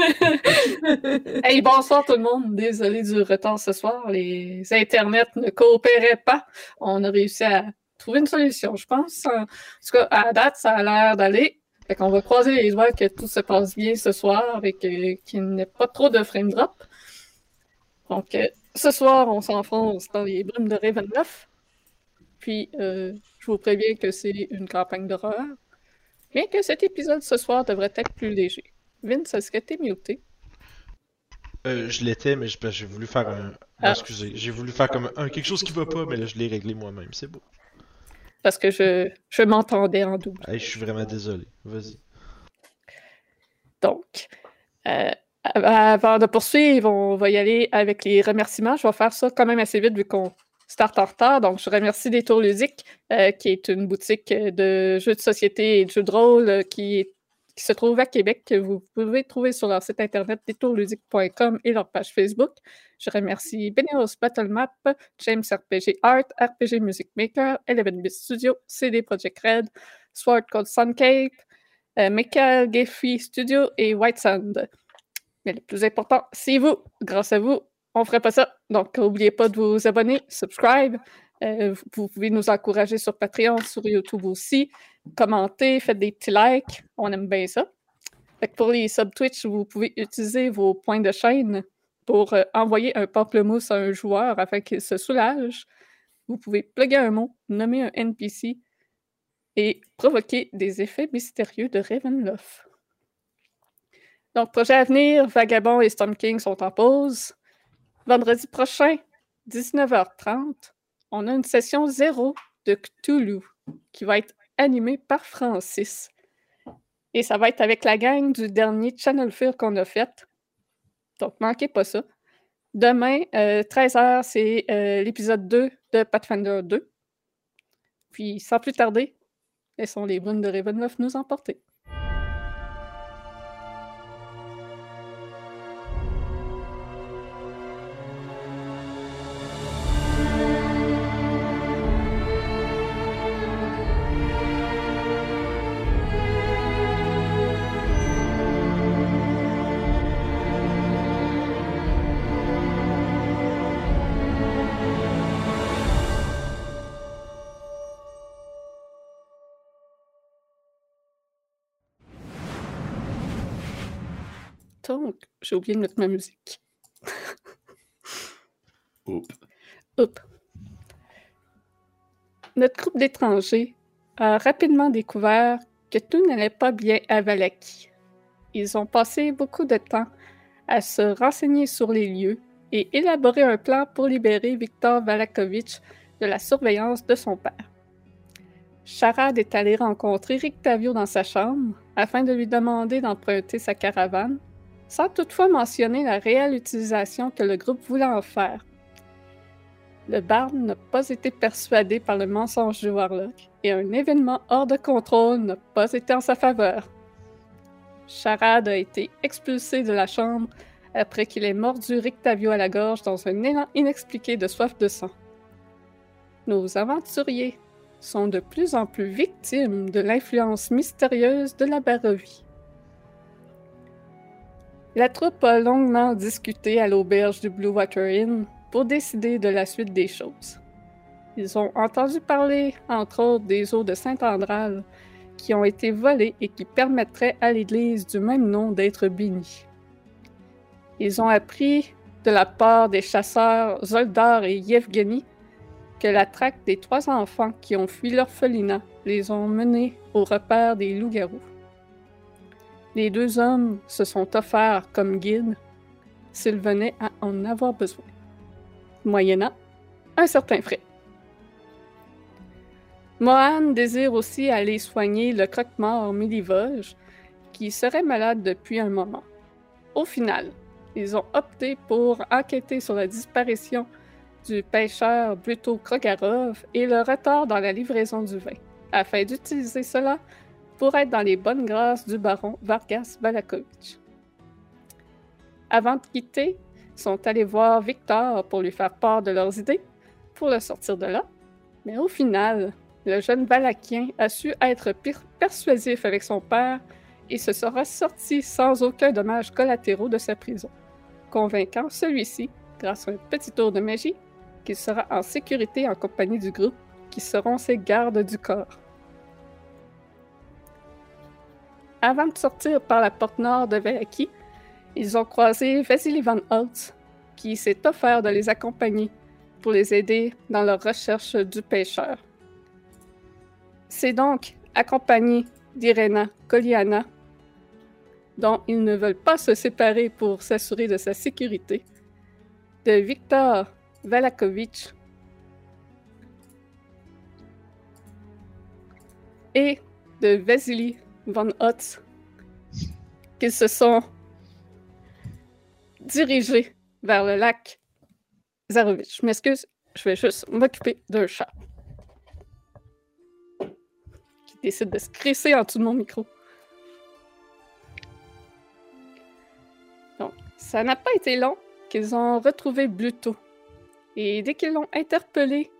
hey, bonsoir tout le monde. Désolé du retard ce soir. Les internets ne coopéraient pas. On a réussi à trouver une solution, je pense. En tout cas, à date, ça a l'air d'aller. Fait qu'on va croiser les doigts que tout se passe bien ce soir et qu'il n'y ait pas trop de frame drop. Donc, euh, ce soir, on s'enfonce dans les brumes de Ravenloft. Puis, euh, je vous préviens que c'est une campagne d'horreur. Bien que cet épisode ce soir devrait être plus léger. Vince, est-ce que t'es muté? Euh, je l'étais, mais j'ai voulu faire un. Ah. excusez, j'ai voulu faire comme un quelque chose qui va pas, mais là je l'ai réglé moi-même, c'est beau. Parce que je, je m'entendais en double. je suis vraiment désolé. Vas-y. Donc, euh, avant de poursuivre, on va y aller avec les remerciements. Je vais faire ça quand même assez vite vu qu'on start en retard. Donc, je remercie Détour Ludique, euh, qui est une boutique de jeux de société et de jeux de rôle euh, se trouve à Québec, que vous pouvez trouver sur leur site internet détourludique.com et leur page Facebook. Je remercie Beneos Battlemap, James RPG Art, RPG Music Maker, Eleven Studio, CD Projekt Red, Sword Code Suncape, euh, Michael Geffy Studio et White Sand. Mais le plus important, c'est vous. Grâce à vous, on ne ferait pas ça. Donc, n'oubliez pas de vous abonner, subscribe. Euh, vous pouvez nous encourager sur Patreon, sur YouTube aussi. Commentez, faites des petits likes. On aime bien ça. pour les sub Twitch, vous pouvez utiliser vos points de chaîne pour euh, envoyer un pamplemousse à un joueur afin qu'il se soulage. Vous pouvez plugger un mot, nommer un NPC et provoquer des effets mystérieux de Ravenloft. Donc, projet à venir, Vagabond et Storm King sont en pause. Vendredi prochain, 19h30, on a une session zéro de Cthulhu qui va être animée par Francis. Et ça va être avec la gang du dernier Channel Fear qu'on a fait. Donc, manquez pas ça. Demain, 13h, euh, c'est euh, l'épisode 2 de Pathfinder 2. Puis, sans plus tarder, laissons les brunes de Ravenloft nous emporter. J'ai oublié de mettre ma musique. Oups. Oups. Notre groupe d'étrangers a rapidement découvert que tout n'allait pas bien à Valaki. Ils ont passé beaucoup de temps à se renseigner sur les lieux et élaborer un plan pour libérer Viktor Valakovitch de la surveillance de son père. Charade est allé rencontrer Rictavio dans sa chambre afin de lui demander d'emprunter sa caravane sans toutefois mentionner la réelle utilisation que le groupe voulait en faire. Le barde n'a pas été persuadé par le mensonge du Warlock et un événement hors de contrôle n'a pas été en sa faveur. Charade a été expulsé de la chambre après qu'il ait mordu Rictavio à la gorge dans un élan inexpliqué de soif de sang. Nos aventuriers sont de plus en plus victimes de l'influence mystérieuse de la Barovie. La troupe a longuement discuté à l'auberge du Blue Water Inn pour décider de la suite des choses. Ils ont entendu parler, entre autres, des eaux de Saint-Andral qui ont été volées et qui permettraient à l'église du même nom d'être bénie. Ils ont appris de la part des chasseurs Zoldar et Yevgeny que la traque des trois enfants qui ont fui l'orphelinat les ont menés au repère des loups-garous. Les deux hommes se sont offerts comme guides s'ils venaient à en avoir besoin, moyennant un certain frais. Mohan désire aussi aller soigner le croque-mort Milivoge, qui serait malade depuis un moment. Au final, ils ont opté pour enquêter sur la disparition du pêcheur Bruto Krogarov et le retard dans la livraison du vin, afin d'utiliser cela pour être dans les bonnes grâces du baron Vargas Valakovitch. Avant de quitter, ils sont allés voir Victor pour lui faire part de leurs idées pour le sortir de là. Mais au final, le jeune Valakien a su être persuasif avec son père et se sera sorti sans aucun dommage collatéraux de sa prison, convainquant celui-ci, grâce à un petit tour de magie, qu'il sera en sécurité en compagnie du groupe qui seront ses gardes du corps. Avant de sortir par la porte nord de Velaki, ils ont croisé Vasily Van Holtz, qui s'est offert de les accompagner pour les aider dans leur recherche du pêcheur. C'est donc accompagné d'Irena Koliana, dont ils ne veulent pas se séparer pour s'assurer de sa sécurité, de Viktor Valakovitch et de Vasily Van Hotz qu'ils se sont dirigés vers le lac Zarovitch. Je m'excuse, je vais juste m'occuper d'un chat qui décide de se crisser en dessous de mon micro. Donc, ça n'a pas été long qu'ils ont retrouvé Bluto. Et dès qu'ils l'ont interpellé,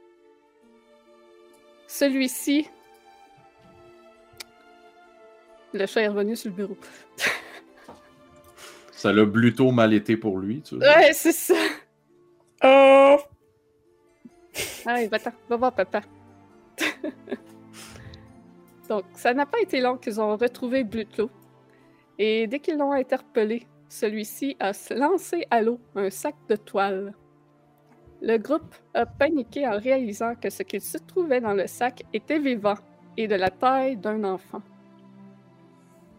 celui-ci le chat est revenu sur le bureau. ça l'a plutôt mal été pour lui, tu vois. Ouais, c'est ça. Oh! Allez, va-t'en, va voir papa. Donc, ça n'a pas été long qu'ils ont retrouvé Bluto. Et dès qu'ils l'ont interpellé, celui-ci a lancé à l'eau un sac de toile. Le groupe a paniqué en réalisant que ce qu'il se trouvait dans le sac était vivant et de la taille d'un enfant.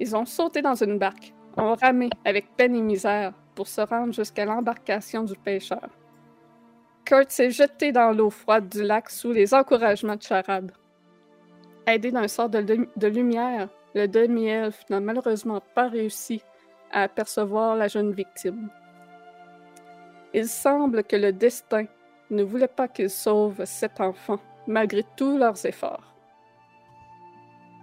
Ils ont sauté dans une barque, ont ramé avec peine et misère pour se rendre jusqu'à l'embarcation du pêcheur. Kurt s'est jeté dans l'eau froide du lac sous les encouragements de Charade. Aidé d'un sort de, lumière, le demi-elfe n'a malheureusement pas réussi à apercevoir la jeune victime. Il semble que le destin ne voulait pas qu'il sauve cet enfant, malgré tous leurs efforts.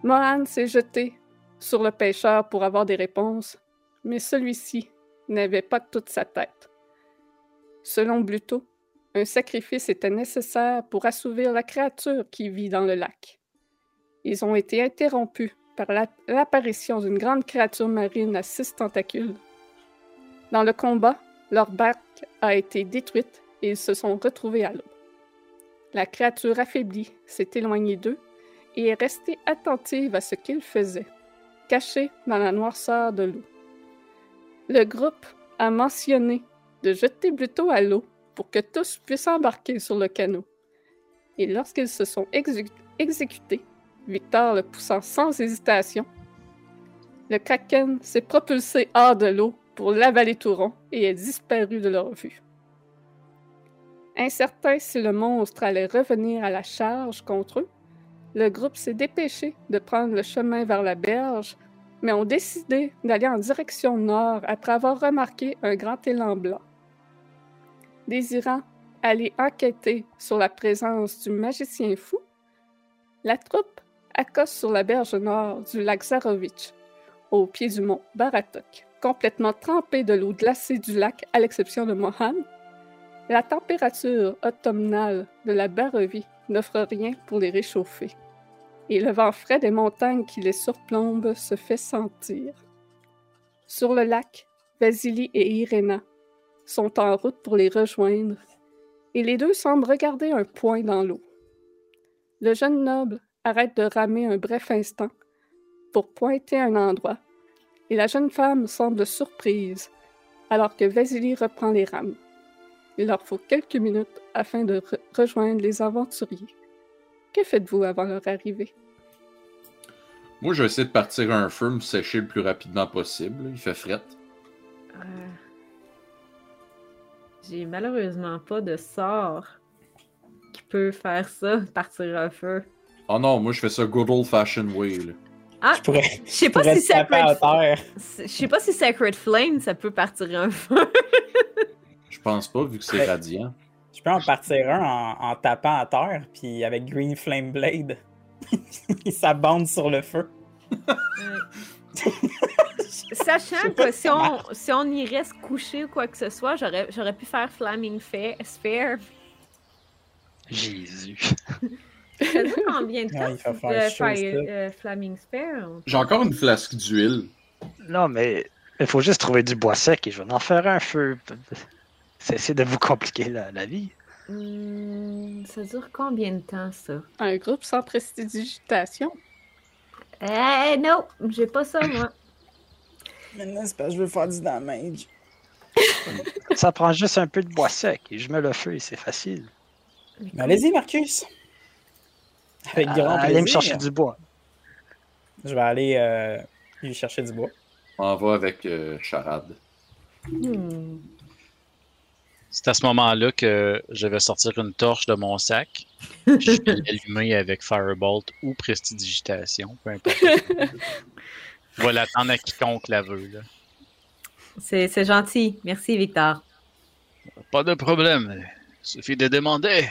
Mohan s'est jeté sur le pêcheur pour avoir des réponses, mais celui-ci n'avait pas toute sa tête. Selon Bluto, un sacrifice était nécessaire pour assouvir la créature qui vit dans le lac. Ils ont été interrompus par l'apparition d'une grande créature marine à six tentacules. Dans le combat, leur barque a été détruite et ils se sont retrouvés à l'eau. La créature affaiblie s'est éloignée d'eux et est restée attentive à ce qu'ils faisaient caché dans la noirceur de l'eau. Le groupe a mentionné de jeter plutôt à l'eau pour que tous puissent embarquer sur le canot. Et lorsqu'ils se sont exécutés, Victor le poussant sans hésitation, le kraken s'est propulsé hors de l'eau pour l'avaler tout rond et est disparu de leur vue. Incertain si le monstre allait revenir à la charge contre eux, le groupe s'est dépêché de prendre le chemin vers la berge, mais ont décidé d'aller en direction nord après avoir remarqué un grand élan blanc. Désirant aller enquêter sur la présence du magicien fou, la troupe accoste sur la berge nord du lac Zarovitch, au pied du mont Baratok, complètement trempé de l'eau glacée du lac à l'exception de Mohan. La température automnale de la Barovie n'offre rien pour les réchauffer. Et le vent frais des montagnes qui les surplombent se fait sentir. Sur le lac, Vasily et Irena sont en route pour les rejoindre, et les deux semblent regarder un point dans l'eau. Le jeune noble arrête de ramer un bref instant pour pointer un endroit, et la jeune femme semble surprise alors que Vasily reprend les rames. Il leur faut quelques minutes afin de rejoindre les aventuriers. Que faites-vous avant leur arrivée? Moi, je vais essayer de partir un feu, me sécher le plus rapidement possible. Il fait fret. Euh... J'ai malheureusement pas de sort qui peut faire ça, partir un feu. Oh non, moi je fais ça good old fashioned way. Ah, je pourrais, sais pas si Sacred... Je sais pas si Sacred Flame ça peut partir un feu. je pense pas vu que c'est radiant. Je peux en partir un en, tapant à terre, puis avec Green Flame Blade, il s'abonde sur le feu. Sachant que si on, si on y reste couché ou quoi que ce soit, j'aurais pu faire Flaming Sphere. Jésus. Ça combien de temps de faire euh, Flaming Sphere? J'ai encore une flasque d'huile. Non, mais il faut juste trouver du bois sec et je vais en faire un feu. Cessez de vous compliquer la, la vie. Hmm, ça dure combien de temps, ça? Un groupe sans prestidigitation. Eh non, j'ai pas ça, moi. Maintenant, c'est parce que je veux faire du damage. Ça prend juste un peu de bois sec et je mets le feu et c'est facile. Mais allez-y, Marcus. Avec grand plaisir. allez me chercher du bois. Je vais aller euh, lui chercher du bois. On va avec euh, Charade. Hmm. C'est à ce moment-là que je vais sortir une torche de mon sac. Je vais l'allumer avec Firebolt ou Prestidigitation, peu importe. Je vais l'attendre à quiconque la veut. là. C'est c'est gentil. Merci, Victor. Pas de problème. Il suffit de demander.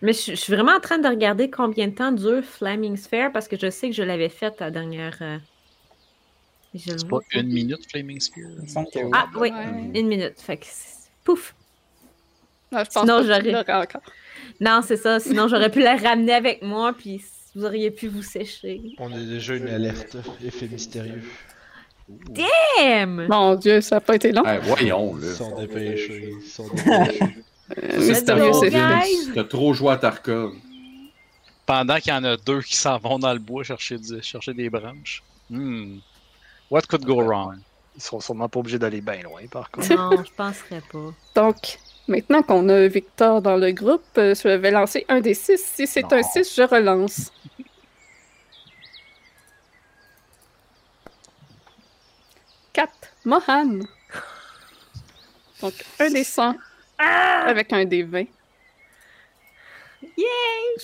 Mais je, je suis vraiment en train de regarder combien de temps dure Flaming Sphere parce que je sais que je l'avais faite la dernière. euh, C'est pas une minute, Flaming Spear? Que. Ah oui, Ouais. une minute. Fait que c'est- pouf. Non, je pense Sinon, j'aurais-. Non, c'est ça. Sinon, j'aurais pu la ramener avec moi, puis vous auriez pu vous sécher. On a déjà une alerte. Effet mystérieux. Damn! Mon Dieu, ça n'a pas été long. Eh, voyons, Ils là. sont dépêchés. Ils sont dépêchés. Euh, mystérieux, go, c'est. T'as trop joué à Tarkov. Pendant qu'il y en a deux qui s'en vont dans le bois chercher, du- chercher des branches. Hmm. What could go wrong? Ils sont sûrement pas obligés d'aller bien loin, par contre. Non, je penserais pas. Donc, maintenant qu'on a Victor dans le groupe, euh, je vais lancer un des six. Si c'est un 6, je relance. Quatre. Mohan. Donc, un des 100 avec un des 20. Yay!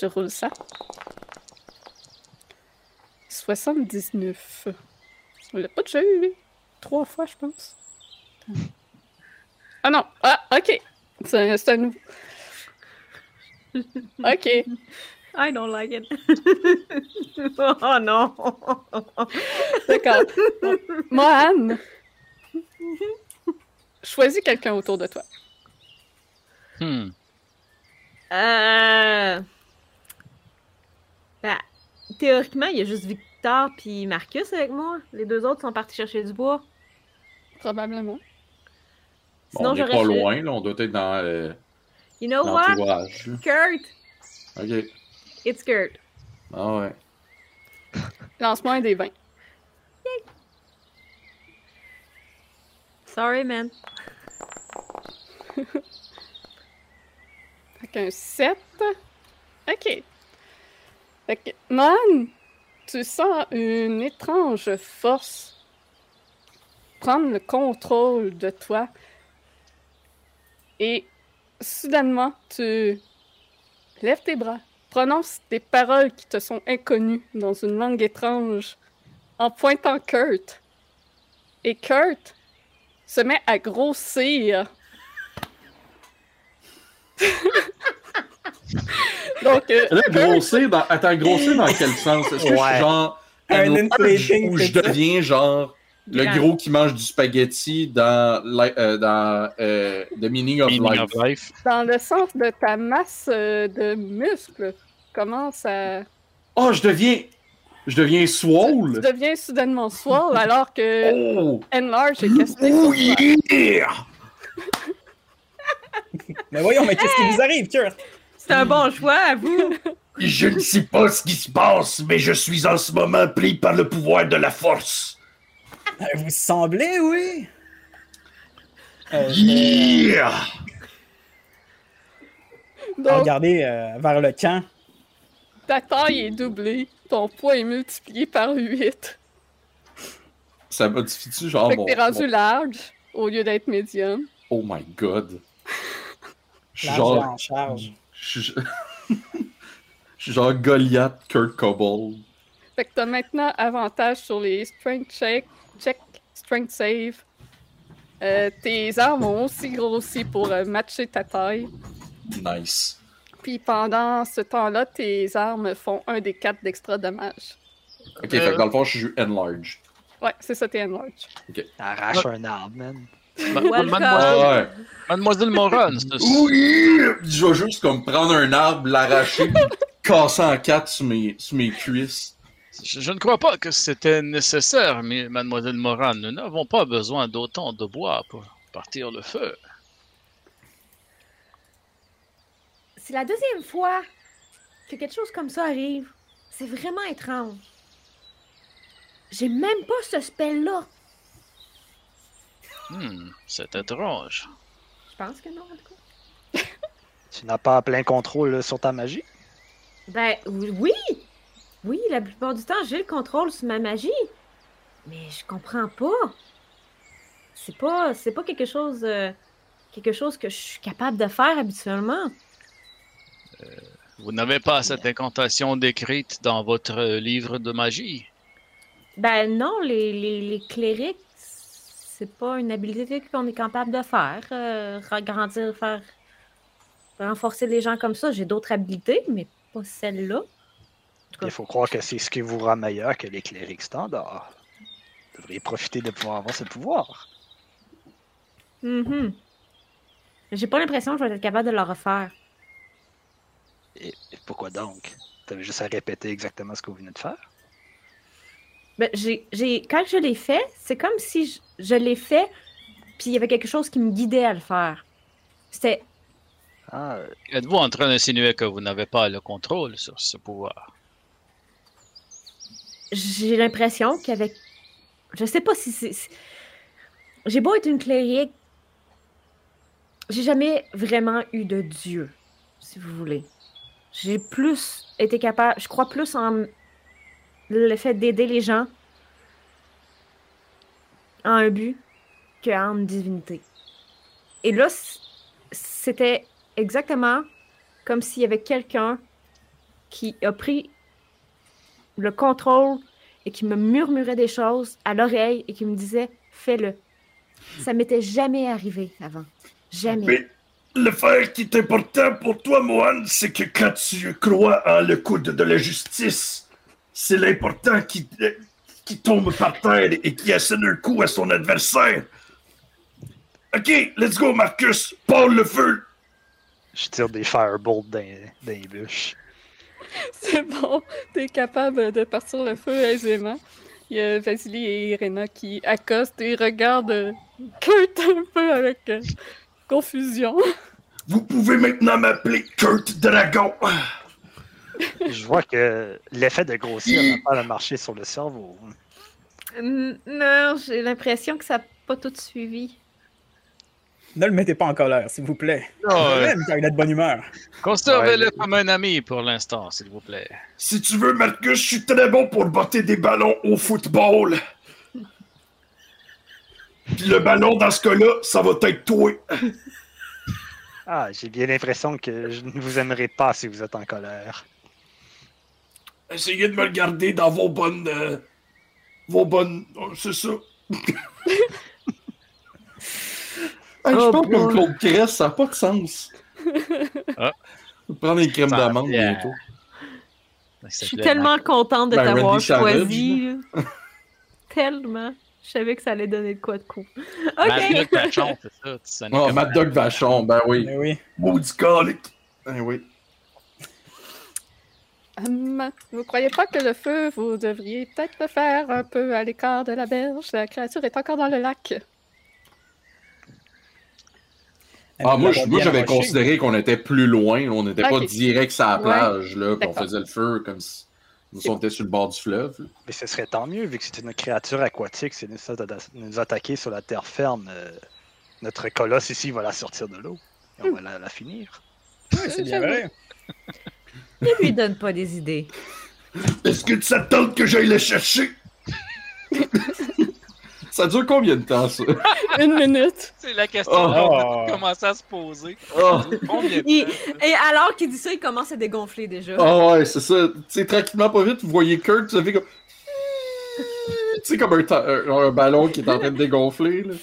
Je roule ça. 79. On l'a pas déjà eu, lui. Trois fois, je pense. Ah non! Ah, ok! C'est un nouveau. Ok. I don't like it. oh non! D'accord. Mohan, choisis quelqu'un autour de toi. Hmm. Euh... Ben, théoriquement, il y a juste Victor puis Marcus avec moi. Les deux autres sont partis chercher du bois. Probablement. Sinon, on est j'aurais pas loin, là. On doit être dans euh, You know what? Kurt! Ok. It's Kurt. Ah ouais. Lance-moi un des 20. Sorry, man. Fait qu'un 7. Ok. Fait que, Man, tu sens une étrange force prendre le contrôle de toi. Et soudainement, tu lèves tes bras, prononces des paroles qui te sont inconnues dans une langue étrange en pointant Kurt. Et Kurt se met à grossir. Donc, euh, Là, grossir dans... Attends, grossir dans quel sens? Est-ce que je Ouais. suis genre Un inflating ou je deviens genre le Grand. gros qui mange du spaghetti dans, euh, dans euh, The Meaning of Meaning Life? of life. dans le sens de ta masse de muscles, commence à. Oh, je deviens... Je deviens Tu swole? deviens soudainement swole alors que Oh! Enlarge est casté sur toi. Yeah! Mais voyons, mais qu'est-ce qui vous arrive, Kurt? C'est un bon choix, à vous. Je ne sais pas ce qui se passe, mais je suis en ce moment pris par le pouvoir de la force. Euh, Vous semblez, oui. Euh, vais Yeah! Donc, euh, vers le camp. ta taille est doublée, ton poids est multiplié par 8. Ça modifie-tu genre fait que mon... t'es rendu mon- large au lieu d'être médium. Oh my god. Je suis Large genre... en charge. Je suis... je suis genre Goliath Kurt Coble. Fait que t'as maintenant avantage sur les strength check, check strength save. Euh, tes armes ont aussi grossi pour euh, matcher ta taille. Nice. Puis pendant ce temps-là, tes armes font un des quatre d'extra dommage. Ok, fait que dans le fond, je joue Enlarge. Ouais, c'est ça, t'es enlarge. Arrache un arbre, man. Ma- Welcome. Mademoiselle. Mademoiselle Moron, c'est Oui! Je vais juste comme prendre un arbre, l'arracher, casser en quatre sur mes, sur mes cuisses. Je, je ne crois pas que c'était nécessaire, mais mademoiselle Moran, nous n'avons pas besoin d'autant de bois pour partir le feu. C'est la deuxième fois que quelque chose comme ça arrive. C'est vraiment étrange. J'ai même pas ce spell-là. Hmm, c'est étrange. Je pense que non, en tout cas. Tu n'as pas plein contrôle sur ta magie? Ben, oui! Oui, la plupart du temps, j'ai le contrôle sur ma magie. Mais je comprends pas. C'est pas, c'est pas quelque chose, euh, quelque chose que je suis capable de faire habituellement. Vous n'avez pas cette incantation décrite dans votre euh, livre de magie? Ben non, les, les, les clérics, c'est pas une habilité qu'on est capable de faire. Euh, agrandir, faire. renforcer les gens comme ça. J'ai d'autres habilités, mais pas celle-là. Il faut croire que c'est ce qui vous rend meilleur que les clérics standards. Vous devriez profiter de pouvoir avoir ce pouvoir. Mhm. J'ai pas l'impression que je vais être capable de le refaire. Et, et pourquoi donc? Tu avais juste à répéter exactement ce que vous venez de faire? Ben, j'ai, j'ai, quand je l'ai fait, c'est comme si je, je l'ai fait, puis il y avait quelque chose qui me guidait à le faire. C'était. Ah, Êtes-vous en train d'insinuer que vous n'avez pas le contrôle sur ce pouvoir? J'ai l'impression qu'avec. Je sais pas si c'est. c'est- J'ai beau être une clérique. J'ai jamais vraiment eu de Dieu, si vous voulez. J'ai plus été capable. Je crois plus en le fait d'aider les gens en un but qu'en une divinité. Et là, c'était exactement comme s'il y avait quelqu'un qui a pris le contrôle et qui me murmurait des choses à l'oreille et qui me disait fais-le. Ça m'était jamais arrivé avant. Jamais. Mais le fait qui est important pour toi, Mohan, c'est que quand tu crois en le coude de la justice, c'est l'important qui, qui tombe par terre et qui assène un coup à son adversaire. Ok, let's go, Marcus. Parle le feu. je tire des firebolts dans, dans les bûches. C'est bon, t'es capable de partir le feu aisément. Il y a Vasily et Irena qui accostent et regardent Kurt un peu avec euh, confusion. Vous pouvez maintenant m'appeler Kurt Dragon. Je vois que l'effet de grossir n'a pas marché sur le cerveau. Non, j'ai l'impression que ça n'a pas tout suivi. Ne le mettez pas en colère, s'il vous plaît. Oh, Même quand il est de bonne humeur. Conservez-le Ouais, comme un ami pour l'instant, s'il vous plaît. Si tu veux, Marcus, je suis très bon pour botter des ballons au football. Puis le ballon, dans ce cas-là, ça va être toi. Ah, j'ai bien l'impression que je ne vous aimerai pas si vous êtes en colère. Essayez de me le garder dans vos bonnes. euh, vos bonnes. oh, c'est ça. Hey, je Oh parle comme boy. Claude Cress, ça n'a pas de sens. Ah. Je vais prendre des crèmes Ça d'amande vient. bientôt. Je suis tellement contente de Ben, t'avoir choisi. tellement. Je savais que ça allait donner de quoi de coup. Mad Ok. Dog Vachon, c'est ça. Tu Oh, Mad Dog Vachon, ben oui. Mais oui. Maudit colique. Ben oui. Hum, vous croyez pas que le feu, vous devriez peut-être le faire un peu à l'écart de la berge? La créature est encore dans le lac. Ah, moi, j'avais considéré qu'on était plus loin. On n'était pas direct sur la Ouais. plage, là, qu'on D'accord. faisait le feu comme si nous on était sur le bord du fleuve. là. Mais ce serait tant mieux, vu que c'est une créature aquatique, c'est nécessaire de nous attaquer sur la terre ferme. euh, notre colosse ici va la sortir de l'eau. Et on va la, la finir. Oui, c'est bien vrai. Ne lui donne pas des idées. Est-ce que tu t'attends que j'aille le chercher? ça dure combien de temps, ça? Une minute. C'est la question Oh. qu'on a commencé à se poser. Oh, Combien de Il- temps? Et alors qu'il dit ça, il commence à dégonfler déjà. Ah ouais, c'est ça. Tu sais, tranquillement, pas vite, vous voyez Kurt, ça fait comme... Tu sais, comme un, ta- un- un ballon qui est en train de dégonfler, là.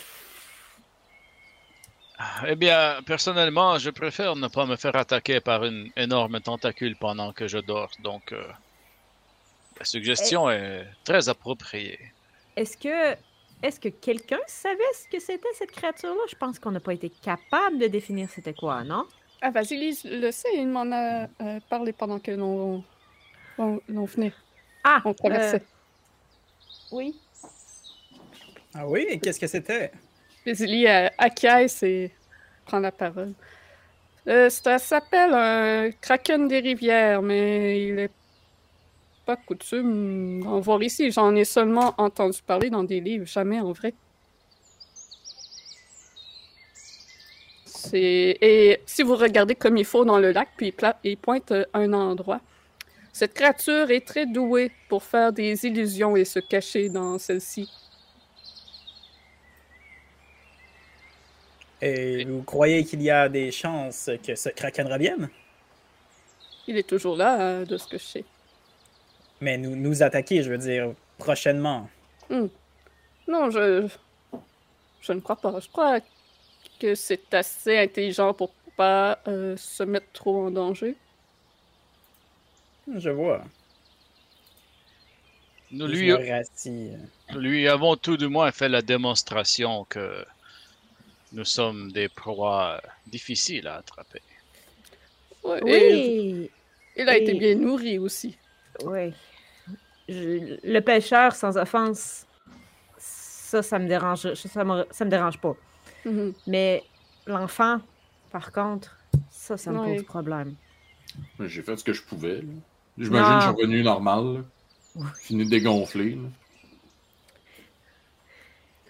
Eh bien, personnellement, je préfère ne pas me faire attaquer par une énorme tentacule pendant que je dors. Donc, euh, la suggestion est très appropriée. Est-ce que est-ce que quelqu'un savait ce que c'était cette créature-là? Je pense qu'on n'a pas été capable de définir c'était quoi, non? Ah, Vasily le sait, il m'en a euh, parlé pendant que l'on on- l'on venait. Ah, On traversait. euh, oui. Ah oui? Et Qu'est-ce que c'était? Euh, acquiesce et prend la parole. Euh, ça s'appelle un kraken des rivières, mais il est pas coutume d'en voir ici. J'en ai seulement entendu parler dans des livres, jamais en vrai. Et si vous regardez comme il faut dans le lac, puis il, pointe un endroit, cette créature est très douée pour faire des illusions et se cacher dans celle-ci. Et vous croyez qu'il y a des chances que ce Kraken revienne? Il est toujours là, euh, de ce que je sais. Mais nous, nous attaquer, je veux dire, prochainement. Non, je. Je ne crois pas. Je crois que c'est assez intelligent pour pas euh, se mettre trop en danger. Je vois. Nous lui, nous lui avons tout du moins fait la démonstration que nous sommes des proies difficiles à attraper. Ouais, et Oui. il a été bien nourri aussi. Oui. Je- le pêcheur, sans offense, ça, ça me dérange, ça me, ça me dérange pas. Mhm. Mais l'enfant, par contre, ça, ça me Ouais. pose problème. J'ai fait ce que je pouvais. J'imagine que je suis revenu normal. là. Fini de dégonfler. là.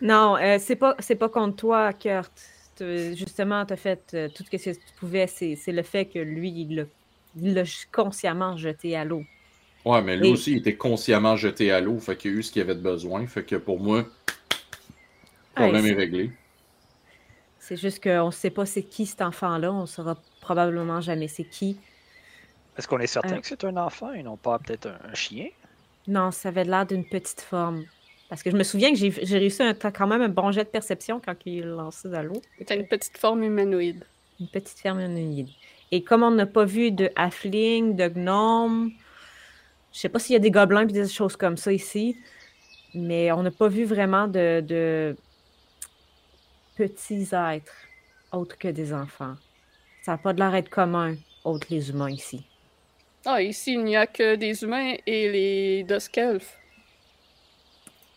Non, euh, c'est pas, c'est pas contre toi, Kurt. Justement, tu as fait euh, tout ce que tu pouvais. C'est c'est le fait que lui, il l'a- consciemment jeté à l'eau. Ouais, mais lui Et- aussi, il était consciemment jeté à l'eau. Fait qu'il a eu ce qu'il avait de besoin. Fait que pour moi, le problème Ouais, est c'est- réglé. C'est juste qu'on ne sait pas c'est qui cet enfant-là. On ne saura probablement jamais c'est qui. Est-ce qu'on est certain Euh. que c'est un enfant et non pas peut-être un, un chien? Non, ça avait l'air d'une petite forme. Parce que je me souviens que j'ai réussi un, quand même un bon jet de perception quand il l'a lancé dans l'eau. C'était une petite forme humanoïde. Une petite ferme humide. Et comme on n'a pas vu de halfling, de gnome, je sais pas s'il y a des gobelins et des choses comme ça ici, mais on n'a pas vu vraiment de, de petits êtres autres que des enfants. Ça n'a pas de l'air d'être commun, autres les humains ici. Ah, ici, il n'y a que des humains et les Dusk Elves.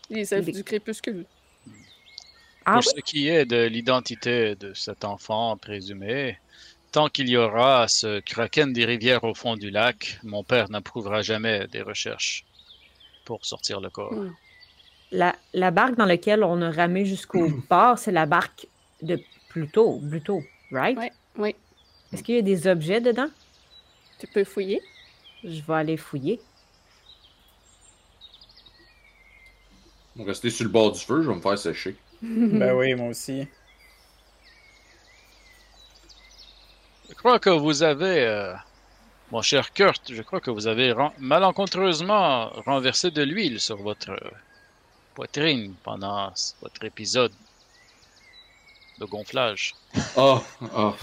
Les elfes Les- du crépuscule. Ah Pour oui? ce qui est de l'identité de cet enfant présumé, tant qu'il y aura ce kraken des rivières au fond du lac, mon père n'approuvera jamais des recherches pour sortir le corps. Hmm. La, la barque dans laquelle on a ramé jusqu'au port, c'est la barque de Pluto, Pluto, right? Ouais, oui. Est-ce qu'il y a des objets dedans? Tu peux fouiller? Je vais aller fouiller. On va rester sur le bord du feu, je vais me faire sécher. Ben oui, moi aussi. Je crois que vous avez, euh, mon cher Kurt, je crois que vous avez ren- malencontreusement renversé de l'huile sur votre euh, poitrine pendant votre épisode de gonflage. Ah, ah.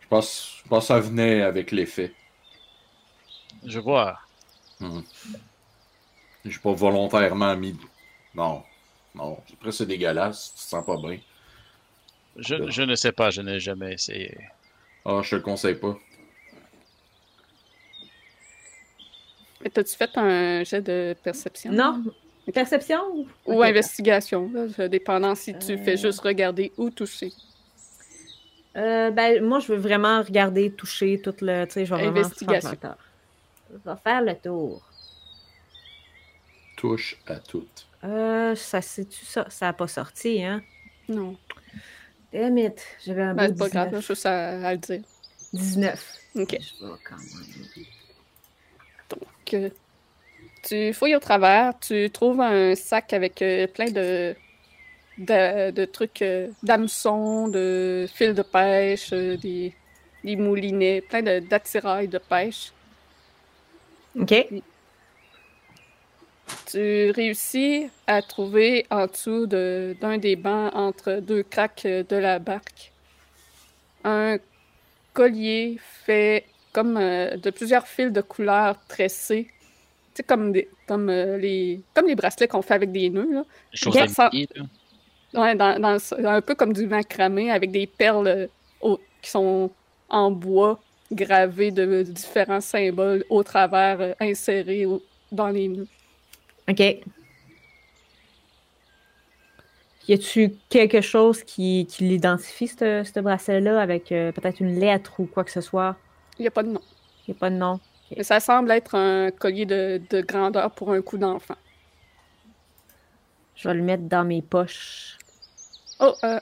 Je pense, je pense que ça venait avec l'effet. Je vois. Hmm. J'ai pas volontairement mis. Non. Non. Après, c'est dégueulasse. Tu te sens pas bien. Je, je ne sais pas, je n'ai jamais essayé. Ah, je te le conseille pas. Mais T'as-tu fait un jet de perception? Non? Perception? ou- investigation, là, dépendant si tu fais Euh. juste regarder ou toucher. Euh, ben, moi, je veux vraiment regarder, toucher tout le. Tu sais, je vais vraiment Investigation. faire le tour. Je vais faire le tour. Touche à tout. Euh, ça, c'est-tu ça? Ça n'a pas sorti, hein? Non. Damn it. J'avais un Ben, beau c'est pas grave, 19. juste à, à le dire. 19. Ok. Je vais quand même. Donc, euh, tu fouilles au travers, tu trouves un sac avec euh, plein de, de, de trucs, euh, d'hameçons, de fils de pêche, euh, des, des moulinets, plein de- d'attirails de pêche. OK. Tu réussis à trouver en dessous de- d'un des bancs entre deux craques de la barque un collier fait comme euh, de plusieurs fils de couleurs tressés. Tu sais, comme, des, comme, euh, les, comme les bracelets qu'on fait avec des nœuds. Là. Des midi, là. Ouais, dans, dans un peu comme du macramé avec des perles euh, au- qui sont en bois gravées de différents symboles au travers, euh, insérés au- dans les nœuds. OK. Y a-tu quelque chose qui, qui l'identifie, ce ce bracelet-là, avec euh, peut-être une lettre ou quoi que ce soit? Il n'y a pas de nom. Il n'y a pas de nom. Mais ça semble être un collier de, de grandeur pour un coup d'enfant. Je vais le mettre dans mes poches. Oh, euh,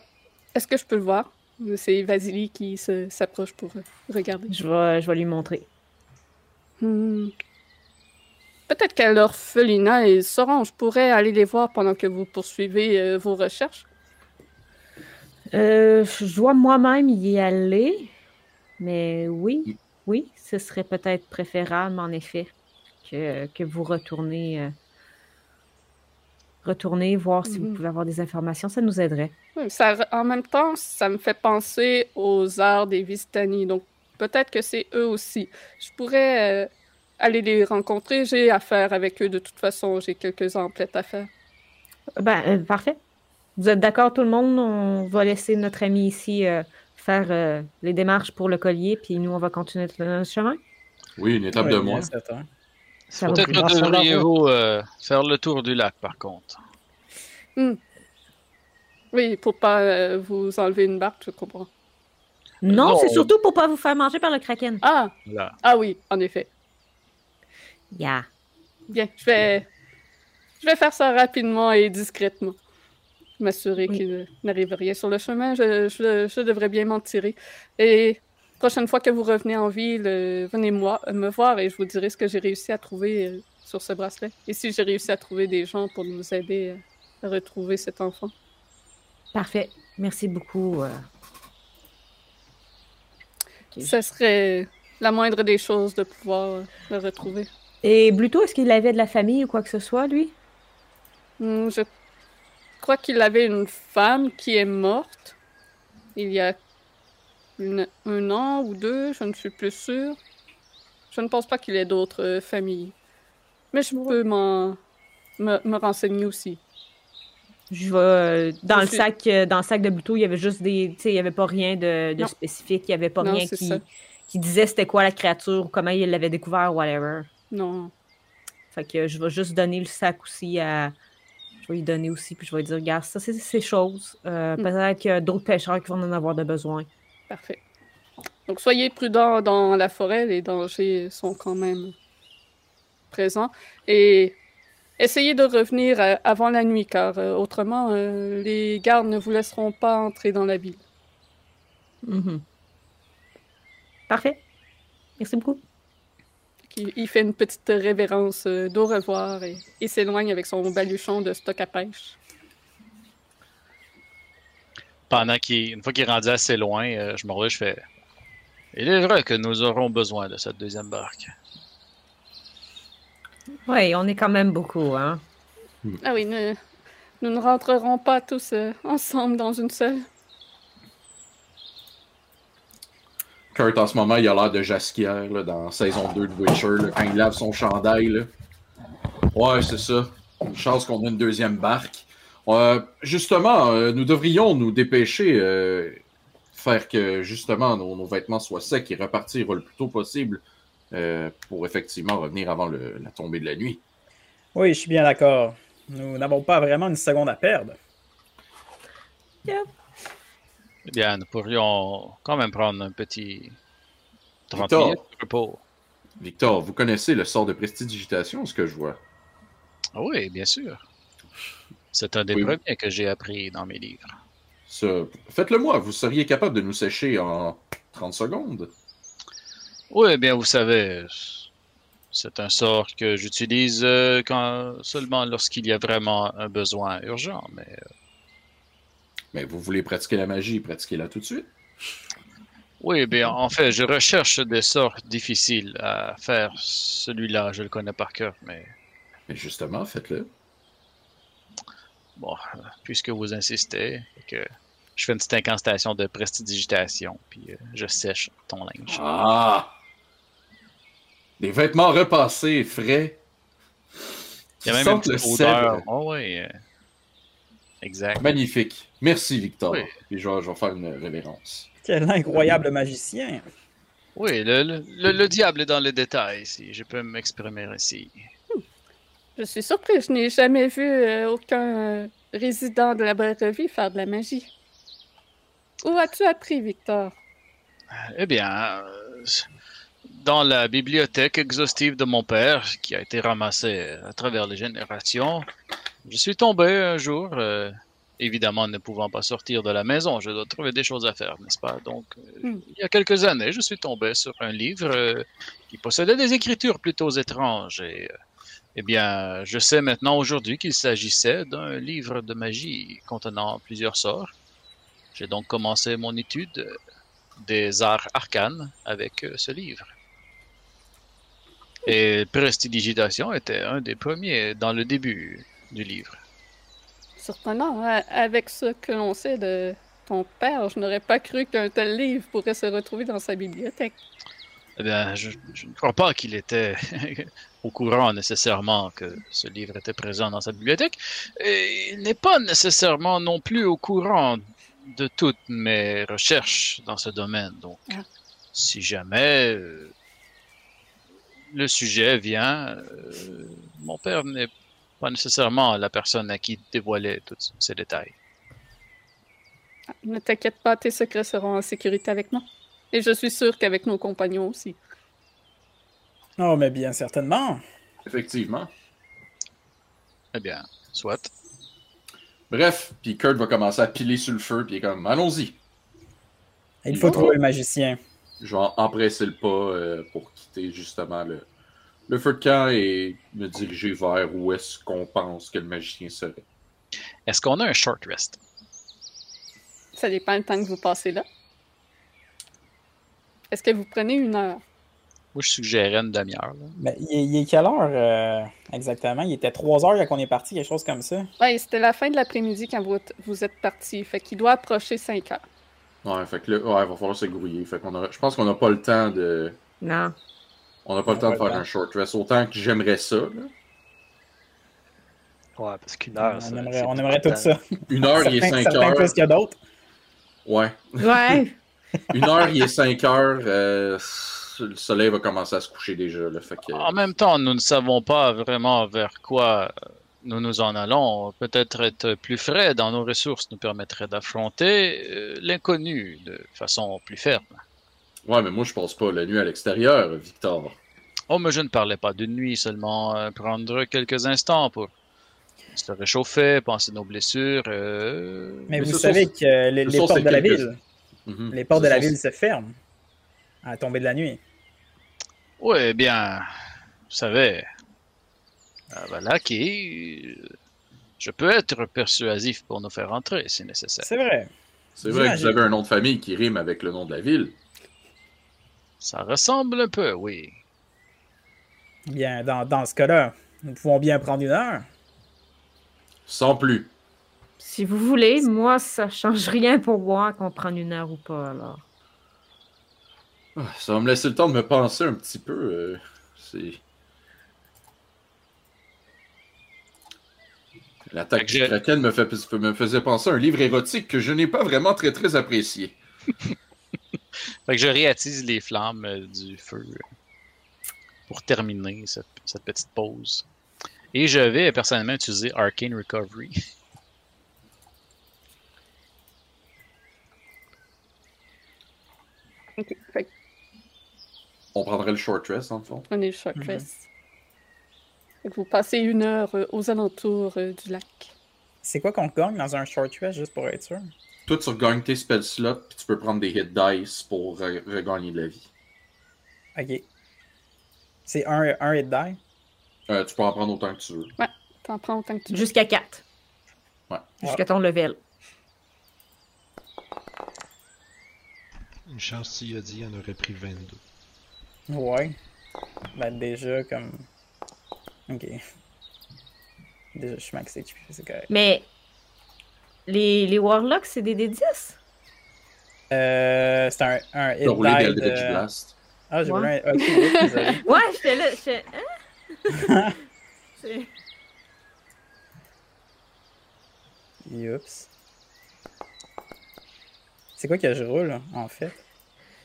est-ce que je peux le voir? C'est Vasily qui s'approche pour regarder. Je vais, je vais lui montrer. Hmm. Peut-être qu'à l'orphelinat, ils sauront. Je pourrais aller les voir pendant que vous poursuivez euh, vos recherches. Euh, je dois moi-même y aller, mais oui, oui, ce serait peut-être préférable, en effet, que, que vous retournez, euh, retournez voir si vous Mhm. pouvez avoir des informations. Ça nous aiderait. Oui, ça, en même temps, ça me fait penser aux arts des Vistani. Donc, peut-être que c'est eux aussi. Je pourrais euh, aller les rencontrer. J'ai affaire avec eux de toute façon. J'ai quelques emplettes à faire. Ben, euh, parfait. Vous êtes d'accord, tout le monde? On va laisser notre ami ici euh, faire euh, les démarches pour le collier, puis nous, on va continuer notre, chemin? Oui, une étape Ouais, de moins. Peut-être que devriez-vous euh, faire le tour du lac, par contre. Oui, pour pas euh, vous enlever une barque, je comprends. Non, Non, c'est on- surtout pour pas vous faire manger par le kraken. Ah, Là. ah oui, en effet. Yeah. Bien, je vais, je vais faire ça rapidement et discrètement. M'assurer Oui. qu'il n'arrive rien sur le chemin. Je, je- je devrais bien m'en tirer. Et prochaine fois que vous revenez en ville, euh, venez moi, me voir et je vous dirai ce que j'ai réussi à trouver euh, sur ce bracelet. Et si j'ai réussi à trouver des gens pour nous aider euh, à retrouver cet enfant. Parfait. Merci beaucoup. euh. Ok. Ce serait la moindre des choses de pouvoir le retrouver. Et Bluto, est-ce qu'il avait de la famille ou quoi que ce soit, lui? Hmm, Je crois qu'il avait une femme qui est morte il y a une- un an ou deux, je ne suis plus sûre. Je ne pense pas qu'il ait d'autres euh, familles. Mais je peux m'en me, me renseigner aussi. Je vais euh, dans Je le suis- sac, euh, dans le sac de Bluto, il y avait juste des, tu sais, il y avait pas rien de, spécifique, il y avait pas Non, rien qui, qui disait c'était quoi la créature, ou comment il l'avait découvert, whatever. Non. Fait que je vais juste donner le sac aussi à. Je vais lui donner aussi, puis je vais lui dire, regarde, ça, c'est ces choses. Euh, Hmm. Peut-être qu'il y a d'autres pêcheurs qui vont en avoir de besoin. Parfait. Donc soyez prudents dans la forêt, les dangers sont quand même présents. Et essayez de revenir euh, avant la nuit, car euh, autrement, euh, les gardes ne vous laisseront pas entrer dans la ville. Mhm. Parfait. Merci beaucoup. Il, il fait une petite révérence euh, d'au revoir et, et s'éloigne avec son baluchon de stock à pêche. Pendant qu'il, une fois qu'il est rendu assez loin, euh, je me relève, je fais. Il est vrai que nous aurons besoin de cette deuxième barque. Oui, on est quand même beaucoup, hein. Ah oui, ne- nous ne rentrerons pas tous euh, ensemble dans une seule. Kurt, en ce moment, il a l'air de Jaskier là, dans saison 2 de Witcher, là, quand il lave son chandail. là. Ouais, c'est ça. Une chance qu'on ait une deuxième barque. Euh, justement, euh, nous devrions nous dépêcher, euh, faire que justement nos, nos vêtements soient secs et repartir le plus tôt possible euh, pour effectivement revenir avant le- la tombée de la nuit. Oui, je suis bien d'accord. Nous n'avons pas vraiment une seconde à perdre. Eh bien, nous pourrions quand même prendre un petit 30 Victor. minutes de repos. Victor, vous connaissez le sort de prestidigitation, ce que je vois? Ah oui, bien sûr. C'est un des Oui. premiers que j'ai appris dans mes livres. Faites-le moi, vous seriez capable de nous sécher en 30 secondes. Oui, eh bien, vous savez, c'est un sort que j'utilise euh, quand, seulement lorsqu'il y a vraiment un besoin urgent. Mais euh, Mais vous voulez pratiquer la magie, pratiquez-la tout de suite. oui, bien, en fait, je recherche des sorts difficiles à faire. Celui-là, je le connais par cœur, mais Mais justement, faites-le. bon, puisque vous insistez, et que je fais une petite incantation de prestidigitation, puis euh, je sèche ton linge. Ah! Des vêtements repassés, frais. Il y a même une petite odeur. Oh, oui, euh, exact. Magnifique. Merci, Victor. Oui. Puis je vais, je vais faire une révérence. Quel incroyable magicien! Oui, le, le, le- le diable est dans les détails, si je peux m'exprimer ainsi. Je suis surpris, je n'ai jamais vu euh, aucun résident de la Vie faire de la magie. Où as-tu appris, Victor? Eh bien, euh, dans la bibliothèque exhaustive de mon père, qui a été ramassée à travers les générations, je suis tombé un jour, euh, évidemment ne pouvant pas sortir de la maison, je dois trouver des choses à faire, n'est-ce pas? Donc, euh, Hmm. il y a quelques années, je suis tombé sur un livre euh, qui possédait des écritures plutôt étranges et euh, eh bien, je sais maintenant aujourd'hui qu'il s'agissait d'un livre de magie contenant plusieurs sorts. J'ai donc commencé mon étude des arts arcanes avec ce livre. Et prestidigitation était un des premiers dans le début du livre. Surprenant, avec ce que l'on sait de ton père, je n'aurais pas cru qu'un tel livre pourrait se retrouver dans sa bibliothèque. Eh bien, je, je ne crois pas qu'il était au courant nécessairement que ce livre était présent dans sa bibliothèque. Et il n'est pas nécessairement non plus au courant de toutes mes recherches dans ce domaine. Donc, Ah. si jamais euh, le sujet vient, euh, mon père n'est pas nécessairement la personne à qui dévoiler tous ces détails. Ne t'inquiète pas, tes secrets seront en sécurité avec moi. Et je suis sûr qu'avec nos compagnons aussi. Oh, mais bien certainement. Effectivement. Eh bien, soit. Bref, puis Kurt va commencer à piler sur le feu, puis il est comme allons-y. Il faut trouver le magicien. Je vais empresser le pas euh, pour quitter justement le, le feu de camp et me diriger vers où est-ce qu'on pense que le magicien serait. Est-ce qu'on a un short rest? Ça dépend le temps que vous passez là. Est-ce que vous prenez une heure? Moi, je suggérais une demi-heure. Mais il est, il est quelle heure euh, exactement? Il était 3 heures quand on est parti, quelque chose comme ça. Ouais, c'était la fin de l'après-midi quand vous, vous êtes parti. Fait qu'il doit approcher 5 heures. Ouais, fait que là, ouais, il va falloir se grouiller. Fait qu'on aura- je pense qu'on n'a pas le temps de. Non. On n'a pas le temps a de faire un short rest. Autant que j'aimerais ça. là. Ouais, parce qu'une heure, on ça, aimerait, on tout ça. Une heure, il est Certains- 5 certains heures. plus que d'autres. Ouais. Ouais. Une heure, il est 5 heures. euh, le soleil va commencer à se coucher déjà. Là, fait que... En même temps, nous ne savons pas vraiment vers quoi nous nous en allons. Peut-être être plus frais dans nos ressources nous permettrait d'affronter euh, l'inconnu de façon plus ferme. Ouais, mais moi, je passe pas la nuit à l'extérieur, Victor. Oh, mais je ne parlais pas d'une nuit, seulement euh, prendre quelques instants pour se réchauffer, penser nos blessures. euh, Mais, Mais vous savez sont- que euh, les, portes de la quelques- ville, Mhm. les portes Ce de la sont- ville se ferment à la tombée de la nuit. Oui, eh bien, vous savez, ah, voilà qui. Je peux être persuasif pour nous faire entrer si nécessaire. C'est vrai. C'est vrai que vous avez un nom de famille qui rime avec le nom de la ville. Ça ressemble un peu, oui. Bien, dans, dans ce cas-là, nous pouvons bien prendre une heure. Sans plus. Si vous voulez, moi, ça change rien pour moi qu'on prenne une heure ou pas, alors. Ah, Ça va me laisser le temps de me penser un petit peu. euh, c'est. L'attaque du Kraken me, fait, me faisait penser à un livre érotique que je n'ai pas vraiment très très apprécié. Fait que je réattise les flammes euh, du feu euh, pour terminer cette, cette petite pause. Et je vais personnellement utiliser Arcane Recovery. Ok. Fait On prendrait le short rest, en fond. qu'on est le short Mhm. rest. Que vous passez une heure euh, aux alentours du lac. C'est quoi qu'on gagne dans un short rest, juste pour être sûr? Toi, tu regagnes tes spell slots, puis tu peux prendre des hit dice pour re- regagner de la vie. Ok. C'est un, un hit die? Euh, tu peux en prendre autant que tu veux. T'en prends autant que tu veux. Jusqu'à 4. Ouais. Jusqu'à ton level. Une chance, s'il a dit, il en aurait pris 22. Ouais. Ben déjà, comme... Ok. Déjà, je suis max HP, c'est correct. Mais les, les Warlocks, c'est des D10? Euh, c'est un, un hit die de- Blast. Ah, j'ai Ouais. roulé un... Ok, oui. Ouais, j'étais là. j'étais- Hein? C'est- Oups. C'est quoi que je roule, en fait?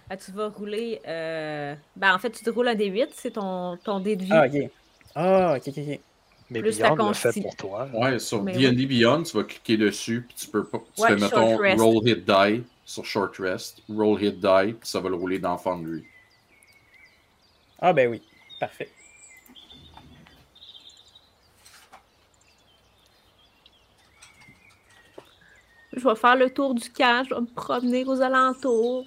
Ah, tu vas rouler. euh, Ben, en fait, tu te roules un D8, c'est ton, ton dé de vie. Ah, ok. Ah, ok, ok, ok. Mais Plus la Beyond le fait pour toi. Ouais, sur D&D Beyond, tu vas cliquer dessus, puis tu peux pas. Tu Ouais, fais, mettons, rest. roll hit die sur short rest, roll hit die, puis ça va le rouler dans Foundry. Ah, ben oui. Parfait. Je vais faire le tour du camp, je vais me promener aux alentours,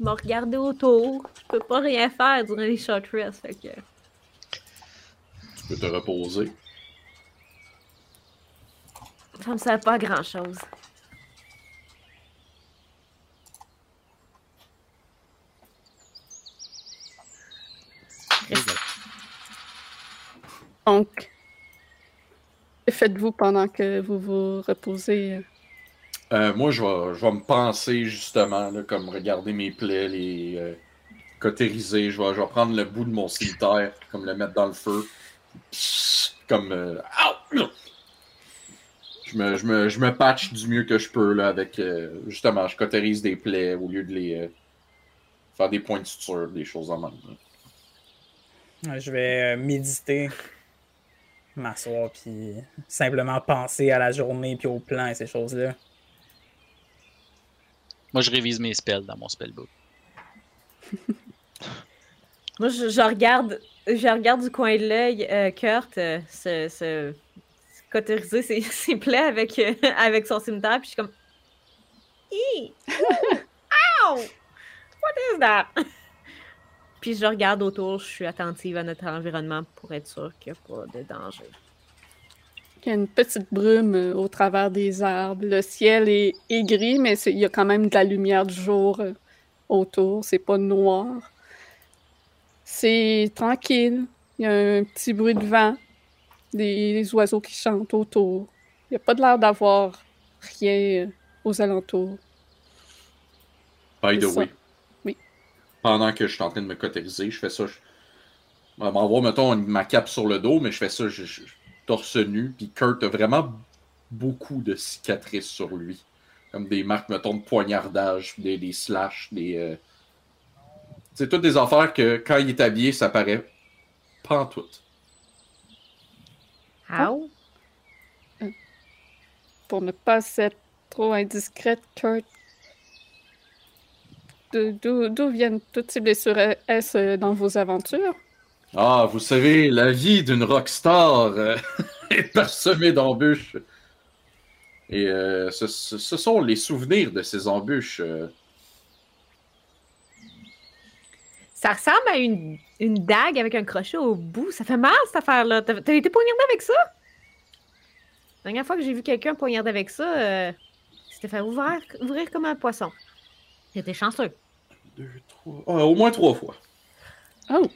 me regarder autour. Je peux pas rien faire durant les short rests, fait que... Tu peux te reposer. Ça me sert pas à grand chose. Donc, que faites-vous pendant que vous vous reposez? Euh, moi, je vais, je vais me penser justement, là, comme regarder mes plaies, les euh, cautériser. Je vais, je vais prendre le bout de mon cimetière, comme le mettre dans le feu. Comme. euh! Je me, je, me, je me patch du mieux que je peux, là, avec. euh, justement, je cautérise des plaies au lieu de les. euh, faire des points de suture, des choses en même. là. Je vais euh, méditer, m'asseoir, puis simplement penser à la journée, puis au plan et ces choses-là. Moi, je révise mes spells dans mon spellbook. Moi, je, je regarde, je regarde du coin de l'œil euh, Kurt euh, se, cautériser ses, ses plaies avec, euh, avec son cimetière, puis je suis comme... Ow! What is that? puis je regarde autour, je suis attentive à notre environnement pour être sûre qu'il n'y a pas de danger. Il y a une petite brume euh, au travers des arbres. Le ciel est, est gris, mais il y a quand même de la lumière du jour euh, autour. C'est pas noir. C'est tranquille. Il y a un petit bruit de vent. Des, des oiseaux qui chantent autour. Il n'y a pas de l'air d'avoir rien aux alentours. By the way. Oui. Pendant que je suis en train de me cautériser, je fais ça. Je m'envoie, mettons, ma cape sur le dos, mais je fais ça je, je- torse nu. Puis Kurt a vraiment beaucoup de cicatrices sur lui. Comme des marques, mettons, de poignardage, des, des slash, des. euh, C'est toutes des affaires que quand il est habillé, ça paraît pas en tout. Ow! Pour ne pas être trop indiscrète, Kurt. de- D'où d'où viennent toutes ces blessures? Est-ce euh, dans vos aventures? Ah, vous savez, la vie d'une rockstar euh, est parsemée d'embûches. Et euh, ce, ce- ce sont les souvenirs de ces embûches. euh, Ça ressemble à une, une dague avec un crochet au bout. Ça fait mal, cette affaire-là. T'as t'as été poignardé avec ça? La dernière fois que j'ai vu quelqu'un poignarder avec ça, euh, c'était fait ouvrir, ouvrir comme un poisson. J'étais chanceux. deux, trois. Ah, au moins trois fois. Oh!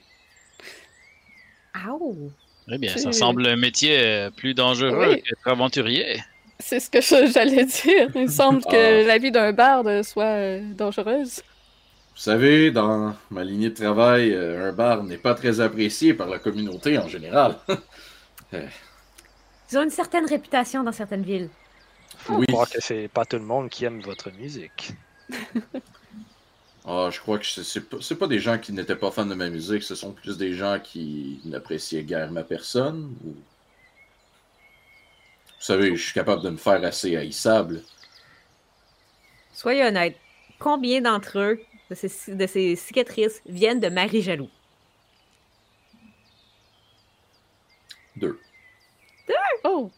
Ow! Eh bien, ça semble un métier euh, plus dangereux Oui. qu'être aventurier. C'est ce que j'allais dire. Il me semble que Ah. la vie d'un barde soit euh, dangereuse. Vous savez, dans ma lignée de travail, euh, un bar n'est pas très apprécié par la communauté en général. Ils ont une certaine réputation dans certaines villes. Oui. croire que c'est pas tout le monde qui aime votre musique. Ah, je crois que c'est- c'est pas, c'est pas des gens qui n'étaient pas fans de ma musique, ce sont plus des gens qui n'appréciaient guère ma personne. ou- Vous savez, je suis capable de me faire assez haïssable. Soyez honnête. Combien d'entre eux, de ces, de ces cicatrices, viennent de Marie Jaloux? Deux. Oh!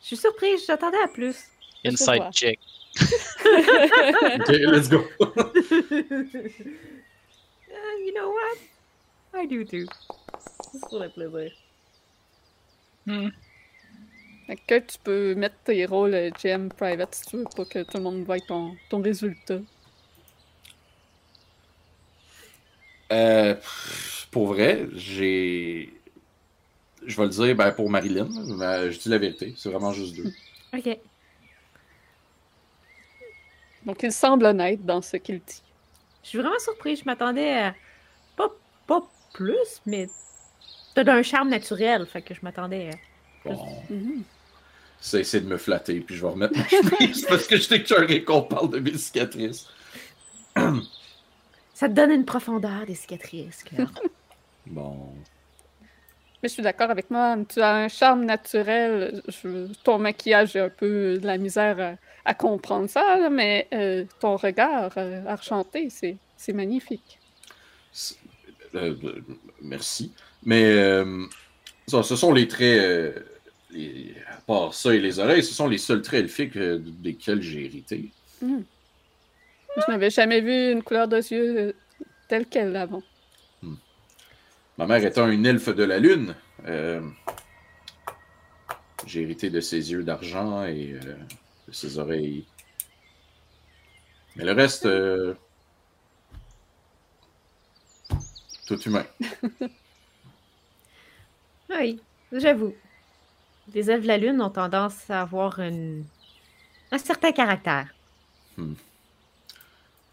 Je suis surprise, j'attendais à plus. Inside check. Ok, let's go. Uh, you know what? I do too. C'est pour le plaisir. Fait que tu peux mettre tes rôles euh, GM private si tu veux pas que tout le monde voie ton, ton résultat. Euh, pour vrai, j'ai. Je vais le dire ben, pour Marilyn, mais je dis la vérité, c'est vraiment juste deux. Ok. Donc il semble honnête dans ce qu'il dit. Je suis vraiment surprise. Je m'attendais à. Pas, pas plus, mais. T'as d'un charme naturel, fait que je m'attendais à. Bon, Mhm. c'est essayer de me flatter, puis je vais remettre ma chemise parce que je t'écœuré qu'on parle de mes cicatrices. Ça te donne une profondeur des cicatrices. Claire. Bon. Mais je suis d'accord avec moi. Tu as un charme naturel. Je- ton maquillage, j'ai un peu de la misère à, à comprendre ça, là, mais euh, ton regard euh, argenté, c'est c'est magnifique. C'est- euh, euh, merci. Mais euh, ça, ce sont les traits. euh, les- à part ça et les oreilles, ce sont les seuls traits elfiques euh, desquels j'ai hérité. Je n'avais jamais vu une couleur de yeux telle qu'elle avant. Ma mère étant une elfe de la lune, euh, j'ai hérité de ses yeux d'argent et euh, de ses oreilles. Mais le reste, euh, tout humain. Oui, j'avoue. Les elfes de la lune ont tendance à avoir une- un certain caractère.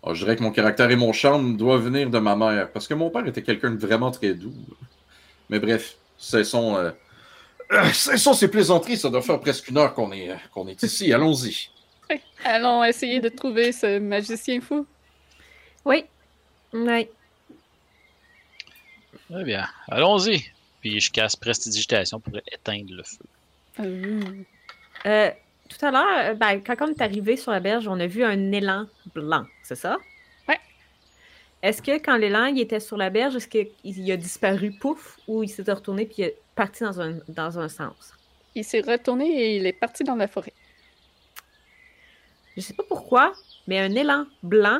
Ah, je dirais que mon caractère et mon charme doivent venir de ma mère, parce que mon père était quelqu'un de vraiment très doux. Mais bref, cessons, euh, euh, cessons ces plaisanteries, ça doit faire presque une heure qu'on est, euh, qu'on est ici, allons-y. Oui. Allons essayer de trouver ce magicien fou. Oui. Oui. Très bien. Allons-y. Puis je casse prestidigitation pour éteindre le feu. Euh, Euh, tout à l'heure, euh, ben, quand on est arrivé sur la berge, on a vu un élan blanc, c'est ça? Ouais. Est-ce que quand l'élan il était sur la berge, est-ce qu'il a disparu pouf ou il s'est retourné puis il est parti dans un, dans un sens? il s'est retourné et il est parti dans la forêt. Je sais pas pourquoi, mais un élan blanc,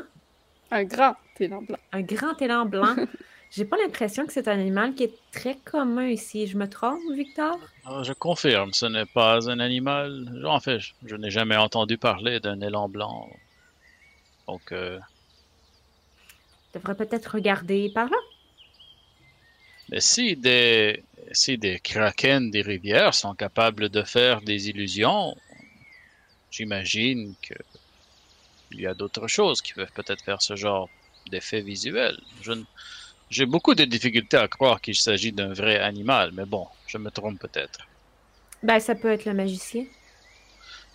Un grand élan blanc. un grand élan blanc, j'ai pas l'impression que c'est un animal qui est très commun ici. Je me trompe, Victor? Ah, je confirme, ce n'est pas un animal. En fait, je, je n'ai jamais entendu parler d'un élan blanc. Donc, euh, Je devrais peut-être regarder par là. mais si des, si des kraken des rivières sont capables de faire des illusions, j'imagine que il y a d'autres choses qui peuvent peut-être faire ce genre d'effet visuel. Je ne- J'ai beaucoup de difficultés à croire qu'il s'agit d'un vrai animal, mais bon, je me trompe peut-être. Ben, ça peut être le magicien.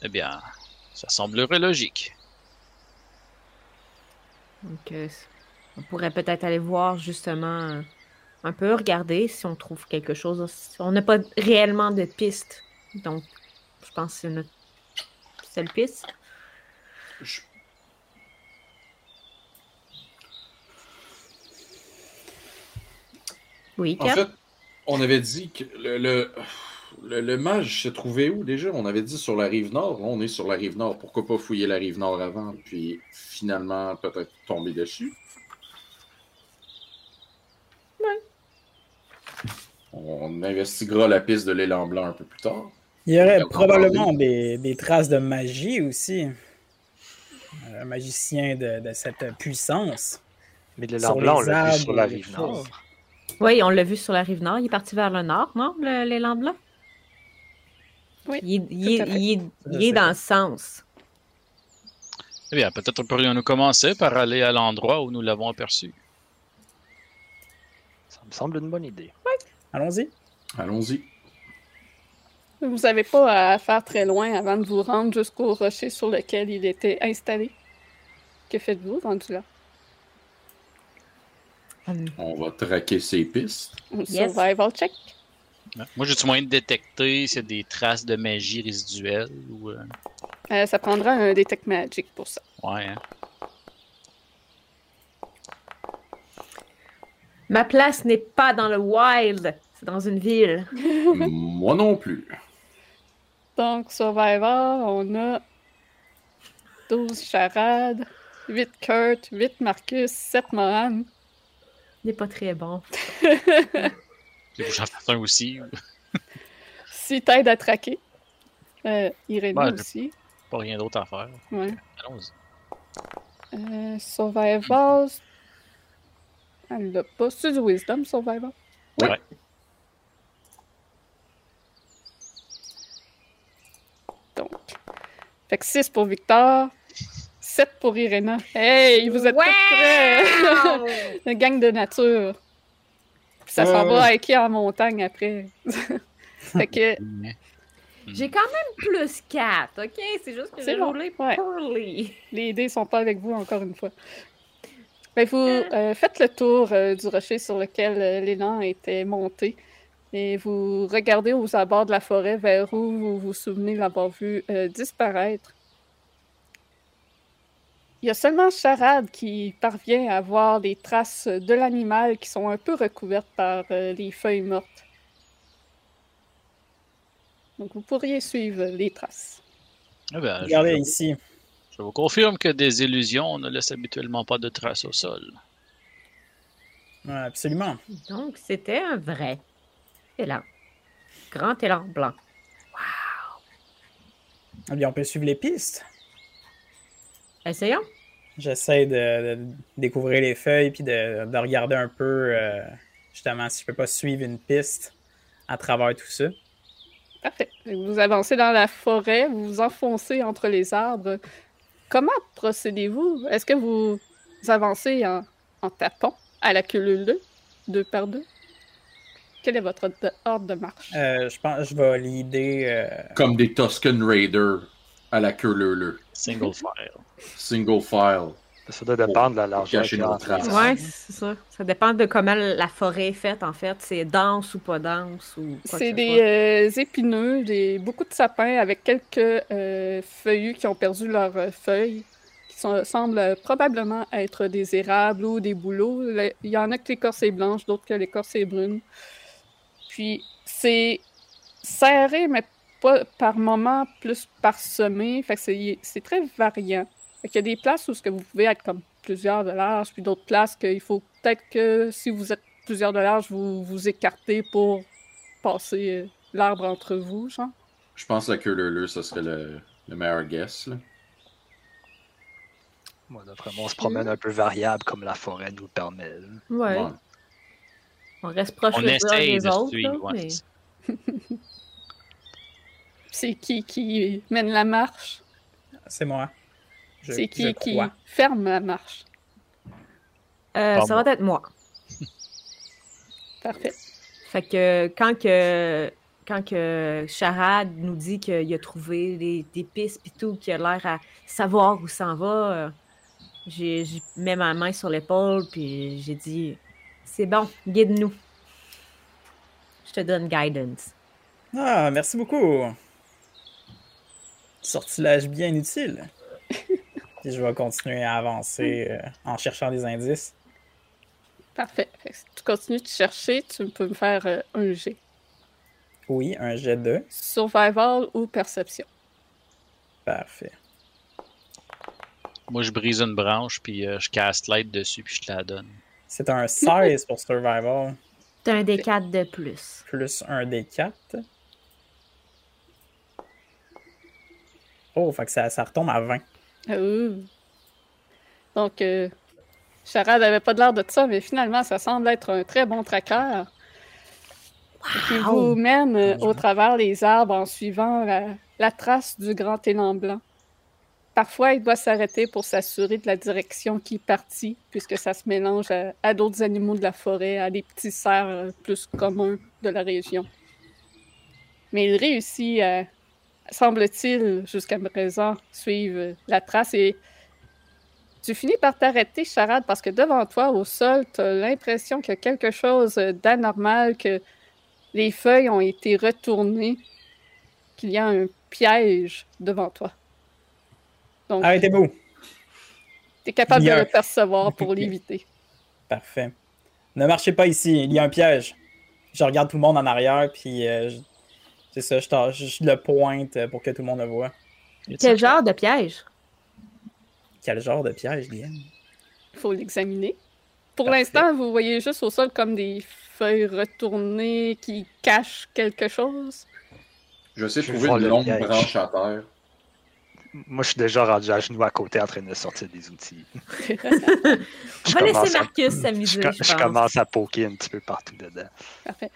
Eh bien, ça semblerait logique. Donc, euh, on pourrait peut-être aller voir justement euh, un peu, regarder si on trouve quelque chose. On n'a pas réellement de piste. Donc, je pense que c'est notre seule piste. Je- Oui, En fait, on avait dit que le, le, le- le mage se trouvait où déjà? On avait dit sur la rive nord. Là, on est sur la rive nord. Pourquoi pas fouiller la rive nord avant, puis finalement peut-être tomber dessus? Ouais. On investiguera la piste de l'élan blanc un peu plus tard. Il y aurait probablement des, des traces de magie aussi. Un magicien de, de cette puissance. Mais le Sur blanc, on les l'a vu arbres sur la rive nord. Oui, on l'a vu sur la rive nord. Il est parti vers le nord, non, le- l'élan blanc? Oui, Il, est- il il il dans le sens. Eh bien, peut-être pourrions-nous commencer par aller à l'endroit où nous l'avons aperçu. Ça me semble une bonne idée. Allons-y. Allons-y. Vous n'avez pas à faire très loin avant de vous rendre jusqu'au rocher sur lequel il était installé. Que faites-vous rendu là? On va traquer ces pistes. Yes. Survival check. Moi, j'ai-tu moyen de détecter s'il y a des traces de magie résiduelle ou. euh, Euh, ça prendra un Detect Magic pour ça. Ouais, hein? Ma place n'est pas dans le wild, c'est dans une ville. Moi non plus. Donc, Survivor, on a 12 charades, 8 Kurt, 8 Marcus, 7 Mohan. Il n'est pas très bon. J'en fais un aussi. 6 têtes à traquer. Euh, Irénée aussi. Pas rien d'autre à faire. Ouais. Allons-y. Euh, survival. Elle l'a pas. C'est du Wisdom, Survival? Ouais. Ouais. Donc. Fait que 6 pour Victor. 7 pour Irena. Hey, vous êtes tous prêts! Une gang de nature. Puis ça s'en Euh. va hiker en montagne après. fait que J'ai quand même plus 4, ok? C'est juste que j'ai bon, roulé ouais. poorly. les dés sont pas avec vous encore une fois. Ben, vous euh, faites le tour euh, du rocher sur lequel euh, l'élan était monté. Et vous regardez aux abords de la forêt vers où vous vous souvenez l'avoir vu euh, disparaître. Il y a seulement Charade qui parvient à voir les traces de l'animal qui sont un peu recouvertes par euh, les feuilles mortes. Donc vous pourriez suivre les traces. Eh ben, je, Regardez vous- ici. je vous confirme que des illusions ne laissent habituellement pas de traces au sol. Ouais, absolument. Donc, c'était un vrai élan. Grand élan blanc. Eh bien, on peut suivre les pistes. Essayons. J'essaie de, de découvrir les feuilles puis de, de regarder un peu, euh, justement, si je peux pas suivre une piste à travers tout ça. Parfait. Vous avancez dans la forêt, vous vous enfoncez entre les arbres. Comment procédez-vous? Est-ce que vous avancez en, en tapant à la queue leu, deux par deux? Quel est votre ordre de, ordre de marche? Euh, je pense que je vais l'idée. euh, Comme des Tusken Raiders à la queue leu Single file. Single file. Ça doit dépendre de la largeur. Ouais, c'est ça. Ça dépend de comment la forêt est faite, en fait. C'est dense ou pas dense ou C'est des euh, épineux, des, beaucoup de sapins avec quelques euh, feuillus qui ont perdu leurs euh, feuilles, qui sont- semblent euh, probablement être des érables ou des bouleaux. Le- Il y en a que l'écorce est blanche, d'autres que l'écorce est brune. Puis c'est serré, mais pas par moment, plus parsemé. Fait que c'est c'est très variant. Fait qu'il y a des places où ce que vous pouvez être comme plusieurs de large, puis d'autres places qu'il faut peut-être que si vous êtes plusieurs de large, vous vous écartez pour passer euh, l'arbre entre vous, genre. Je pense que leu ce serait le, le meilleur guess. Là. Moi, d'après moi, on se promène un peu variable comme la forêt nous le permet. là. Ouais. Ouais. On reste proche On les uns des de autres. suivre. là, mais- c'est qui qui mène la marche? C'est moi. C'est je qui qui ferme la marche? Euh, ça va être moi. Parfait. Fait que quand que quand que Charade nous dit qu'il a trouvé des, des pistes et tout, qu'il a l'air à savoir où s'en va, euh, j'ai j'ai mis ma main sur l'épaule puis j'ai dit c'est bon, guide-nous. Je te donne guidance. Ah, merci beaucoup sortilège bien utile. Puis je vais continuer à avancer euh, en cherchant des indices. Parfait. Si tu continues de chercher, tu peux me faire euh, un jet. Oui, un jet de. Survival ou perception. Parfait. Moi, je brise une branche, puis euh, je casse l'aide dessus, puis je te la donne. C'est un 16 pour Survival. C'est un D4 de plus. Plus un D4. Oh, fait que ça, ça retombe à 20. Ouh. Donc, euh, Charade avait pas de l'air de ça, mais finalement, ça semble être un très bon tracker. Qui vous mène euh, au travers des arbres en suivant la, la trace du grand élan blanc. Parfois, il doit s'arrêter pour s'assurer de la direction qui est partie, puisque ça se mélange à, à d'autres animaux de la forêt, à des petits cerfs euh, plus communs de la région. Mais il réussit à, semble-t-il, jusqu'à présent, suivre la trace et tu finis par t'arrêter, Charade, parce que devant toi, au sol, tu as l'impression qu'il y a quelque chose d'anormal, que les feuilles ont été retournées, qu'il y a un piège devant toi. Donc, Arrêtez-vous. tu es capable de le percevoir pour l'éviter. Parfait. Ne marchez pas ici, il y a un piège. Je regarde tout le monde en arrière, puis euh, je- c'est ça, je, t'en- je- je le pointe pour que tout le monde le voit. Quel genre de piège? Quel genre de piège? Il faut l'examiner. Pour l'instant, vous voyez juste au sol comme des feuilles retournées qui cachent quelque chose. Je Je trouver une longue branche à terre. Moi, je suis déjà rendu à genoux à côté en train de sortir des outils. On Je va commence laisser à- Marcus s'amuser, je, je pense. commence à poker un petit peu partout dedans. Parfait.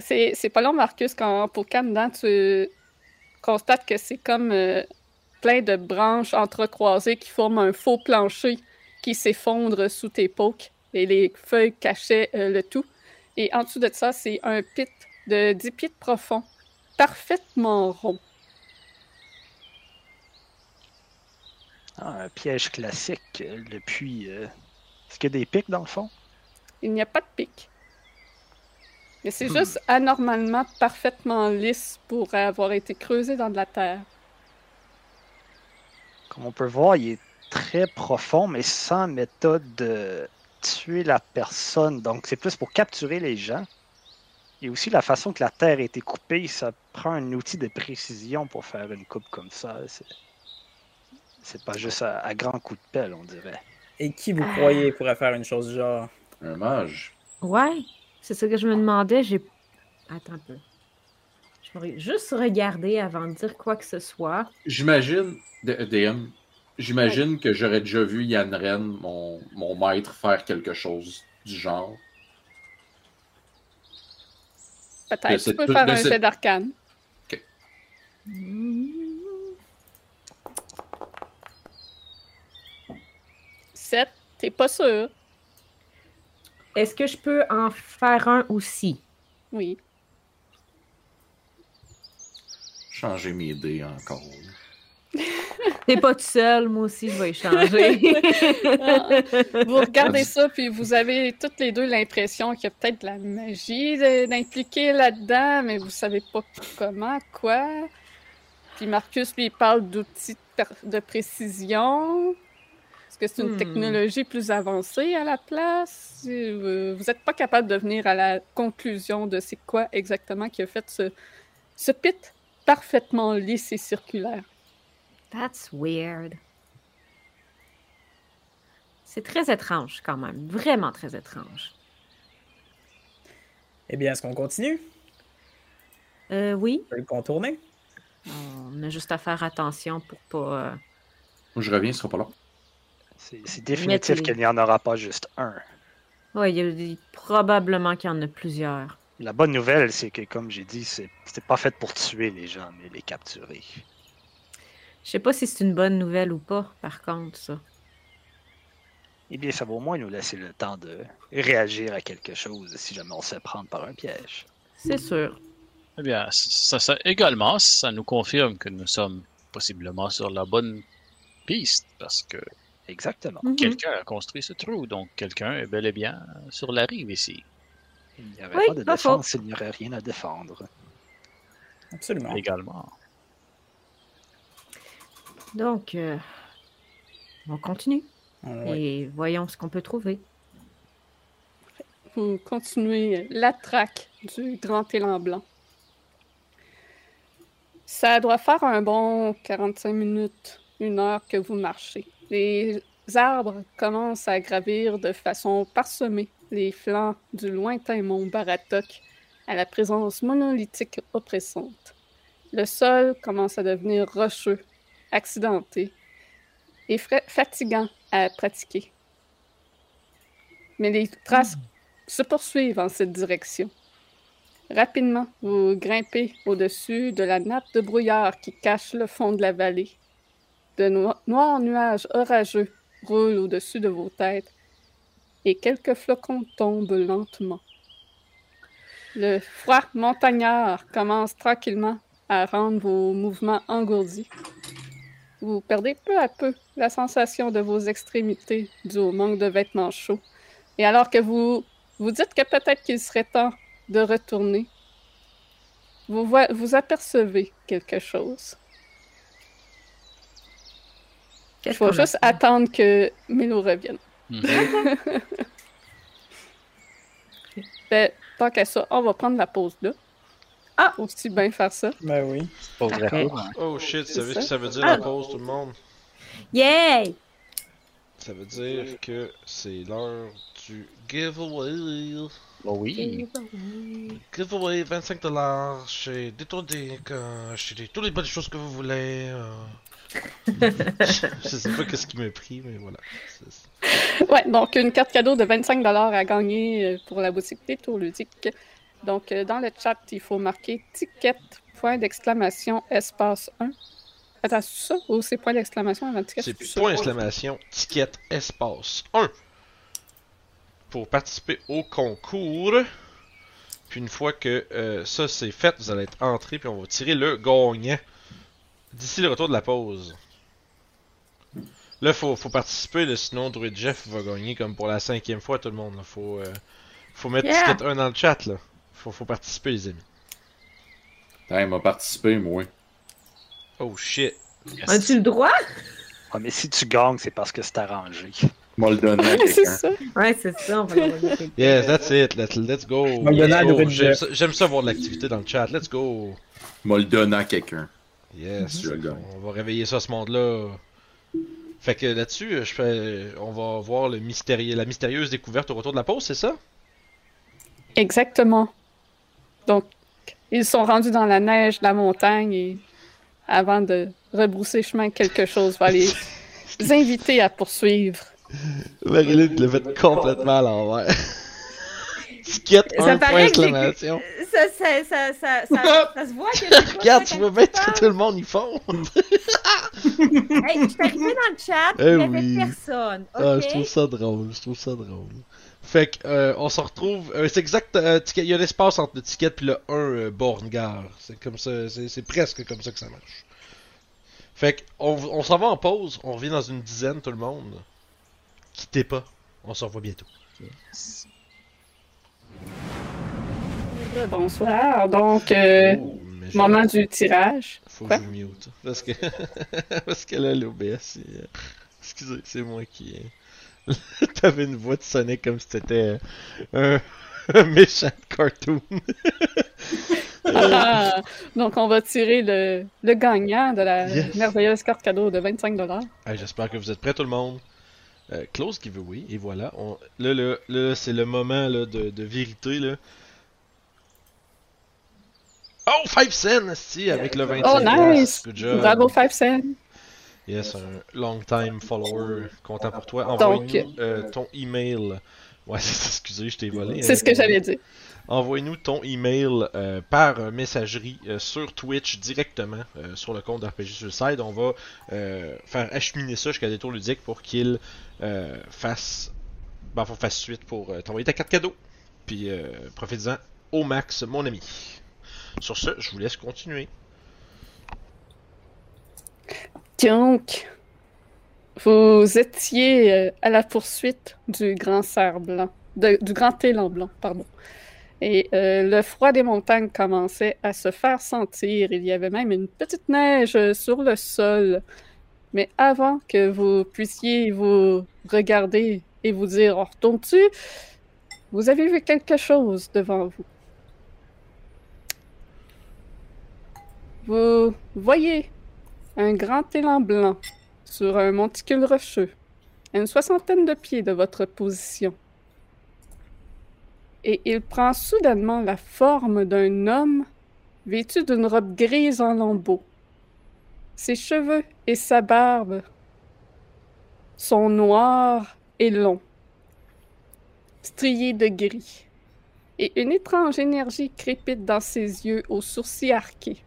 C'est c'est pas long, Marcus, quand pour dedans, tu constates que c'est comme euh, plein de branches entrecroisées qui forment un faux plancher qui s'effondre sous tes pokes et les feuilles cachaient euh, le tout. Et en dessous de ça, c'est un pit de 10 pieds de profond, parfaitement rond. Ah, un piège classique. euh, Le puits. euh, Est-ce qu'il y a des pics dans le fond? Il n'y a pas de pic. Mais c'est juste anormalement parfaitement lisse pour avoir été creusé dans de la terre. Comme on peut voir, il est très profond, mais sans méthode de tuer la personne. Donc, c'est plus pour capturer les gens. Et aussi, la façon que la terre a été coupée, ça prend un outil de précision pour faire une coupe comme ça. C'est, c'est pas juste à, à grand coup de pelle, on dirait. Et qui vous croyez pourrait faire une chose du genre? Un mage. Ouais, c'est ça que je me demandais. J'ai. Attends un peu. Je vais juste regarder avant de dire quoi que ce soit. J'imagine, DM, j'imagine que j'aurais déjà vu Yann Ren, mon, mon maître, faire quelque chose du genre. Peut-être. Tu peux faire un cette- jet d'arcane. Sept. T'es pas sûr? Est-ce que je peux en faire un aussi? Oui. Changer mes dés encore. T'es pas tout seul, moi aussi, je vais échanger. Vous regardez ça, puis vous avez toutes les deux l'impression qu'il y a peut-être de la magie de- d'impliquer là-dedans, mais vous savez pas comment, quoi. Puis Marcus, lui, il parle d'outils de précision. Que c'est une Hmm. technologie plus avancée à la place? Euh, Vous n'êtes pas capable de venir à la conclusion de c'est quoi exactement qui a fait ce, ce pit parfaitement lisse et circulaire? That's weird. C'est très étrange quand même, vraiment très étrange. Eh bien, est-ce qu'on continue? Euh, oui, On peut le contourner? on a juste à faire attention pour pas. euh, je reviens, ce sera pas long. C'est, définitif qu'il n'y en aura pas juste un. Ouais, il y a probablement qu'il y en a plusieurs. La bonne nouvelle, c'est que, comme j'ai dit, c'est, c'est pas fait pour tuer les gens, mais les capturer. Je sais pas si c'est une bonne nouvelle ou pas, par contre, ça. Eh bien, ça va au moins nous laisser le temps de réagir à quelque chose si jamais on se fait prendre par un piège. C'est sûr. Eh bien, ça, ça également, ça nous confirme que nous sommes possiblement sur la bonne piste parce que Exactement. Mhm. quelqu'un a construit ce trou, donc quelqu'un est bel et bien sur la rive ici. Il n'y aurait Oui, pas de pas défense s'il n'y aurait rien à défendre. Absolument. Également. Donc, euh, on continue Ouais. et voyons ce qu'on peut trouver. Vous continuez la traque du grand élan blanc. Ça doit faire un bon 45 minutes, une heure que vous marchez. Les arbres commencent à gravir de façon parsemée les flancs du lointain mont Baratok à la présence monolithique oppressante. Le sol commence à devenir rocheux, accidenté et fatigant à pratiquer. Mais les traces se poursuivent en cette direction. Rapidement, vous grimpez au-dessus de la nappe de brouillard qui cache le fond de la vallée. De no- noirs nuages orageux roulent au-dessus de vos têtes et quelques flocons tombent lentement. Le froid montagnard commence tranquillement à rendre vos mouvements engourdis. Vous perdez peu à peu la sensation de vos extrémités dû au manque de vêtements chauds. Et alors que vous vous dites que peut-être qu'il serait temps de retourner, vous, vous apercevez quelque chose. Il Qu'est-ce faut juste attendre que Milo revienne. Mhm. Ben, tant qu'à ça, on va prendre la pause là. Ah! Aussi bien faire ça. Ben oui. Pas vrai. Parfait. Oh shit, C'est savez ce ça. que ça veut dire Ah. la pause, tout le monde? Yay! Ça veut dire que c'est l'heure du giveaway. Oh oui. Giveaway 25$ chez Détour chez des- toutes les bonnes choses que vous voulez. euh. Je sais pas qu'est-ce qui m'a pris, mais voilà. Ouais, donc une carte cadeau de 25 à gagner euh, pour la boutique des tours ludiques. Donc, euh, dans le chat, il faut marquer ticket, point d'exclamation, espace 1. Attends, c'est ça ou c'est point d'exclamation avant ticket? C'est point exclamation, ticket, espace 1. Pour participer au concours. Puis une fois que euh, ça c'est fait, vous allez être entré, puis on va tirer le gagnant. D'ici le retour de la pause. Là, faut, faut participer, là, sinon Druid Jeff va gagner comme pour la cinquième fois tout le monde. Là. Faut, euh, faut mettre Yeah. ticket 1 dans le chat là. Faut, faut participer, les amis. Putain, il m'a participé, moi. Oh shit. Yes. As-tu le droit? Ah, mais si tu gagnes, c'est parce que c'est arrangé. M'a le donné à c'est quelqu'un. ça. Ouais, c'est ça, on va quelqu'un. Yes, that's it. Let's, let's go. le donner J'aime Jeff. ça, j'aime ça voir de l'activité dans le chat. Let's go. M'a le donné à quelqu'un. Yes. Le gagne. On va réveiller ça, ce monde-là. Fait que là-dessus, je fais, on va voir le mystérieux, la mystérieuse découverte au retour de la pause, c'est ça? Exactement. Donc, ils sont rendus dans la neige, la montagne, et avant de rebrousser chemin, quelque chose va les inviter à poursuivre. Marilyn l'a fait complètement à l'envers. Ticket, Ça un point paraît que. Ça, ça, ça, ça, ça, ça se voit que Regarde, tu vois quand bien tu ce que tout le monde y font. Hey, je suis arrivée dans le chat, Eh il y avait oui. personne. Ah, je trouve ça drôle, je trouve ça drôle. Fait que, euh, on se retrouve. euh, c'est exact. euh, Il y a l'espace entre le ticket et le 1 euh, Borngar. C'est comme ça. C'est c'est presque comme ça que ça marche. Fait que, on, on s'en va en pause. On revient dans une dizaine, tout le monde. Quittez pas. On se revoit bientôt. Bonsoir. Donc, euh, Oh, je- moment du tirage. Faut Quoi? que je mute. Parce que. parce que là, l'OBS, il, euh, Excusez, c'est moi qui. euh, T'avais une voix de Sonic comme si t'étais euh, un, un méchant cartoon. Ah, donc, on va tirer le, le gagnant de la Yes. merveilleuse carte cadeau de 25$. Hey, J'espère que vous êtes prêts, tout le monde. Euh, close giveaway, et voilà. On... Là, là, là, c'est le moment là, de, de vérité. Là. Oh, 5 cents, si, avec le 25 Oh, nice! Good job. Bravo, 5 cents. Yes, un long time follower. Content pour toi. Envoie-nous euh, ton email. Ouais, excusez, je t'ai volé. C'est hein. ce que j'allais dire. Envoie-nous ton email euh, par euh, messagerie euh, sur Twitch directement sur le compte d'RPG Suicide. On va faire acheminer ça jusqu'à des tours ludiques pour qu'il fasse, ben, fasse suite pour t'envoyer ta carte cadeau. Puis profite-en au max, mon ami. Sur ce, je vous laisse continuer. Donc, vous étiez à la poursuite du grand cerf blanc, du grand élan blanc, pardon. Et euh, le froid des montagnes commençait à se faire sentir. Il y avait même une petite neige sur le sol. Mais avant que vous puissiez vous regarder et vous dire on retourne-tu, vous avez vu quelque chose devant vous. Vous voyez un grand élan blanc sur un monticule rocheux, à une soixantaine de pieds de votre position. Et il prend soudainement la forme d'un homme vêtu d'une robe grise en lambeaux. Ses cheveux et sa barbe sont noirs et longs, striés de gris. Et une étrange énergie crépite dans ses yeux aux sourcils arqués.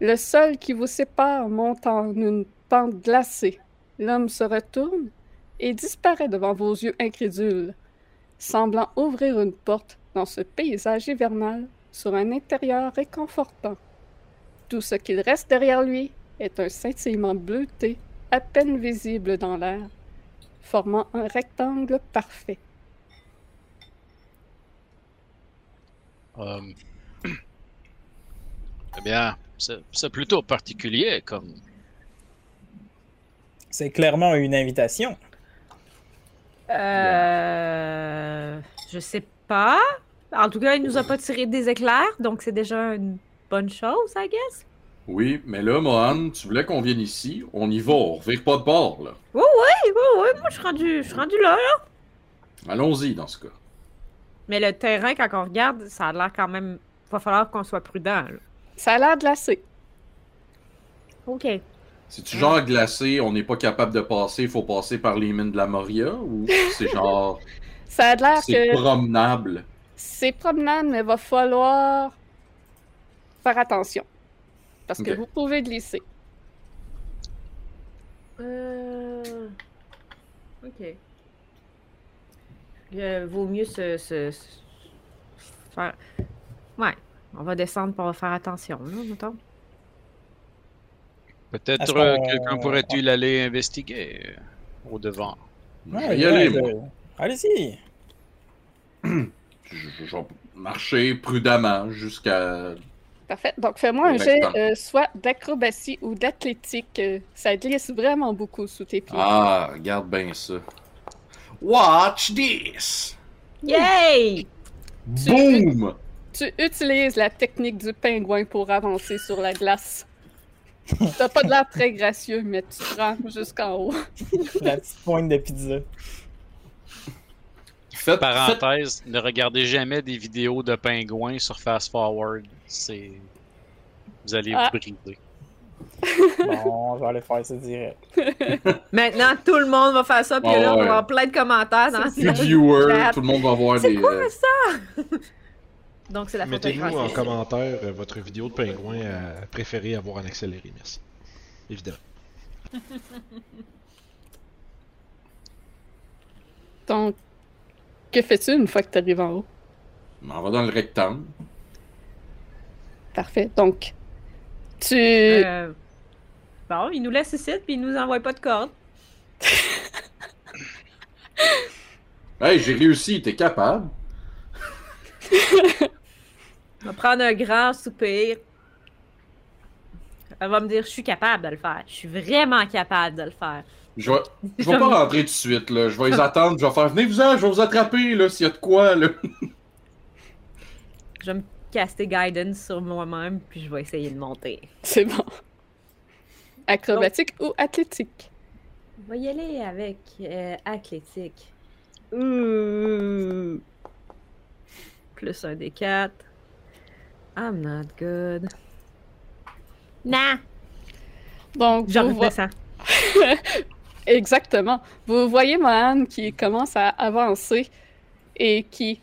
Le sol qui vous sépare monte en une pente glacée. L'homme se retourne et disparaît devant vos yeux incrédules, semblant ouvrir une porte dans ce paysage hivernal sur un intérieur réconfortant. Tout ce qu'il reste derrière lui est un scintillement bleuté à peine visible dans l'air, formant un rectangle parfait. Euh, Eh bien, c'est c'est plutôt particulier comme. C'est clairement une invitation. Euh. Je sais pas. En tout cas, il nous a pas tiré des éclairs, donc c'est déjà une bonne chose, I guess. Oui, mais là, Mohan, tu voulais qu'on vienne ici. On y va, on revire pas de bord, là. Oui, oui, oui, oui, moi je suis rendu, je suis rendu là, là. Allons-y, dans ce cas. Mais le terrain, quand on regarde, ça a l'air quand même. Va falloir qu'on soit prudent, là. Ça a l'air glacé. OK. C'est-tu genre glacé, on n'est pas capable de passer, il faut passer par les mines de la Moria, ou c'est genre, Ça a l'air c'est que promenable? c'est promenade, mais va falloir faire attention. Parce que vous pouvez glisser. Euh... OK. Il vaut mieux se, se- se faire... Ouais. On va descendre pour faire attention, là, mettons. Peut-être euh, qu'on- quelqu'un pourrait-il aller investiguer euh, au devant? Vais y aller, moi. Allez-y. Je- je- je- marcher prudemment jusqu'à. Parfait. Donc, fais-moi un jet euh, soit d'acrobatie ou d'athlétique. euh, ça glisse vraiment beaucoup sous tes pieds. Ah, regarde bien ça. Watch this! Yay! Boom! Tu utilises la technique du pingouin pour avancer sur la glace. T'as pas de l'air très gracieux, mais tu te rends jusqu'en haut. La petite pointe de pizza. Faites, faites- Parenthèse, ne regardez jamais des vidéos de pingouins sur Fast Forward. C'est. Vous allez Ah. vous briser. Bon, je vais aller faire ça direct. Maintenant, tout le monde va faire ça, puis Ah là, on va ouais. avoir plein de commentaires dans Plus de viewers, tout le monde va voir C'est des. quoi euh, ça? Donc, c'est la Mettez-nous en photographie. commentaire euh, votre vidéo de pingouin euh, préférée à voir en accéléré, merci. Évidemment. Donc, que fais-tu une fois que tu arrives en haut? On va dans le rectangle. Parfait. Donc, tu. Euh, Bon, il nous laisse ici, puis il nous envoie pas de corde. Hey, j'ai réussi, t'es capable. On va prendre un grand soupir. Elle va me dire, je suis capable de le faire. Je suis vraiment capable de le faire. Je vais, je vais pas rentrer tout de suite, là. Je vais les attendre, je vais faire venez vous en, je vais vous attraper, là, s'il y a de quoi, là. Je vais me caster guidance sur moi-même, puis je vais essayer de monter. C'est bon. Acrobatique ou athlétique? On va y aller avec euh, athlétique. Ouh. Plus un des quatre. I'm not good. Nah! Donc, Je vous vo- redescends. Exactement. Vous voyez Mohan qui commence à avancer et qui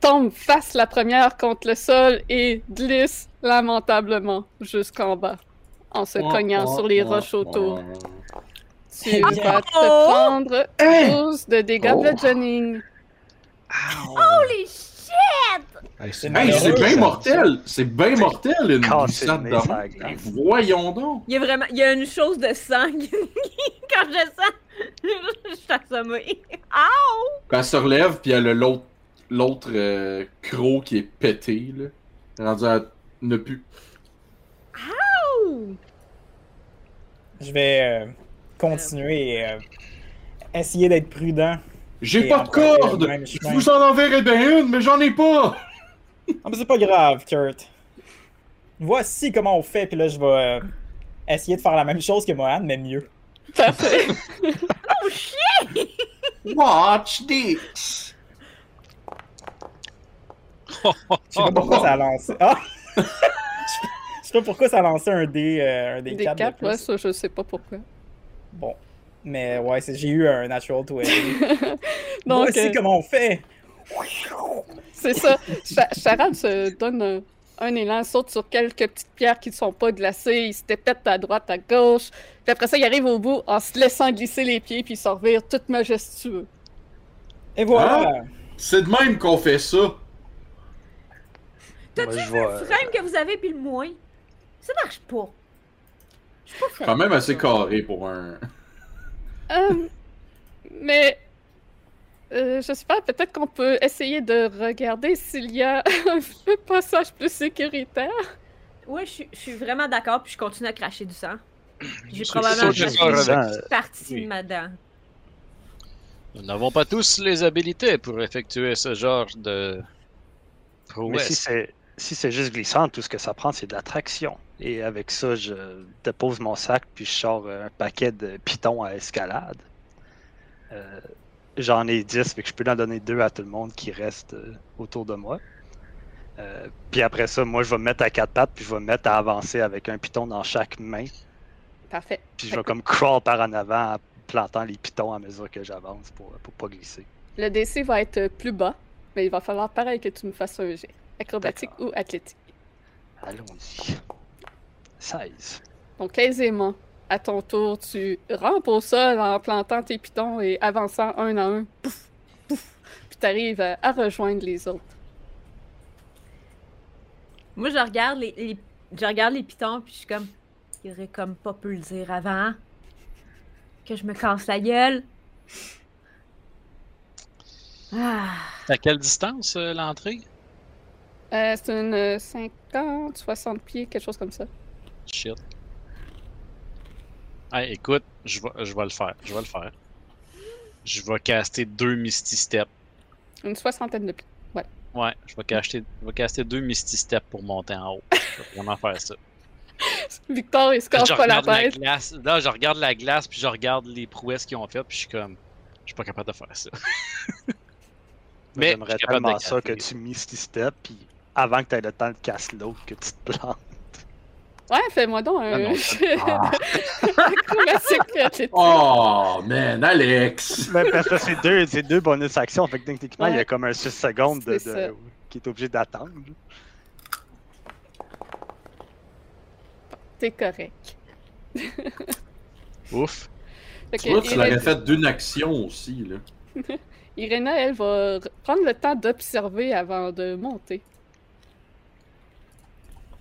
tombe face la première contre le sol et glisse lamentablement jusqu'en bas en se cognant sur les roches autour. Tu vas te Oh! prendre 12 de dégâts Oh. bludgeoning. Holy shit! Hey, C'est bien mortel! C'est bien mortel, une glissade de Voyons donc! Il y a vraiment... Il y a une chose de sang quand je sens. je suis assommée. Ow! Puis elle se relève, puis elle a l'autre l'autre euh, croc qui est pété, là. Rendu à ne plus. Ouh! Je vais euh, continuer et euh, essayer d'être prudent. J'ai pas de corde! Je vous en enverrai bien une, mais j'en ai pas! Ah, mais c'est pas grave, Kurt. Voici comment on fait, puis là, je vais euh, essayer de faire la même chose que Mohan, mais mieux. Parfait. Watch this! Je sais pas pourquoi ça a lancé. Ah! Je sais pas pourquoi ça a lancé un dé, euh, un dé Des 4 de 4, plus. ouais, ça, je sais pas pourquoi. Bon. Mais ouais, c'est- j'ai eu un natural 20. Donc, Voici euh, comment on fait? c'est ça. Cha- Charade se donne un, un élan, saute sur quelques petites pierres qui ne sont pas glacées, il se tépète à droite, à gauche. Puis après ça, il arrive au bout en se laissant glisser les pieds puis s'en revire tout majestueux. Et voilà. Ah! C'est de même qu'on fait ça! T'as-tu vu le vois, euh, frame que vous avez puis le moins? Ça marche pas. Je suis pas Quand même assez carré pour un. Euh, mais euh, je sais pas, peut-être qu'on peut essayer de regarder s'il y a un passage plus sécuritaire. Ouais, je suis- je suis vraiment d'accord, puis je continue à cracher du sang. J'ai probablement une partie Oui. de ma dent. Nous n'avons pas tous les habilités pour effectuer ce genre de Mais prouesse. si c'est si c'est juste glissant, tout ce que ça prend, c'est de la traction. Et avec ça, je dépose mon sac puis je sors un paquet de pitons à escalade. Euh, J'en ai 10, fait que je peux en donner deux à tout le monde qui reste euh, autour de moi. Euh, puis après ça, moi, je vais me mettre à quatre pattes puis je vais me mettre à avancer avec un piton dans chaque main. Parfait. Puis je vais comme crawl par en avant en plantant les pitons à mesure que j'avance pour, pour pas glisser. Le DC va être plus bas, mais il va falloir pareil que tu me fasses un jet. Acrobatique ou athlétique. Allons-y. 16. Donc aisément, à ton tour, tu rampes au sol en plantant tes pitons et avançant un à un. Pouf, pouf, puis t'arrives à, à rejoindre les autres. Moi, je regarde les, les- je regarde les pitons, puis je suis comme, il aurait comme pas pu le dire avant. Que je me casse la gueule. Ah. C'est à quelle distance euh, l'entrée? Euh, c'est une euh, 50, 60 pieds, quelque chose comme ça. Shit. Hey, écoute, je vais, je vais le faire. Je vais le faire. Je vais caster deux Misty Step. Une soixantaine de pieds. Ouais, je vais caster, je vais caster deux Misty Step pour monter en haut. Je vais vraiment faire ça. Victor, il se je pas la tête. glace. Là, je regarde la glace, puis je regarde les prouesses qu'ils ont faites, puis je suis comme. Je suis pas capable de faire ça. Mais J'aimerais tellement ça que tu misty step, puis avant que tu aies le temps de casser l'autre, que tu te plantes. Ouais, fais-moi donc un Ah non, jet Ah. Oh, man, Alex! Mais parce que c'est deux, c'est deux bonus actions, fait que techniquement, il y Ouais. a comme un 6 secondes de, C'est qui est obligé d'attendre. T'es correct. Ouf. Fait Tu vois, tu l'aurais fait d'une action aussi, là. Irena, elle, va prendre le temps d'observer avant de monter.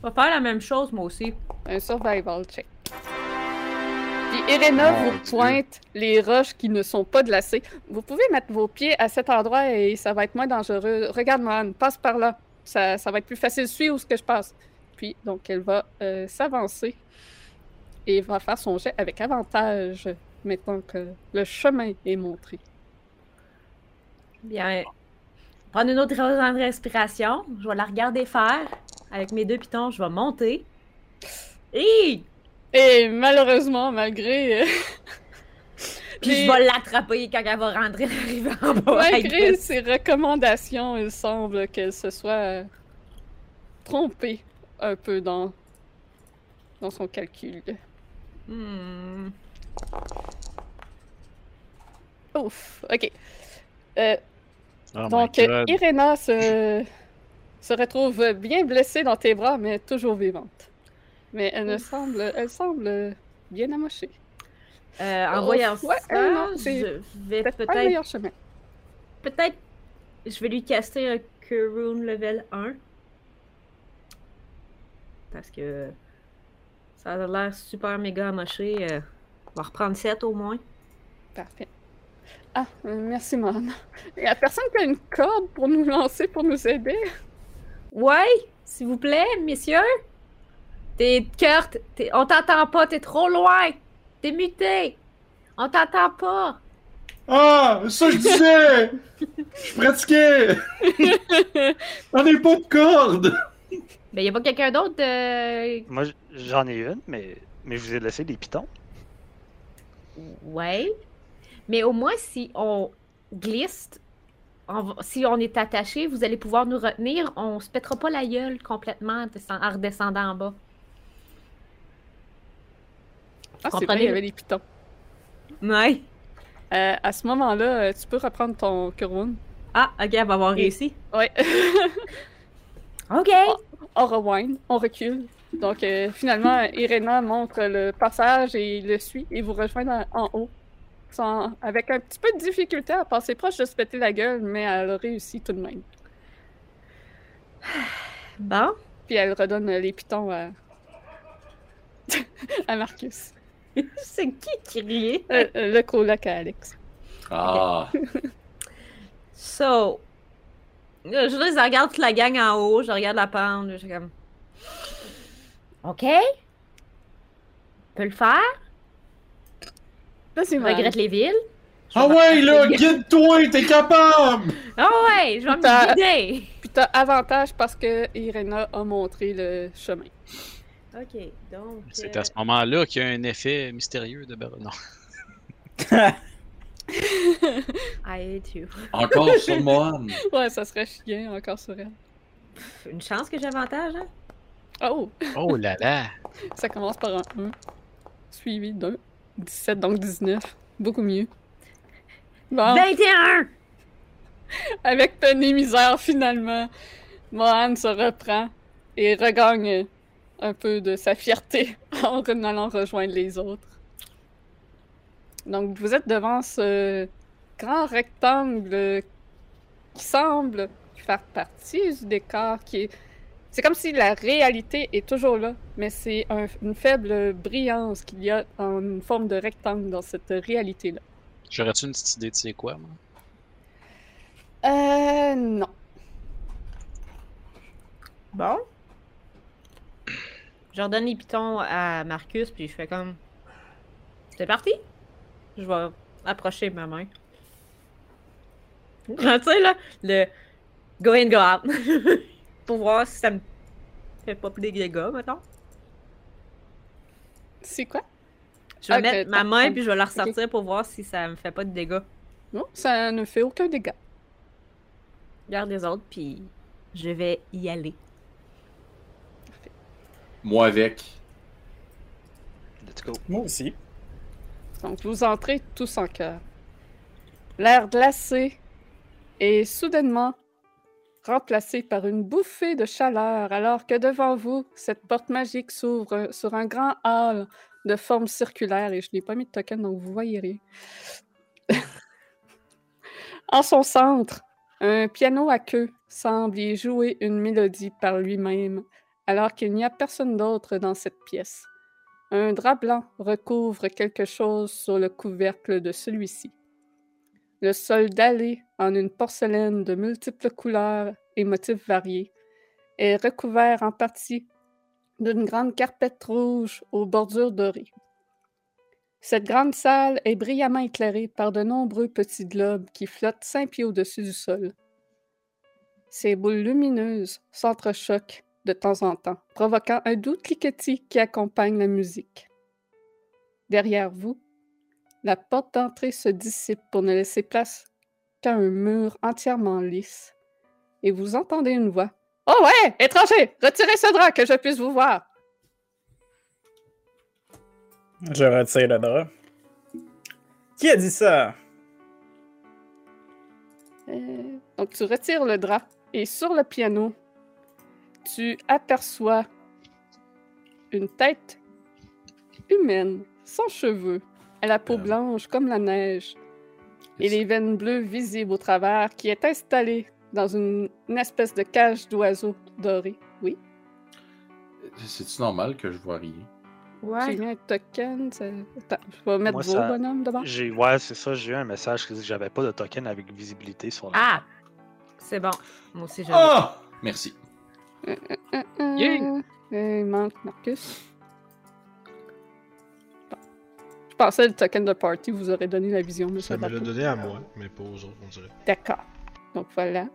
On va faire la même chose, moi aussi. Un survival check. Puis Irena vous Dieu. pointe les roches qui ne sont pas glacées. Vous pouvez mettre vos pieds à cet endroit et ça va être moins dangereux. Regarde, Mohan, passe par là. Ça, ça va être plus facile. Suis où ce que je passe. Puis, donc, elle va euh, s'avancer et va faire son jet avec avantage maintenant que le chemin est montré. Bien. Prendre une autre grande respiration. Je vais la regarder faire. Avec mes deux pitons, je vais monter. Et Et malheureusement, malgré, euh, puis Les- je vais l'attraper quand elle va rentrer arriver en bas. malgré ses recommandations, il semble qu'elle se soit euh, trompée un peu dans, dans son calcul. Hmm. Ouf, ok. Euh, Oh donc. Irena se, se retrouve bien blessée dans tes bras, mais toujours vivante. Mais elle ne semble, elle semble bien amochée. Euh, en Oh, voyant ouais, ça, euh, non, je vais Peut-être peut-être. Je vais lui caster un Kurun level 1. Parce que. Ça a l'air super méga amoché. euh, on va reprendre 7 au moins. Parfait. Ah, euh, merci, Man. Il y a personne qui a une corde pour nous lancer, pour nous aider? Ouais, s'il vous plaît, messieurs. T'es Kurt, t'es- on t'entend pas, t'es trop loin. T'es muté. On t'entend pas. Ah, ça je disais! Je pratiquais! On n'est pas de corde! Ben, y a pas quelqu'un d'autre de. Moi, j- j'en ai une, mais, mais je vous ai laissé des pitons. Ouais. Mais au moins, si on glisse, on si on est attaché, vous allez pouvoir nous retenir. On se pètera pas la gueule complètement en descend- en redescendant en bas. Ah, c'est vrai, il y avait des pitons. Ouais. Euh, à ce moment-là, euh, tu peux reprendre ton Kurun. Ah, ok, elle va avoir Et- réussi. Ouais. Ok. on rewind, on recule. Donc, euh, finalement, Irena montre le passage et il le suit et vous rejoint en, en haut. Sans- avec un petit peu de difficulté à passer proche de se péter la gueule, mais elle a réussi tout de même. Bon. Puis elle redonne les pitons à, à Marcus. C'est qui qui riait? Euh, euh, le coloc à Alex. Ah, So. Je les regarde toute la gang en haut, je regarde la pente, je suis comme. Ok. On peut le faire? Là, c'est regrette les villes. Ah ouais, là, guide-toi, t'es capable! Ah ouais, je vais me guider. Puis t'as avantage parce que Irena a montré le chemin. Ok, donc. C'est euh, à ce moment-là qu'il y a un effet mystérieux de Bar- Non. I hate you. encore sur Mohan. Ouais, ça serait chiant encore sur elle. Une chance que j'ai avantage, hein? Oh! Oh là là! Ça commence par un 1, suivi d'un 17, donc 19. Beaucoup mieux. Bon, 21! avec peine et misère, finalement, Mohan se reprend et regagne un peu de sa fierté en allant rejoindre les autres. Donc, vous êtes devant ce grand rectangle qui semble faire partie du décor qui est... C'est comme si la réalité est toujours là, mais c'est un- une faible brillance qu'il y a en une forme de rectangle dans cette réalité-là. J'aurais-tu une petite idée de c'est quoi, moi? Euh, non. Bon. Je redonne les pitons à Marcus, puis je fais comme. C'est parti? Je vais approcher ma main. tu sais, là, le go in, go out. Pour voir si ça me fait pas plus de dégâts, mettons. C'est quoi? Je vais Ok, mettre ma main, puis je vais la ressortir pour voir si ça me fait pas de dégâts. Non, ça ne fait aucun dégât. Garde les autres, puis je vais y aller. Moi avec. Let's go. Moi aussi. Donc, vous entrez tous en cœur. L'air glacé est soudainement remplacé par une bouffée de chaleur, alors que devant vous, cette porte magique s'ouvre sur un grand hall de forme circulaire, et je n'ai pas mis de token, donc vous voyez rien. en son centre, un piano à queue semble y jouer une mélodie par lui-même, alors qu'il n'y a personne d'autre dans cette pièce. Un drap blanc recouvre quelque chose sur le couvercle de celui-ci. Le sol dallé en une porcelaine de multiples couleurs et motifs variés est recouvert en partie d'une grande carpette rouge aux bordures dorées. Cette grande salle est brillamment éclairée par de nombreux petits globes qui flottent cinq pieds au-dessus du sol. Ces boules lumineuses s'entrechoquent de temps en temps, provoquant un doux cliquetis qui accompagne la musique. Derrière vous, la porte d'entrée se dissipe pour ne laisser place qu'à un mur entièrement lisse. Et vous entendez une voix. Oh ouais, étranger, retirez ce drap que je puisse vous voir. Je retire le drap. Qui a dit ça? Euh, donc tu retires le drap et sur le piano, tu aperçois une tête humaine, sans cheveux, à la peau blanche comme la neige, et les veines bleues visibles au travers, qui est installée dans une, une espèce de cage d'oiseau doré. Oui, C'est-tu normal que je vois rien? j'ai mis un token. ça- Attends, je vais mettre Moi, vos ça- bonhommes d'abord. J'ai, ouais, c'est ça, j'ai eu un message qui dit que j'avais pas de token avec visibilité sur le. Ah! C'est bon. Moi aussi, j'ai. Ah! Merci. Euh, Yeah. euh, il manque Marcus. Pensais le token de party vous aurait donné la vision, mais Ça me l'a donné à moi, mais pas aux autres, on dirait. D'accord. Donc voilà.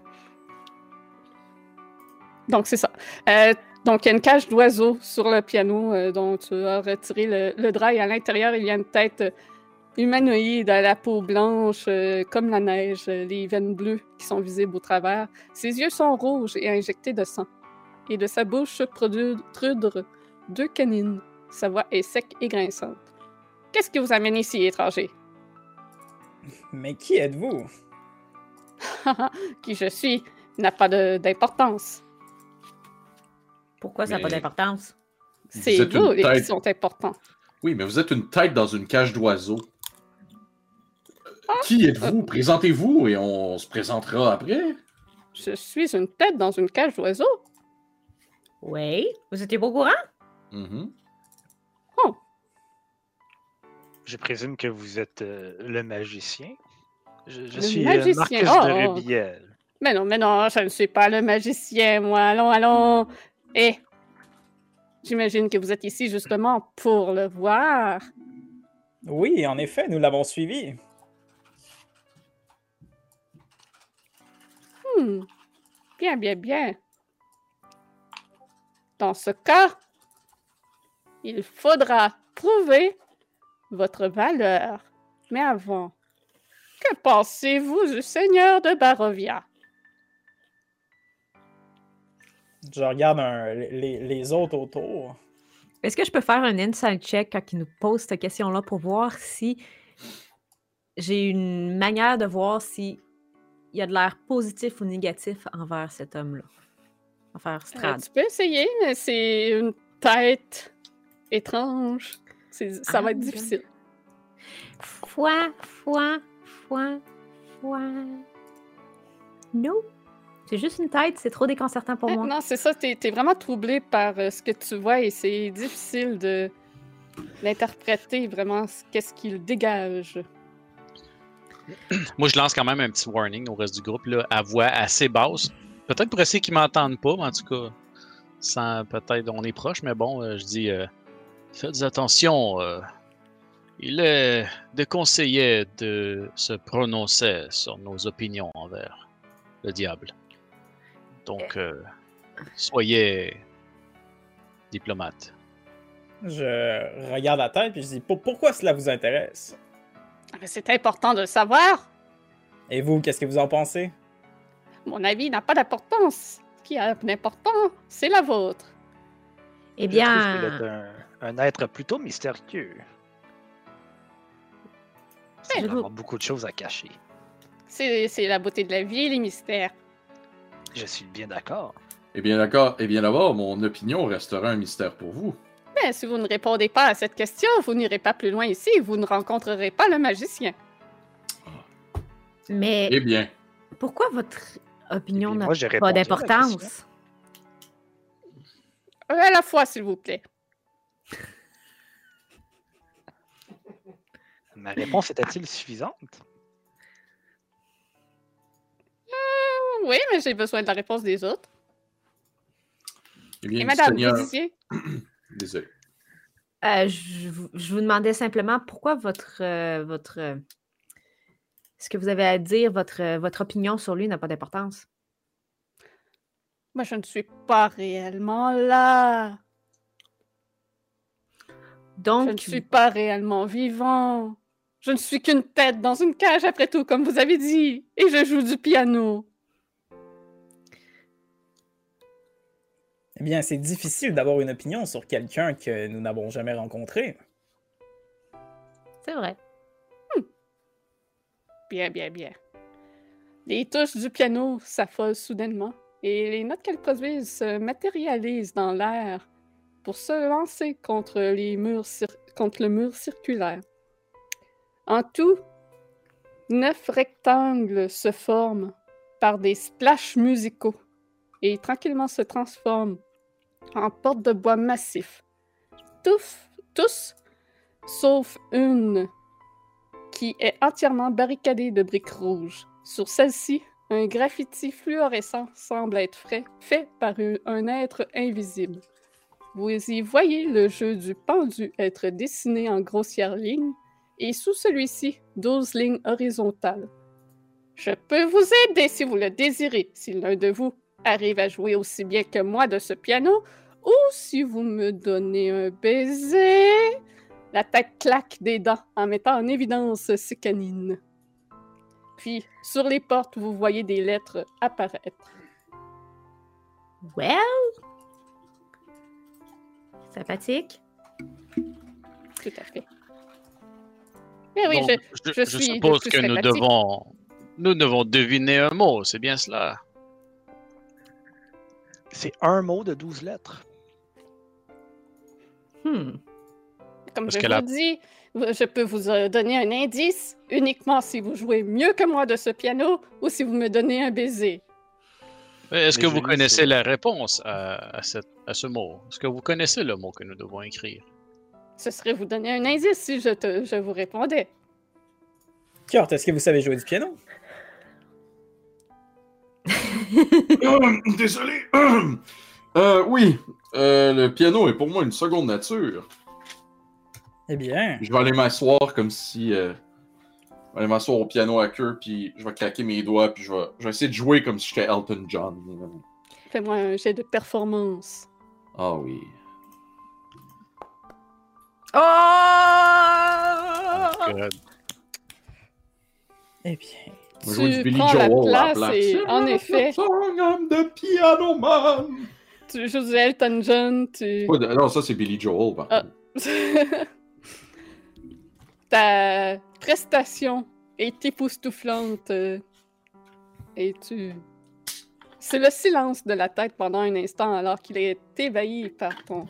Donc c'est ça. Euh, donc il y a une cage d'oiseau sur le piano euh, dont tu as retiré le, le drap et à l'intérieur il y a une tête euh, humanoïde à la peau blanche euh, comme la neige, euh, les veines bleues qui sont visibles au travers. Ses yeux sont rouges et injectés de sang. Et de sa bouche produisent deux canines. Sa voix est sec et grinçante. Qu'est-ce qui vous amène ici, étranger? Mais qui êtes-vous? qui je suis n'a pas de- d'importance. Pourquoi ça n'a pas d'importance? C'est vous les qui tête. sont importants. Oui, mais vous êtes une tête dans une cage d'oiseaux. Euh, Qui êtes-vous? Présentez-vous et on se présentera après. Je suis une tête dans une cage d'oiseaux. Oui. Vous étiez pas au courant? Mhm. Je présume que vous êtes euh, le magicien. Je, je Le suis magicien, euh, Marcus oh! de Rubiel. Mais non, mais non, je ne suis pas le magicien, moi. Allons, allons. Eh, j'imagine que vous êtes ici justement pour le voir. Oui, en effet, nous l'avons suivi. Hmm. Bien, bien, bien. Dans ce cas, il faudra prouver votre valeur. Mais avant, que pensez-vous du seigneur de Barovia? Je regarde un- les, les autres autour. Est-ce que je peux faire un inside check quand il nous pose cette question-là pour voir si j'ai une manière de voir si il y a de l'air positif ou négatif envers cet homme-là? Envers Euh, Strad. tu peux essayer, mais c'est une tête étrange. Ça va Ah, être ok. difficile. Foi, foi, foi, foi. Non. C'est juste une tête, c'est trop déconcertant pour Euh, moi. Non, c'est ça, t'es es vraiment troublé par euh, ce que tu vois et c'est difficile de d'interpréter vraiment ce- qu'est-ce qu'il dégage. Moi, je lance quand même un petit warning au reste du groupe, là, à voix assez basse. Peut-être pour essayer qu'ils m'entendent pas, mais en tout cas, sans peut-être on est proche, mais bon, euh, je dis euh, faites attention. euh, il est déconseillé de se prononcer sur nos opinions envers le diable. Donc, euh, soyez diplomate. Je regarde la tête puis je dis Pour- pourquoi cela vous intéresse? Mais C'est important de le savoir. Et vous, qu'est-ce que vous en pensez? Mon avis n'a pas d'importance. Ce qui a d'important, c'est la vôtre. Eh Je trouve qu'il bien, est un, un être plutôt mystérieux. Il je doit vous- avoir beaucoup de choses à cacher. C'est c'est la beauté de la vie et les mystères. Je suis bien d'accord. Eh bien d'accord, eh bien d'abord, mon opinion restera un mystère pour vous. Mais si vous ne répondez pas à cette question, vous n'irez pas plus loin ici et vous ne rencontrerez pas le magicien. mais Eh bien, pourquoi votre opinion Eh n'a pas d'importance? Un à la fois, s'il vous plaît. Ma réponse était-il suffisante? Oui, mais j'ai besoin de la réponse des autres. eh bien, Et madame? Désolé. Euh, je, vous- je vous demandais simplement pourquoi votre. euh, votre euh, ce que vous avez à dire, votre, euh, votre opinion sur lui n'a pas d'importance. Moi, je ne suis pas réellement là. Je Donc, ne suis pas réellement vivant. Je ne suis qu'une tête dans une cage, après tout, comme vous avez dit. Et je joue du piano. Eh bien, c'est difficile d'avoir une opinion sur quelqu'un que nous n'avons jamais rencontré. c'est vrai. Bien, bien, bien. Les touches du piano s'affolent soudainement et les notes qu'elles produisent se matérialisent dans l'air pour se lancer contre, les murs contre le mur circulaire. En tout, neuf rectangles se forment par des splashs musicaux et tranquillement se transforment en portes de bois massifs. Tous, tous sauf une qui est entièrement barricadée de briques rouges. Sur celle-ci, un graffiti fluorescent semble être fait, fait par un, un être invisible. Vous y voyez le jeu du pendu être dessiné en grossières lignes et sous celui-ci, 12 lignes horizontales. Je peux vous aider si vous le désirez, si l'un de vous arrive à jouer aussi bien que moi de ce piano, ou si vous me donnez un baiser. La tête claque des dents en mettant en évidence ses canines. Puis, sur les portes, vous voyez des lettres apparaître. Well? Sympathique. Tout à fait. Mais oui, Donc, je, je, je je suis suppose que nous devons, nous devons deviner un mot, c'est bien cela. C'est un mot de 12 lettres. Hmm. Comme Parce je vous la- dis, je peux vous euh, donner un indice uniquement si vous jouez mieux que moi de ce piano ou si vous me donnez un baiser. Est-ce Les que vous connaissez la réponse à, à cette- à ce mot? Est-ce que vous connaissez le mot que nous devons écrire? Ce serait vous donner un indice si je, te, je vous répondais. Kurt, est-ce que vous savez jouer du piano? Hum, désolé. Euh, oui, euh, le piano est pour moi une seconde nature. Eh bien, Je vais aller m'asseoir comme si. euh, je vais aller m'asseoir au piano à queue, puis je vais claquer mes doigts, puis je vais, je vais essayer de jouer comme si j'étais Elton John. Fais-moi un jet de performance. Ah oui. Oh! Que- eh bien. On va jouer du Tu Billy prends la Joel la place place. et, en effet, Song I'm the piano man. tu joues du Elton John, tu... Non, ça c'est Billy Joel, par Ah. Ta prestation est époustouflante euh, et tu... C'est le silence de la tête pendant un instant alors qu'il est ébahi par ton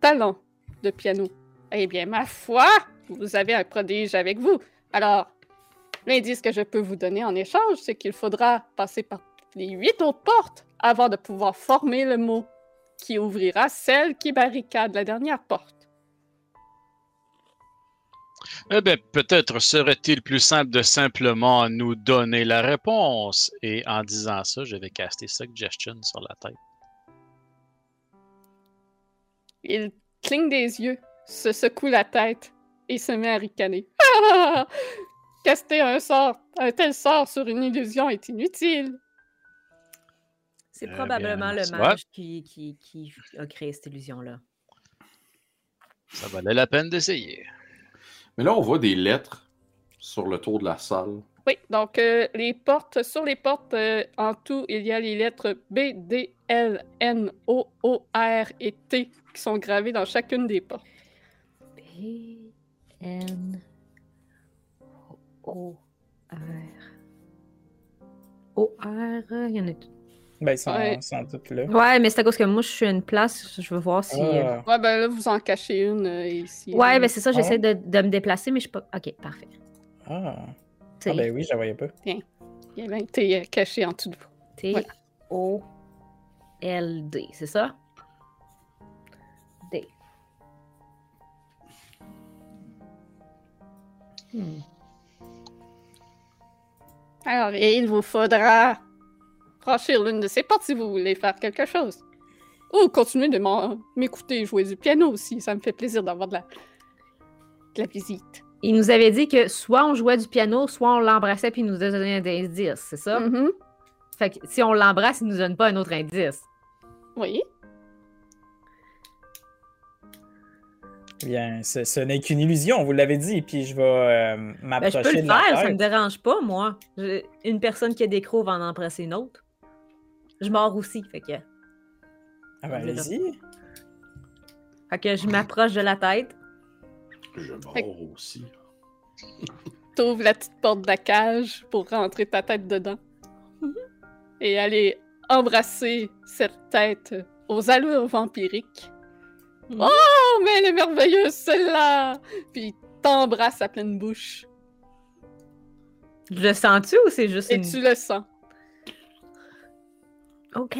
talent de piano. Eh bien, ma foi, vous avez un prodige avec vous. Alors, l'indice que je peux vous donner en échange, c'est qu'il faudra passer par les huit autres portes avant de pouvoir former le mot qui ouvrira celle qui barricade la dernière porte. Eh bien, peut-être serait-il plus simple de simplement nous donner la réponse. Et en disant ça, je vais caster Suggestion sur la tête. Il cligne des yeux, se secoue la tête et se met à ricaner. Ah! Caster un sort, un tel sort sur une illusion est inutile. C'est Eh probablement bien, le mage qui, qui, qui a créé cette illusion-là. Ça valait la peine d'essayer. Mais là, on voit des lettres sur le tour de la salle. Oui, donc euh, les portes, sur les portes, euh, en tout, il y a les lettres B, D, L, N, O, O, R et T qui sont gravées dans chacune des portes. P, N, O, R. O, R, il y en a. Ben, ils sont, Ouais. sont tous là. Ouais, mais c'est à cause que moi, je suis à une place, je veux voir si. Ah. Ouais, ben là, vous en cachez une euh, ici. Ouais, ben c'est ça, Ah. j'essaie de, de me déplacer, mais je suis pas. Ok, parfait. Ah. T, Ah, ben oui, je la voyais pas. Il y a un T euh, caché en dessous de vous. T, voilà. O, L, D, c'est ça? D. Hmm. Alors, il vous faudra franchir l'une de ces portes si vous voulez faire quelque chose. Ou continuer de m'écouter jouer du piano aussi. Ça me fait plaisir d'avoir de la, de la visite. Il nous avait dit que soit on jouait du piano, soit on l'embrassait puis il nous donnait un indice, c'est ça? Mhm. Fait que si on l'embrasse, il nous donne pas un autre indice. Oui. Bien, ce, ce n'est qu'une illusion, vous l'avez dit, puis je vais euh, Ben, je m'approcher peux le de la faire, ça me tête. dérange pas, moi. Je- Une personne qui a des crocs va en embrasser une autre. Je mords aussi, fait que, Ah ben, allez-y. fait que je m'approche de la tête. Je Fait- mords aussi. T'ouvres la petite porte de la cage pour rentrer ta tête dedans. Et aller embrasser cette tête aux allures vampiriques. Mhm. Oh, mais elle est merveilleuse, celle-là! Puis t'embrasse à pleine bouche. Je le sens-tu ou c'est juste Et une... tu le sens. OK.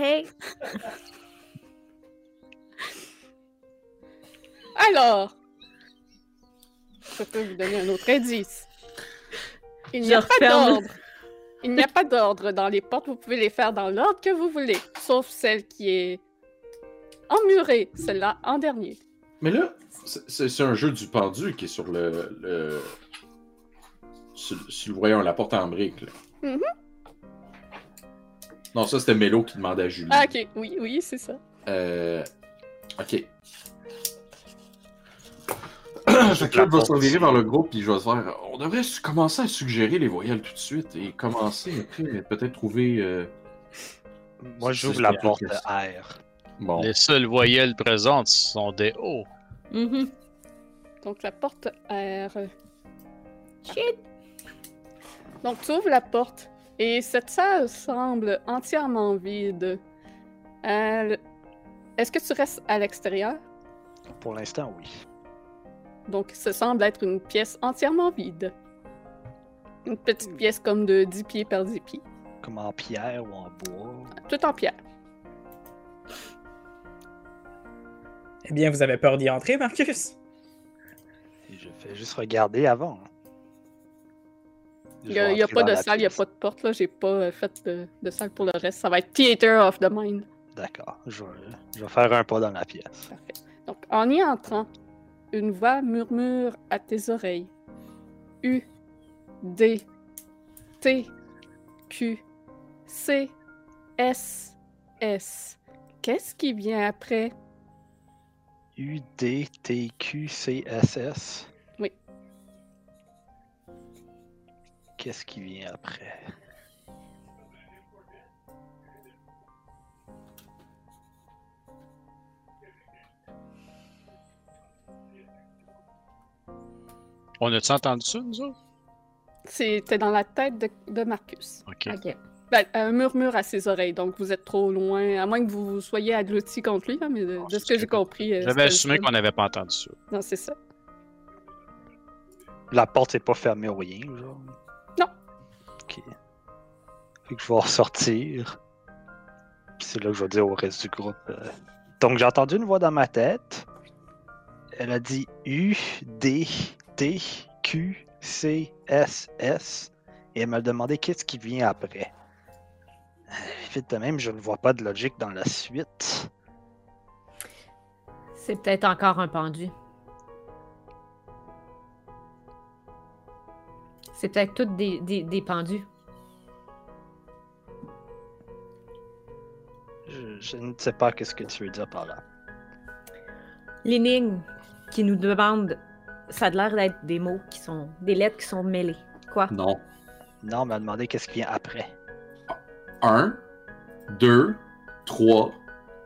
Alors, je peux vous donner un autre indice. Il n'y a pas d'ordre. Il n'y a pas d'ordre dans les portes. Vous pouvez les faire dans l'ordre que vous voulez, sauf celle qui est emmurée, celle-là en dernier. Mais là, c'est- un jeu du pendu qui est sur le. le... Sur, sur voyons, la porte en brique. Là. Mhm. Non, ça c'était Mélo qui demandait à Julie. Ah, ok, oui, oui, c'est ça. Euh, Ok. fait que là, je vais se revirer vers le groupe puis je vais se faire. On devrait commencer à suggérer les voyelles tout de suite et commencer après, peut-être trouver. euh, Moi, j'ouvre la porte. R. Bon. Les seules voyelles présentes sont des O. Mhm. Donc la porte R. Shit. Donc tu ouvres la porte et cette salle semble entièrement vide. Est-ce que tu restes à l'extérieur? Pour l'instant, oui. Donc, ce semble être une pièce entièrement vide. Une petite pièce comme de 10 pieds par 10 pieds. Comme en pierre ou en bois. Tout en pierre. Eh bien, vous avez peur d'y entrer, Marcus? Je fais juste regarder avant. Il n'y a, y a pas de salle, il n'y a pas de porte. là. J'ai pas euh, fait de, de salle pour le reste. Ça va être Theater of the Mind. D'accord. Je, vais- je vais faire un pas dans la pièce. Parfait. Donc, en y entrant, une voix murmure à tes oreilles. U, D, T, Q, C, S, S. Qu'est-ce qui vient après? U, D, T, Q, C, S, S. Qu'est-ce qui vient après? On a-tu entendu ça, nous autres? C'était dans la tête de, de Marcus. Ok. Ben, un murmure à ses oreilles, donc vous êtes trop loin, à moins que vous soyez agloutis contre lui, mais de, de ce que j'ai compris. euh, J'avais assumé qu'on n'avait pas entendu ça. Non, c'est ça. La porte n'est pas fermée ou rien, genre? Ok. Fait que je vais ressortir. Puis c'est là que je vais dire au reste du groupe. euh, Donc j'ai entendu une voix dans ma tête. Elle a dit U, D, T, Q, C, S, S. Et elle m'a demandé qu'est-ce qui vient après. Euh, Vite de même, je ne vois pas de logique dans la suite. C'est peut-être encore un pendu. C'est peut-être toutes des, des, des pendus. Je, je ne sais pas qu'est-ce que tu veux dire par là. L'énigme qui nous demande, ça a l'air d'être des mots qui sont. des lettres qui sont mêlées. Quoi? Non. Non, elle m'a demandé qu'est-ce qui vient après. 1, 2, 3,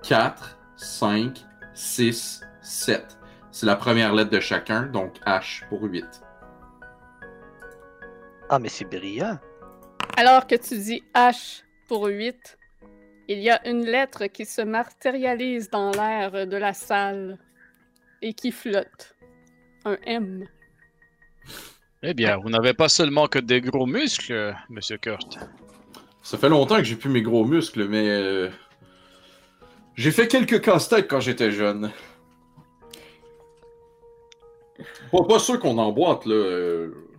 4, 5, 6, 7. C'est la première lettre de chacun, donc H pour 8. Ah, mais c'est brillant. Alors que tu dis H pour 8, il y a une lettre qui se matérialise dans l'air de la salle et qui flotte. Un M. Eh bien, vous n'avez pas seulement que des gros muscles, Monsieur Kurt. Ça fait longtemps que j'ai plus mes gros muscles, mais euh, j'ai fait quelques casse-têtes quand j'étais jeune. Pas, pas sûr qu'on emboîte, là. euh.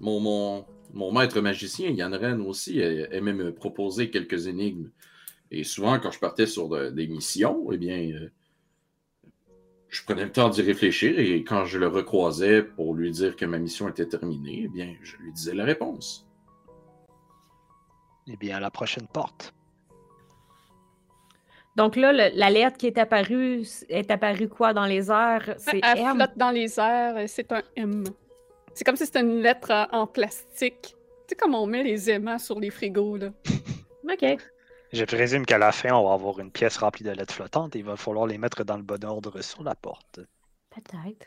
Mon, mon, mon maître magicien, Yann Ren aussi, euh, aimait me proposer quelques énigmes. Et souvent, quand je partais sur de- des missions, eh bien, euh, je prenais le temps d'y réfléchir et quand je le recroisais pour lui dire que ma mission était terminée, eh bien, je lui disais la réponse. Eh bien, à la prochaine porte. Donc là, le- la lettre qui est apparue, est apparue quoi dans les airs? C'est Elle M? flotte dans les airs, et c'est un M. C'est comme si c'était une lettre en plastique. Tu sais, comme on met les aimants sur les frigos, là. OK. Je présume qu'à la fin, on va avoir une pièce remplie de lettres flottantes et il va falloir les mettre dans le bon ordre sur la porte. Peut-être.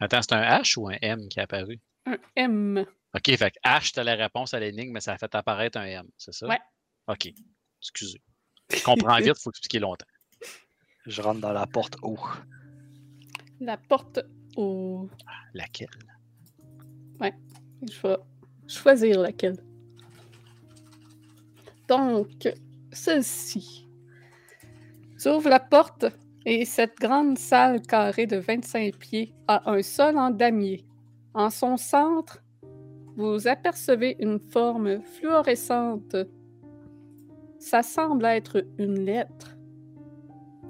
Attends, c'est un H ou un M qui est apparu? Un M. Ok, fait que H, c'était la réponse à l'énigme, mais ça a fait apparaître un M, c'est ça? Ouais. Ok, excusez. Je comprends vite, il faut expliquer longtemps. Je rentre dans la porte haut. La porte Laquelle? Je vais choisir laquelle. Donc, celle-ci. Tu ouvres la porte et cette grande salle carrée de 25 pieds a un sol en damier. En son centre, vous apercevez une forme fluorescente. Ça semble être une lettre.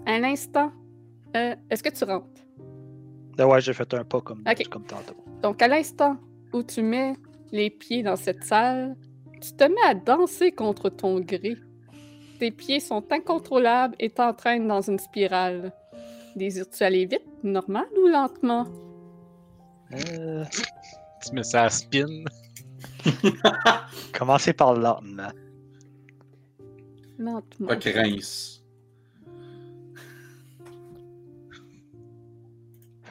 À l'instant, euh, est-ce que tu rentres? Ah ouais, j'ai fait un pas comme, comme tantôt. Donc, à l'instant où tu mets les pieds dans cette salle, tu te mets à danser contre ton gré. Tes pieds sont incontrôlables et t'entraînent dans une spirale. Désires-tu aller vite, normal ou lentement? Euh, Tu mets ça à spin. commencez par lentement. Lentement. Pas que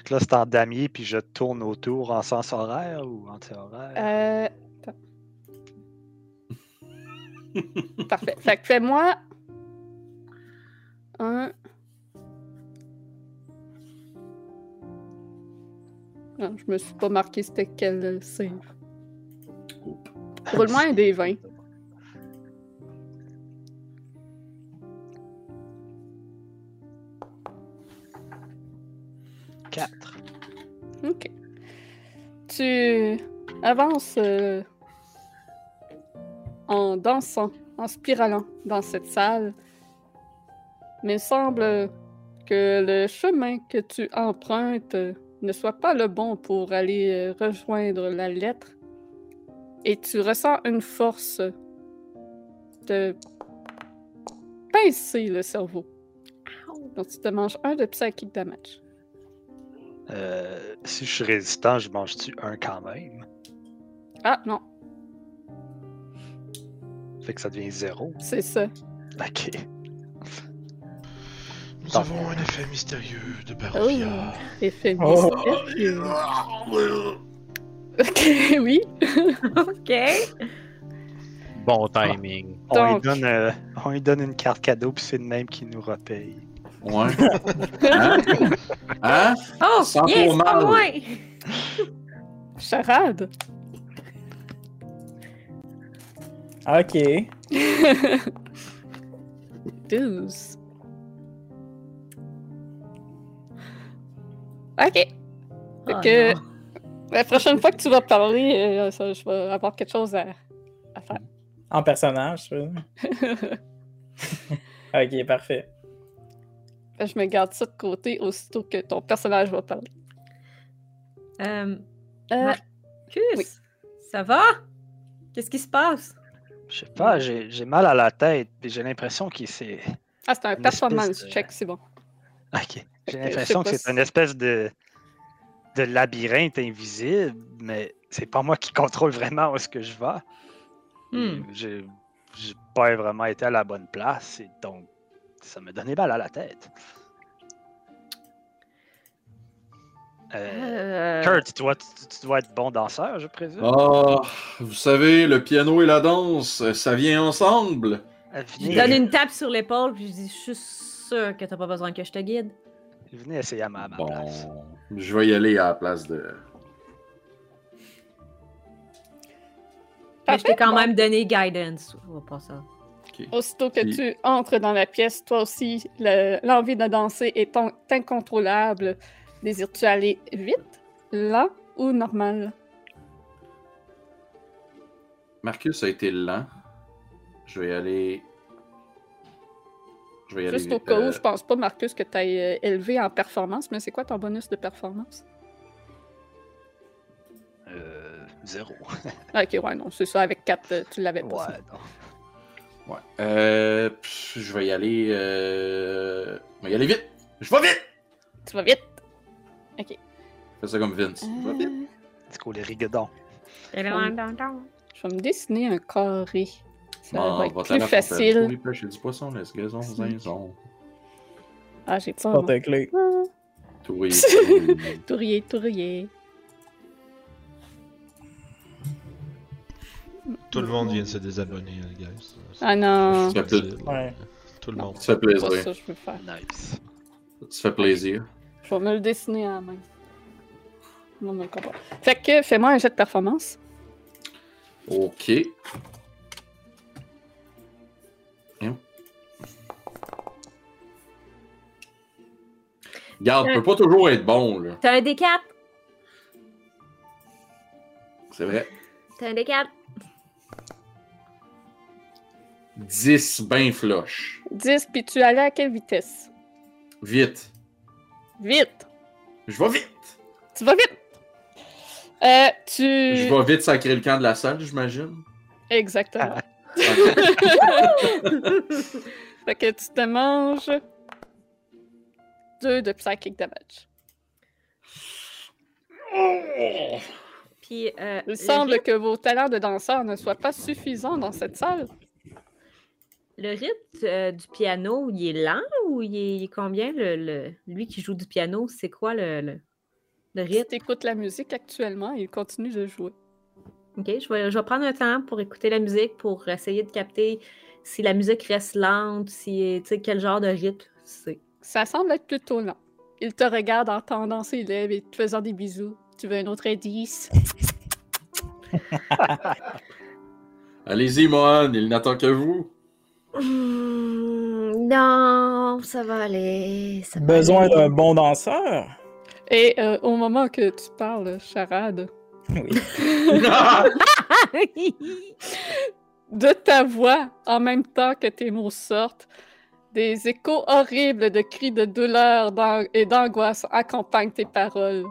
Fait que là, c'est en damier, puis je tourne autour en sens horaire ou anti-horaire. Euh... Parfait. Fait que fais-moi un. Non, je me suis pas marqué c'était quel save. Oups. Roule-moi un des 20. Quatre. Ok. Tu avances euh, en dansant, en spiralant dans cette salle. Mais il semble que le chemin que tu empruntes ne soit pas le bon pour aller euh, rejoindre la lettre. Et tu ressens une force de pincer le cerveau. Donc tu te manges un de psychic damage. Euh, si je suis résistant, je mange-tu un quand même? Ah non, Fait que ça devient zéro. c'est ça. Ok. Nous avons un effet mystérieux de Oh, Barovia. effet Oh. mystérieux. Ok, oui. OK. Bon timing. On lui, donne, euh, on lui donne une carte cadeau, puis c'est le même qui nous repaye. Ouais. hein? Hein? Oh, Sans yes, pas moi! Charade. Ok. 12. Ok. Fait Oh que non. la prochaine fois que tu vas parler, euh, ça, je vais avoir quelque chose à, à faire. En personnage, tu veux dire? Ok, parfait. Je me garde ça de côté aussitôt que ton personnage va parler. Euh, Euh, Marcus, oui. ça va? Qu'est-ce qui se passe? Je sais pas, j'ai mal à la tête. et J'ai l'impression que c'est. Ah, c'est un performance de- check, c'est bon. Ok. J'ai l'impression que c'est une espèce de, de labyrinthe invisible, mais c'est pas moi qui contrôle vraiment où est-ce que je vais. Hmm. J'ai j'ai pas vraiment été à la bonne place, et donc ça me donnait mal à la tête. Euh, Euh, Kurt, tu dois, tu, tu dois être bon danseur, je présume. Ah, vous savez, le piano et la danse, ça vient ensemble. je Venez, lui donne une tape sur l'épaule, puis je dis, je suis sûre que t'as pas besoin que je te guide. venez essayer à ma, à ma place. Bon, je vais y aller à la place de. Mais je t'ai quand Bon. même donné guidance. On va pas ça. Aussitôt que Puis- tu entres dans la pièce, toi aussi, le- l'envie de danser est ton- incontrôlable. Désires-tu aller vite, lent ou normal? Marcus a été lent. Je vais aller. Je vais y aller. Juste au cas euh, où, je pense pas, Marcus, que tu ailles élevé en performance, mais c'est quoi ton bonus de performance? Euh, zéro. Ah, ok, ouais, non, c'est ça, avec 4, tu l'avais pas. ça. Ouais, non. Ouais. Euh, pff, je vais y aller. Euh... Je vais y aller vite. Je vais vite. Tu vas vite. Fais ça comme Vince. Je vais vite. Euh, C'est quoi les rigodons? je vais me dessiner un carré. Ça Bon, va être plus facile. Pêché du poisson, laisse gazon, zinzon. Ah, j'ai pas. Porte clé. Ah, Touré. Tourrier, Tout le monde vient de se désabonner, les gars. Ah non, Ça fait. Ouais. Tout le monde. Ça fait pas plaisir. ça que je veux faire. Nice. Ça fait plaisir. Je vais me le dessiner à la main. Non, comprends. Fait que, fais-moi un jet de performance. Ok. Hein? Garde, peut pas toujours être bon, là. T'as un D4? C'est vrai. T'as un D4? 10, ben flush. 10, puis tu allais à quelle vitesse? Vite. Vite! Je vais vite. Tu vas vite! Euh, tu... Je vais vite sacrer le camp de la salle, j'imagine. Exactement. Ok. fait que tu te manges... Deux de psychic damage. Puis, euh, Il le semble que vos talents de danseur ne soient pas suffisants dans cette salle. Le rythme euh, du piano, il est lent ou il est, il est combien? Le, le- Lui qui joue du piano, c'est quoi le, le, le Si rythme? tu écoutes la musique actuellement, il continue de jouer. Ok, je vais, je vais prendre un temps pour écouter la musique, pour essayer de capter si la musique reste lente, si, tu sais, quel genre de rythme c'est. Ça semble être plutôt lent. Il te regarde en tendant ses lèvres et te faisant des bisous. Tu veux un autre indice? Allez-y, Mohan, il n'attend que vous. Hmm, non, ça va aller. Ça va Besoin d'un bon danseur? Et euh, au moment que tu parles, charade, Oui. de ta voix, en même temps que tes mots sortent, des échos horribles de cris de douleur et d'angoisse accompagnent tes paroles.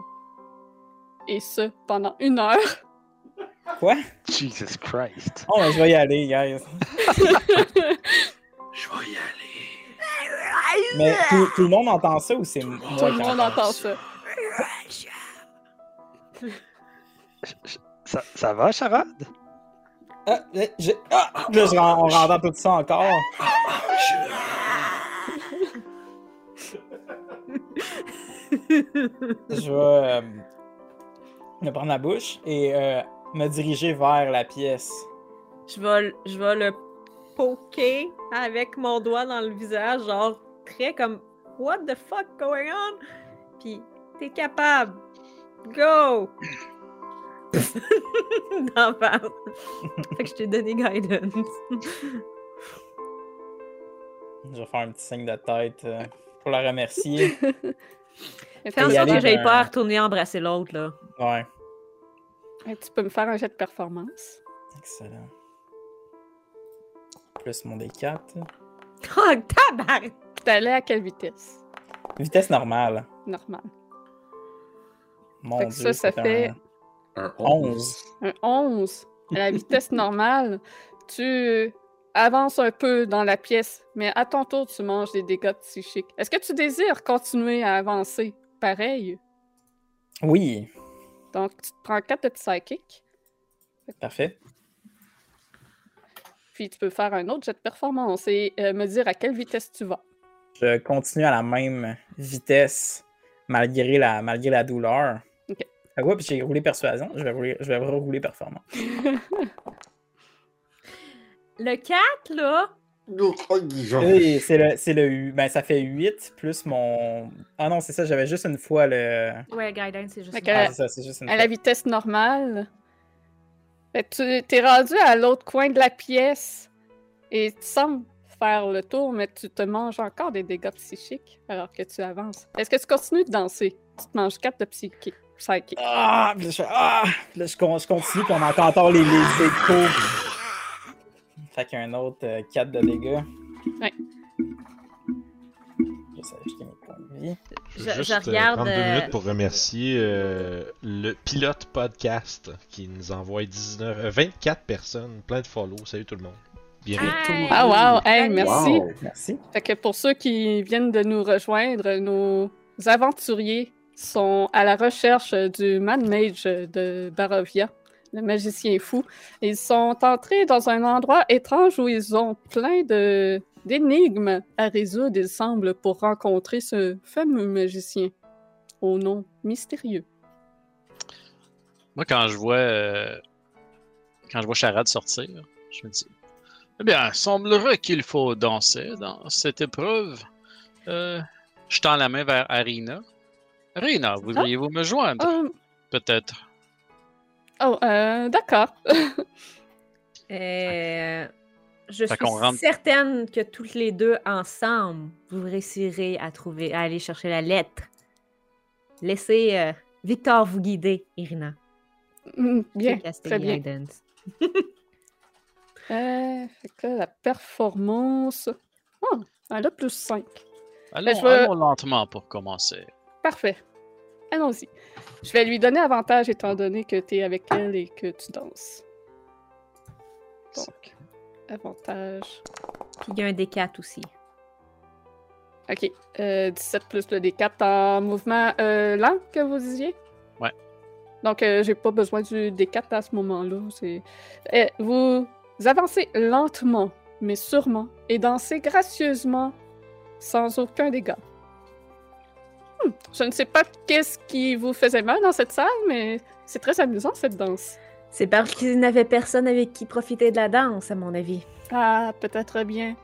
Et ce, pendant une heure. Quoi? Jesus Christ. Oh, je vais y aller, guys. Je vais y aller. Mais tout, tout le monde entend ça ou c'est moi Tout le monde entend ça? Ça, ça va, Charade? Ah, euh, j'ai- ah! Là, je, on entend tout ça encore. Je vais euh, me prendre la bouche et euh, me diriger vers la pièce. Je vais, je vais le poker avec mon doigt dans le visage, genre très comme What the fuck going on? Puis t'es capable. Go! D'en face. fait que je t'ai donné guidance. Je vais faire un petit signe de tête euh, pour la remercier. Fais en sorte que j'aille pas à retourner embrasser l'autre, là. Ouais. Et tu peux me faire un jet de performance. Excellent. Plus mon D4. Oh, tabarnak! T'allais à quelle vitesse? Vitesse normale. Normal. Mon Fait que Dieu, ça, ça fait un Un 11. un 11. À la vitesse normale, tu avances un peu dans la pièce, mais à ton tour, tu manges des dégâts psychiques. Est-ce que tu désires continuer à avancer pareil? Oui, Donc, tu te prends 4 de psychique, parfait. puis tu peux faire un autre jet de performance et euh, me dire à quelle vitesse tu vas. Je continue à la même vitesse malgré la, malgré la douleur. Ok. Ah ouais, puis j'ai roulé persuasion. Je vais, rouler, je vais rouler performance. Le 4, là, Oui, c'est le, c'est le hu- Ben, ça fait 8 plus mon. Ah non, c'est ça, j'avais juste une fois le. ouais, guidance, c'est juste. Une Ah, fois. c'est ça, c'est juste une à fois. la vitesse normale. Fait que tu t'es rendu à l'autre coin de la pièce et tu sembles faire le tour, mais tu te manges encore des dégâts psychiques alors que tu avances. Est-ce que tu continues de danser? Tu te manges 4 de psychique. psychique. Ah! Puis là, je, fais, ah! Puis là, je continue, puis on entend encore les, les échos. Fait qu'il y a un autre 4 de dégâts. Ouais. Je sais acheter mes points de vie. Je juste euh, regarde, prendre deux euh, minutes pour remercier euh, le pilote podcast qui nous envoie 19, euh, 24 personnes, plein de follow. Salut tout le monde. Bienvenue. Hey! Ah wow! Hey, merci! Wow. Merci. Fait que pour ceux qui viennent de nous rejoindre, nos aventuriers sont à la recherche du Man Mage de Barovia, le magicien fou. Ils sont entrés dans un endroit étrange où ils ont plein de d'énigmes à résoudre, il semble, pour rencontrer ce fameux magicien au nom mystérieux. Moi, quand je vois euh, quand je vois Charade sortir, je me dis Eh bien, semblerait qu'il faut danser dans cette épreuve. Euh, je tends la main vers Arina. Arina, voudriez-vous me joindre? Oh, Peut-être. Oh, euh, d'accord. Euh, je Fait suis rentre- certaine que toutes les deux ensemble, vous réussirez à trouver, à aller chercher la lettre. Laissez euh, Victor vous guider, Irina. Mm, Bien, très bien. Euh, fait que la performance... Oh, elle a plus 5. Allons, je vais- allons lentement pour commencer. Parfait. Allons-y. Je vais lui donner avantage étant donné que tu es avec elle et que tu danses. Donc, avantage. Puis il y a un D4 aussi. Ok. euh, 17 plus le D4 en mouvement euh, lent que vous disiez? Ouais. Donc, euh, j'ai pas besoin du D4 à ce moment-là. C'est... Euh, vous avancez lentement, mais sûrement, et dansez gracieusement, sans aucun dégât. Hmm, Je ne sais pas qu'est-ce qui vous faisait mal dans cette salle, mais c'est très amusant cette danse. C'est parce qu'il n'avait personne avec qui profiter de la danse, à mon avis. Ah, peut-être bien.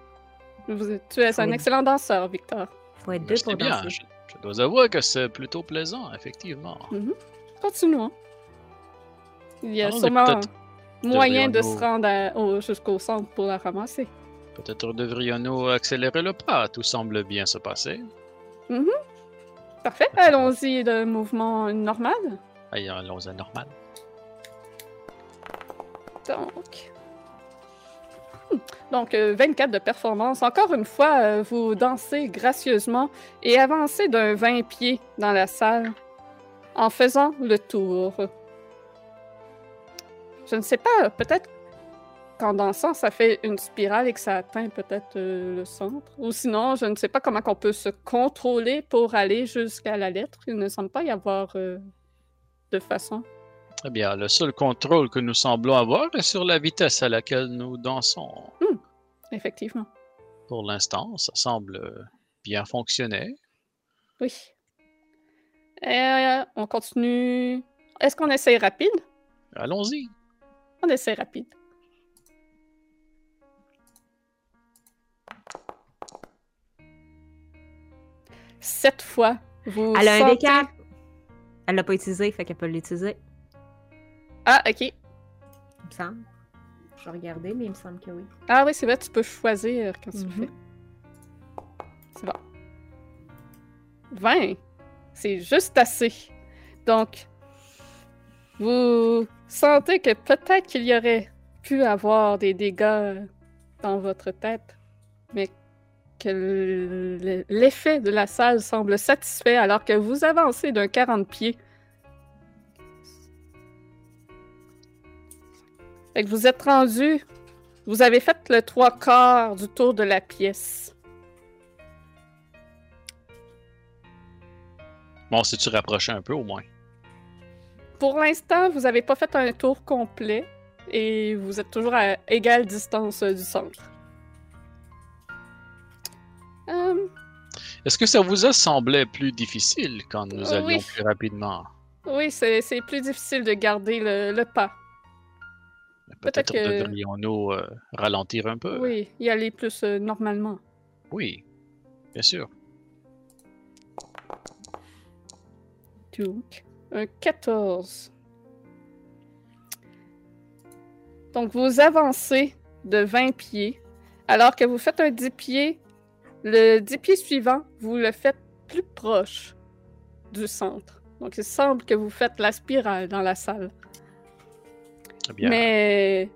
Vous- tu es un excellent danseur, Victor. Faut être deux pour bien. danser. Je, je dois avouer que c'est plutôt plaisant, effectivement. Continuons. Il y a sûrement moyen de se rendre jusqu'au centre pour la ramasser. Peut-être devrions-nous accélérer le pas. Tout semble bien se passer. Parfait. Allons-y de mouvement normal. Allez, allons à normal. Donc. Hmm. Donc, euh, 24 de performance. Encore une fois, euh, vous dansez gracieusement et avancez d'un 20 pieds dans la salle en faisant le tour. Je ne sais pas, peut-être qu'en dansant, ça fait une spirale et que ça atteint peut-être euh, le centre. Ou sinon, je ne sais pas comment on peut se contrôler pour aller jusqu'à la lettre. Il ne semble pas y avoir euh, de façon. Eh bien, le seul contrôle que nous semblons avoir est sur la vitesse à laquelle nous dansons. Effectivement. Pour l'instant, ça semble bien fonctionner. Oui. Euh, on continue. Est-ce qu'on essaye rapide? Allons-y. On essaie rapide. Sept fois, vous Elle a un D4. Elle l'a pas utilisé, fait qu'elle peut l'utiliser, Ah, ok. il me semble. Je vais regarder, mais il me semble que oui. Ah oui, c'est vrai, tu peux choisir quand tu le Mhm. fais. C'est bon. 20. C'est juste assez. Donc, vous sentez que peut-être qu'il y aurait pu avoir des dégâts dans votre tête, mais que l'effet de la salle semble satisfait alors que vous avancez d'un 40 pieds. Fait que vous êtes rendu, vous avez fait le trois quarts du tour de la pièce. Bon, si tu rapproché un peu au moins? Pour l'instant, vous n'avez pas fait un tour complet et vous êtes toujours à égale distance du centre. Euh, Est-ce que ça vous a semblé plus difficile quand nous Euh, allions oui. plus rapidement? oui, c'est plus difficile de garder le, le pas. Peut-être Peut-être que- devrions-nous euh, ralentir un peu. Oui, y aller plus euh, normalement. Oui, bien sûr. Donc, un 14. Donc, vous avancez de 20 pieds. Alors que vous faites un 10 pieds, le 10 pieds suivant, vous le faites plus proche du centre. Donc, il semble que vous faites la spirale dans la salle. Eh bien, Mais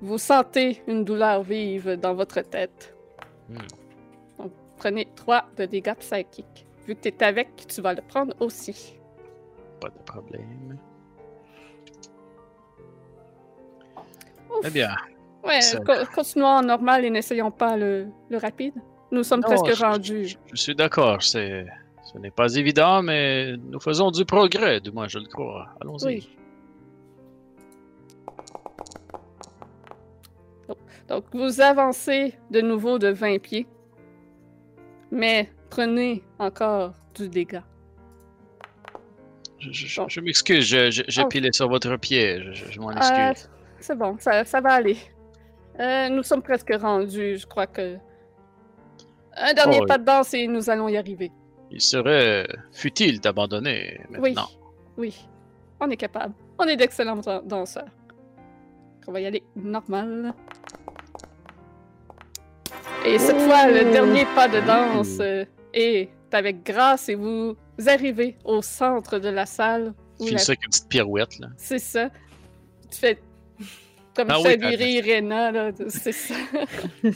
vous sentez une douleur vive dans votre tête. Hmm. Donc, prenez 3 de dégâts psychiques. Vu que tu es avec, tu vas le prendre aussi. pas de problème. Ouf. Eh bien, Ouais, co- continuons en normal et n'essayons pas le, le rapide. Nous sommes Non, presque je- rendus. je, je suis d'accord. C'est, ce n'est pas évident, mais nous faisons du progrès, du moins je le crois. Allons-y. Oui. Donc, vous avancez de nouveau de 20 pieds. Mais prenez encore du dégât. Je, je- Bon. je m'excuse, j'ai Oh. pilé sur votre pied. Je, m'en Euh, excuse. c'est bon, ça, ça va aller. Euh, nous sommes presque rendus. Je crois que. Un dernier Oh, pas de danse et nous allons y arriver. Il serait futile d'abandonner Oui. maintenant. Oui, on est capable. On est d'excellents dan- danseurs. On va y aller normal. Et cette fois, le dernier pas de danse est avec grâce et vous arrivez au centre de la salle. File la- ça avec une petite pirouette, là. C'est ça. Tu fais comme Ah ça oui, Irena, là. C'est ça.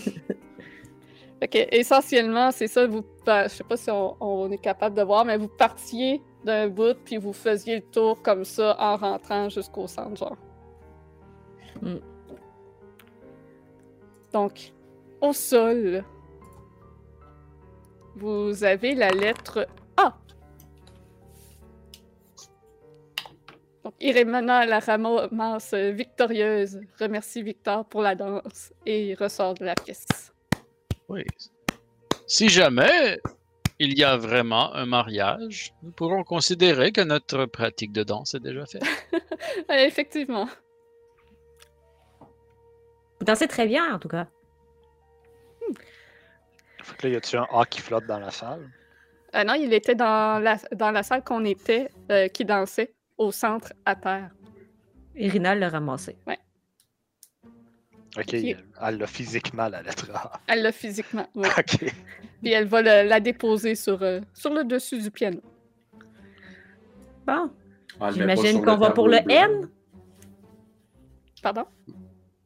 fait que, essentiellement, c'est ça. Vous, pa- je sais pas si on, on est capable de voir, mais vous partiez d'un bout, puis vous faisiez le tour comme ça en rentrant jusqu'au centre, genre. Mm. Donc, au sol, vous avez la lettre A. Donc, Iremana la ramasse victorieuse, remercie Victor pour la danse et ressort de la pièce. Oui. Si jamais il y a vraiment un mariage, nous pourrons considérer que notre pratique de danse est déjà faite. Euh, effectivement. Vous dansez très bien, en tout cas. Fait que là, y a-tu un A qui flotte dans la salle? Ah non, il était dans la, dans la salle qu'on était, euh, qui dansait, au centre, à terre. Irina l'a ramassé. Ok, elle l'a physiquement, la lettre A. Elle l'a physiquement, oui. Ok. Puis elle va le- la déposer sur, euh, sur le dessus du piano. Bon, Ah, j'imagine qu'on va pour le blanc. N. Pardon?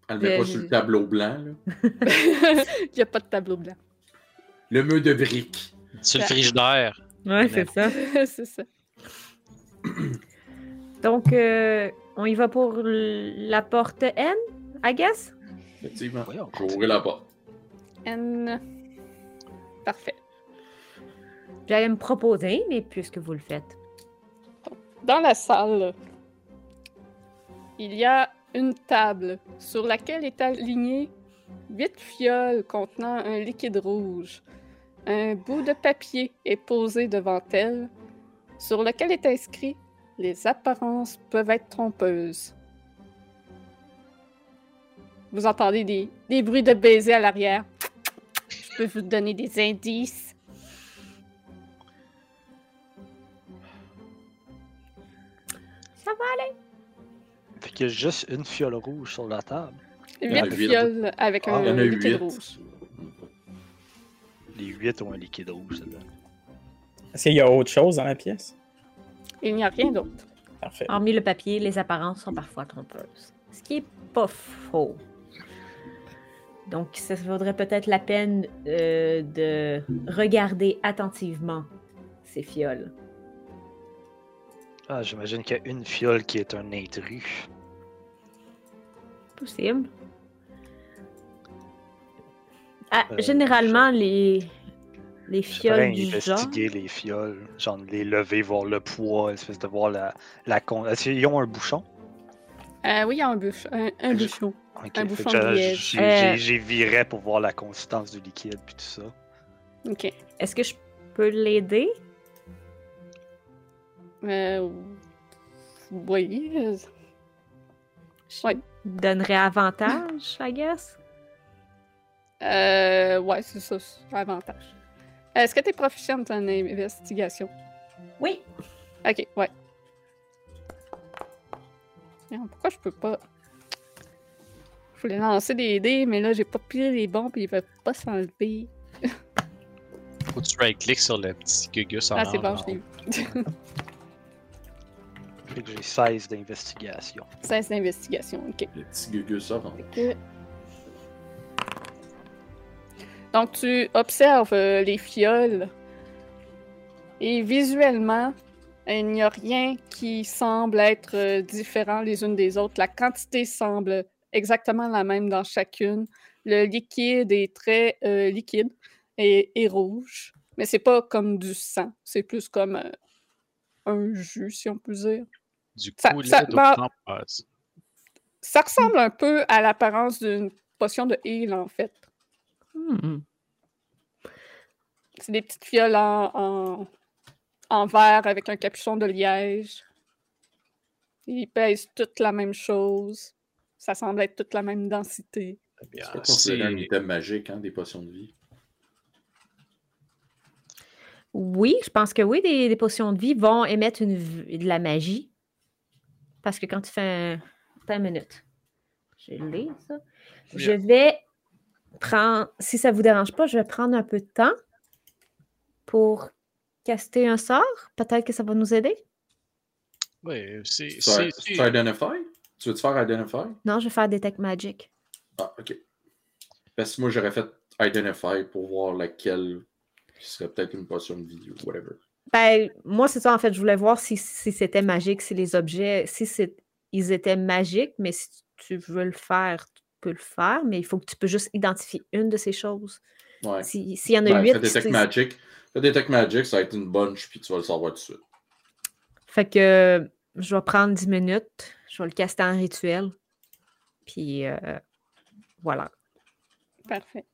Elle le met pas Euh, sur le tableau blanc. là. il n'y a pas de tableau blanc. Le mur de briques. Sur le frigidaire. Ouais, c'est ça. c'est ça. Donc, euh, on y va pour la porte N, I guess? Effectivement. Voyons. La porte. N. Parfait. J'allais me proposer, mais puisque vous le faites. Dans la salle, il y a une table sur laquelle est aligné huit fioles contenant un liquide rouge. Un bout de papier est posé devant elle, sur lequel est inscrit Les apparences peuvent être trompeuses. Vous entendez des, des bruits de baisers à l'arrière. Je peux vous donner des indices. Ça va aller? Fait qu'il y a juste une fiole rouge sur la table. Huit huit. fioles avec Ah, un liquide rouge. Les huit ont un liquide rouge dedans. Est-ce qu'il y a autre chose dans la pièce? Il n'y a rien d'autre. Parfait. Hormis le papier, les apparences sont parfois trompeuses. Ce qui est pas faux. Donc, ça vaudrait peut-être la peine euh, de regarder attentivement ces fioles. Ah, J'imagine qu'il y a une fiole qui est un intrus. Possible. Ah, Euh, généralement, les, les J'aimerais fioles du genre. investiguer les fioles, genre les lever, voir le poids, espèce de voir la, la con... Est-ce qu'ils ont un bouchon? Euh, oui, il y a un, bouch- un, un Je- bouchon. Ok, Un que de liège. j'ai- Euh. viré pour voir la consistance du liquide puis tout ça. OK. Est-ce que je peux l'aider? Euh, oui. Ouais. Donnerait avantage, I guess? Euh, ouais, c'est ça, avantage. Est-ce que tu es proficiente en investigation? Oui. Ok, ouais. Pourquoi je peux pas. Je voulais lancer des dés, mais là, j'ai pas pris les bons, puis ils veulent pas s'enlever. Faut que tu right-click sur le petit gugus en Ah, c'est bon, je l'ai eu. Fait que j'ai 16 d'investigation. 16 d'investigation, ok. Le petit gugus orange. Donc, tu observes euh, les fioles et visuellement, il n'y a rien qui semble être euh, différent les unes des autres. La quantité semble exactement la même dans chacune. Le liquide est très euh, liquide et, et rouge, mais c'est pas comme du sang. C'est plus comme euh, un jus, si on peut dire. Du Ça- coup, ça- là, bah-. Ça ressemble un peu à l'apparence d'une potion de heal, en fait. Hmm. C'est des petites fioles en, en, en verre avec un capuchon de liège. Ils pèsent toutes la même chose. Ça semble être toute la même densité. Eh bien, C'est un item magique, hein, des potions de vie. Oui, je pense que oui, des, des potions de vie vont émettre une, de la magie. Parce que quand tu fais un. Attends une minute. Je l'ai, ça. Je vais prendre. Si ça vous dérange pas, je vais prendre un peu de temps pour caster un sort. Peut-être que ça va nous aider. Ouais, c'est. Identify? Tu veux te faire Identify? Non, je vais faire Detect Magic. Ah, ok. Parce que moi, j'aurais fait Identify pour voir laquelle qui serait peut-être une potion de vie ou whatever. Ben, moi, c'est ça, en fait. Je voulais voir si, si c'était magique, si les objets, si c'est, ils étaient magiques, mais si tu veux le faire, tu peux le faire, mais il faut que tu peux juste identifier une de ces choses. Ouais. Si- S'il y en a Ben, huit, fais Detect Magic. Fais Detect Magic, ça va être une bunch, puis tu vas le savoir tout de suite. fait que je vais prendre 10 minutes, je vais le caster en rituel, puis euh, voilà. Parfait.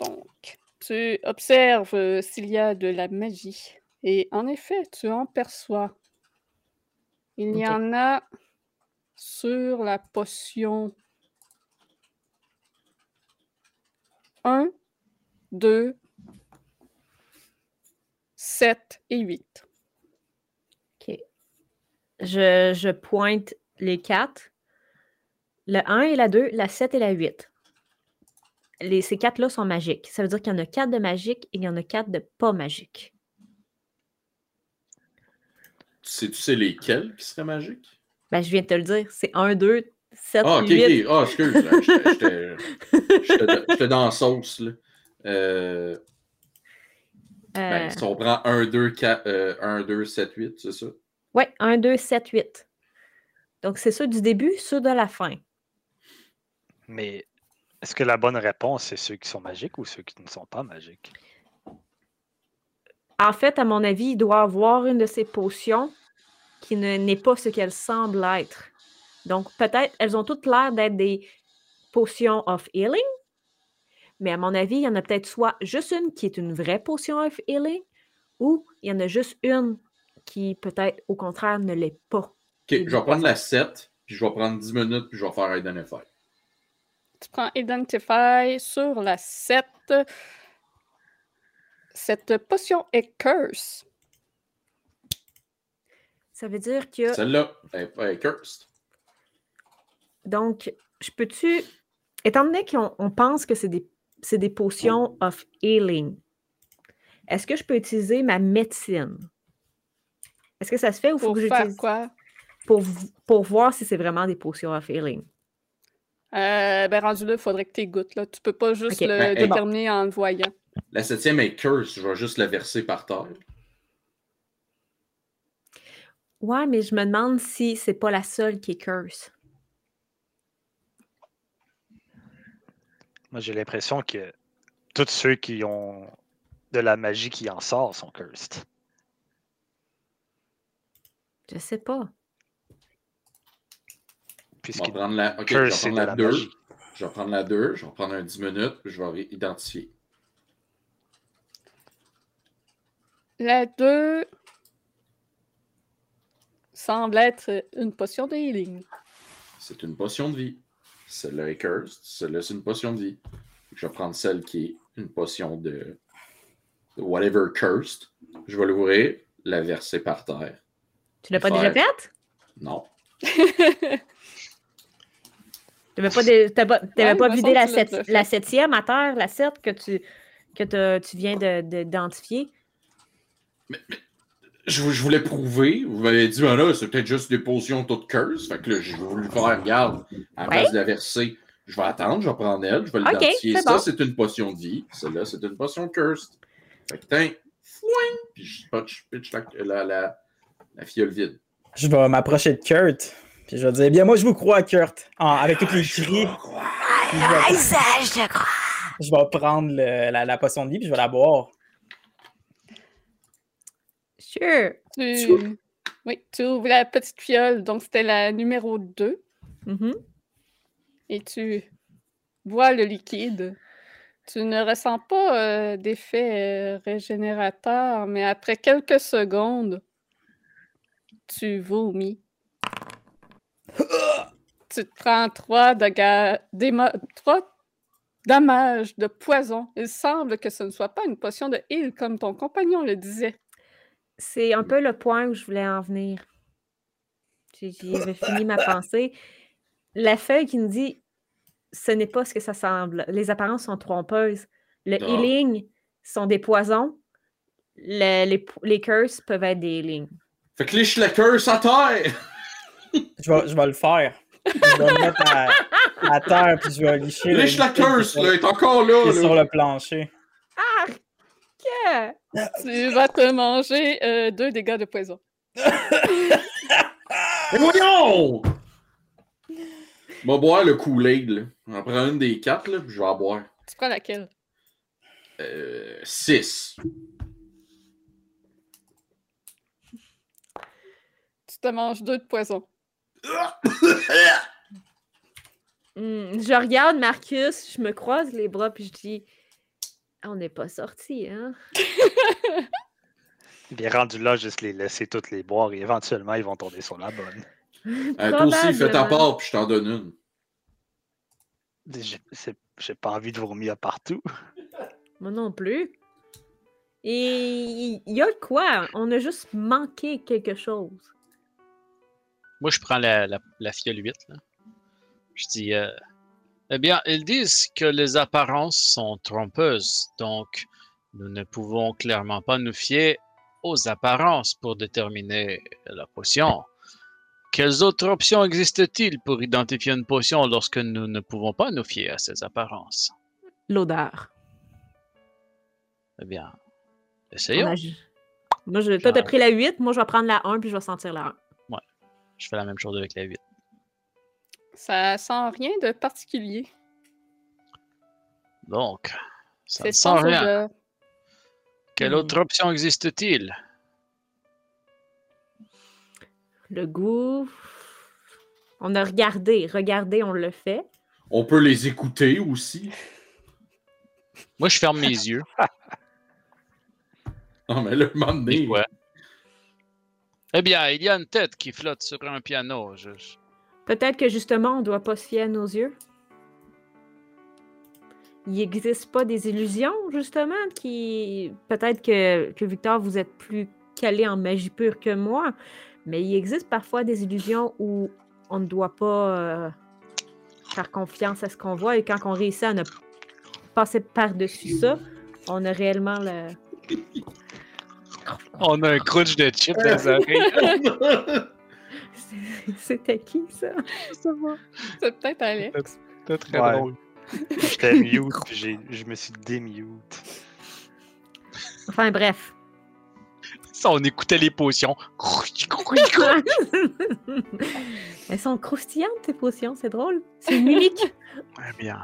Donc, tu observes euh, s'il y a de la magie. Et en effet, tu en perçois. Il y Ok. en a sur la potion 1, 2, 7 et 8. Je, je pointe les quatre. Le 1 et la 2, la 7 et la 8. Les, ces quatre-là sont magiques. Ça veut dire qu'il y en a quatre de magiques et il y en a quatre de pas magiques. Tu sais, tu sais lesquels qui seraient magiques? Ben, je viens de te le dire. C'est 1, 2, 7, Ah, ok, 8. ok. Ah, excuse. j'étais- dans la sauce, là. Euh, ben, Euh, si on prend 1, 2, 4, euh, 1, 2, 7, 8, c'est ça? Ouais, 1, 2, 7, 8. Donc, c'est ceux du début, ceux de la fin. Mais est-ce que la bonne réponse, c'est ceux qui sont magiques ou ceux qui ne sont pas magiques? En fait, à mon avis, il doit avoir une de ces potions qui ne- n'est pas ce qu'elle semble être. Donc, peut-être, elles ont toutes l'air d'être des potions of healing, mais à mon avis, il y en a peut-être soit juste une qui est une vraie potion of healing, ou il y en a juste une qui, peut-être, au contraire, ne l'est pas. Ok, je vais prendre la 7, puis je vais prendre 10 minutes, puis je vais faire Identify. Tu prends Identify sur la 7. Cette potion est curse. Ça veut dire que. Celle-là, elle elle est cursed. Donc, je peux-tu. Étant donné qu'on on pense que c'est des, c'est des potions of healing, est-ce que je peux utiliser ma médecine? Est-ce que ça se fait ou faut Pour que j'utilise quoi? pour, pour voir si c'est vraiment des potions of healing? Euh, ben, rendu là, il faudrait que tu goûtes. Là. Tu peux pas juste le ben, déterminer en le voyant. La septième est curse, je vais juste la verser par terre. Ouais, mais je me demande si c'est pas la seule qui est curse. Moi, j'ai l'impression que tous ceux qui ont de la magie qui en sort sont cursed. Je sais pas. Je vais prendre la, ok, je vais prendre la la 2. magie. Je vais prendre la 2, je vais prendre un 10 minutes, puis je vais identifier. La 2 semble être une potion de healing. C'est une potion de vie. Celle-là est cursed, celle-là c'est une potion de vie. Je vais prendre celle qui est une potion de, de whatever cursed. Je vais l'ouvrir, la verser par terre. Tu l'as pas Faire. déjà faite? Non. T'avais pas, dé- t'as pas, t'avais Ouais, pas vidé la, tu sept- septième à terre, la 7 que tu, que tu viens de- de- d'identifier? Je, je voulais prouver. Vous m'avez dit, ben là, c'est peut-être juste des potions toutes curse. Fait que là, j'ai voulu faire, regarde, à la Ouais. place de la verser, je vais attendre, je vais prendre elle, je vais l'identifier. c'est Ça, bon. c'est une potion de vie. Celle-là, c'est une potion cursed. Fait que, tiens, puis je pitch, pitch la, la, la, la fiole vide. Je vais m'approcher de Kurt. Puis je vais dire, bien, moi, je vous crois, Kurt. En- avec tous les cris. je, vais, je vais prendre le- la, la potion de vie, puis je vais la boire. Sure. Tu... Oui, tu ouvres la petite fiole, donc c'était la numéro 2, Mhm. et tu bois le liquide. Tu ne ressens pas euh, d'effet euh, régénérateur, mais après quelques secondes, tu vomis. tu te prends trois, déma- trois dommages de poison. Il semble que ce ne soit pas une potion de heal comme ton compagnon le disait. C'est un peu le point où je voulais en venir. J'ai- J'avais fini ma pensée. La feuille qui nous dit ce n'est pas ce que ça semble. Les apparences sont trompeuses. Le Ah. healing sont des poisons. Le- les, les curses peuvent être des healings. Fait que liche la curse à terre! Je vais, je vais le faire. Je vais le mettre à, à terre, puis je vais licher. le Liche la liquide curse, qui est là, est encore là, qui est sur le plancher. Yeah! Tu vas te manger euh, deux dégâts de poison. Mais voyons! Je vais boire le Kool-Aid, là. J'en prends une des quatre, là, puis je vais en boire. Tu prends laquelle? Euh, six. Tu te manges deux de poison. Hmm, je regarde Marcus, je me croise les bras, puis je dis On n'est pas sorti, hein? Il est rendu là, juste les laisser toutes les boire et éventuellement, ils vont tomber sur la bonne. Euh, toi aussi, fais ta part, puis je t'en donne une. J'ai pas envie de vomir partout. Moi non plus. Et il y a quoi? On a juste manqué quelque chose. Moi, je prends la, la, la fiole 8. Là. Je dis euh, Eh bien, ils disent que les apparences sont trompeuses, donc nous ne pouvons clairement pas nous fier aux apparences pour déterminer la potion. Quelles autres options existent-ils pour identifier une potion lorsque nous ne pouvons pas nous fier à ces apparences? L'odeur. Eh bien, On essayons. Moi, je... Toi, t'as pris la 8, moi, je vais prendre la 1, puis je vais sentir la 1. Je fais la même chose avec la 8. Ça sent rien de particulier. Donc, ça ne sent sans rien. odeur. Quelle Hmm. autre option existe-t-il? Le goût. On a regardé. Regardé, on le fait. On peut les écouter aussi. Moi, je ferme mes yeux. Non, mais là, un moment donné, Et quoi? Eh bien, il y a une tête qui flotte sur un piano. Je- Peut-être que justement, on doit pas se fier à nos yeux. Il n'existe pas des illusions, justement, qui. Peut-être que, que Victor, vous êtes plus calé en magie pure que moi, mais il existe parfois des illusions où on ne doit pas euh, faire confiance à ce qu'on voit et quand on réussit à ne passer par-dessus ça, on a réellement le- On a un crunch de chips dans les oreilles. C'était qui, ça? C'est peut-être Alex. C'était très Ouais. drôle. J'étais mute, puis j'ai- je me suis démute. Enfin, bref. Ça, on écoutait les potions. Elles sont croustillantes, tes potions, c'est drôle. C'est unique. Eh bien.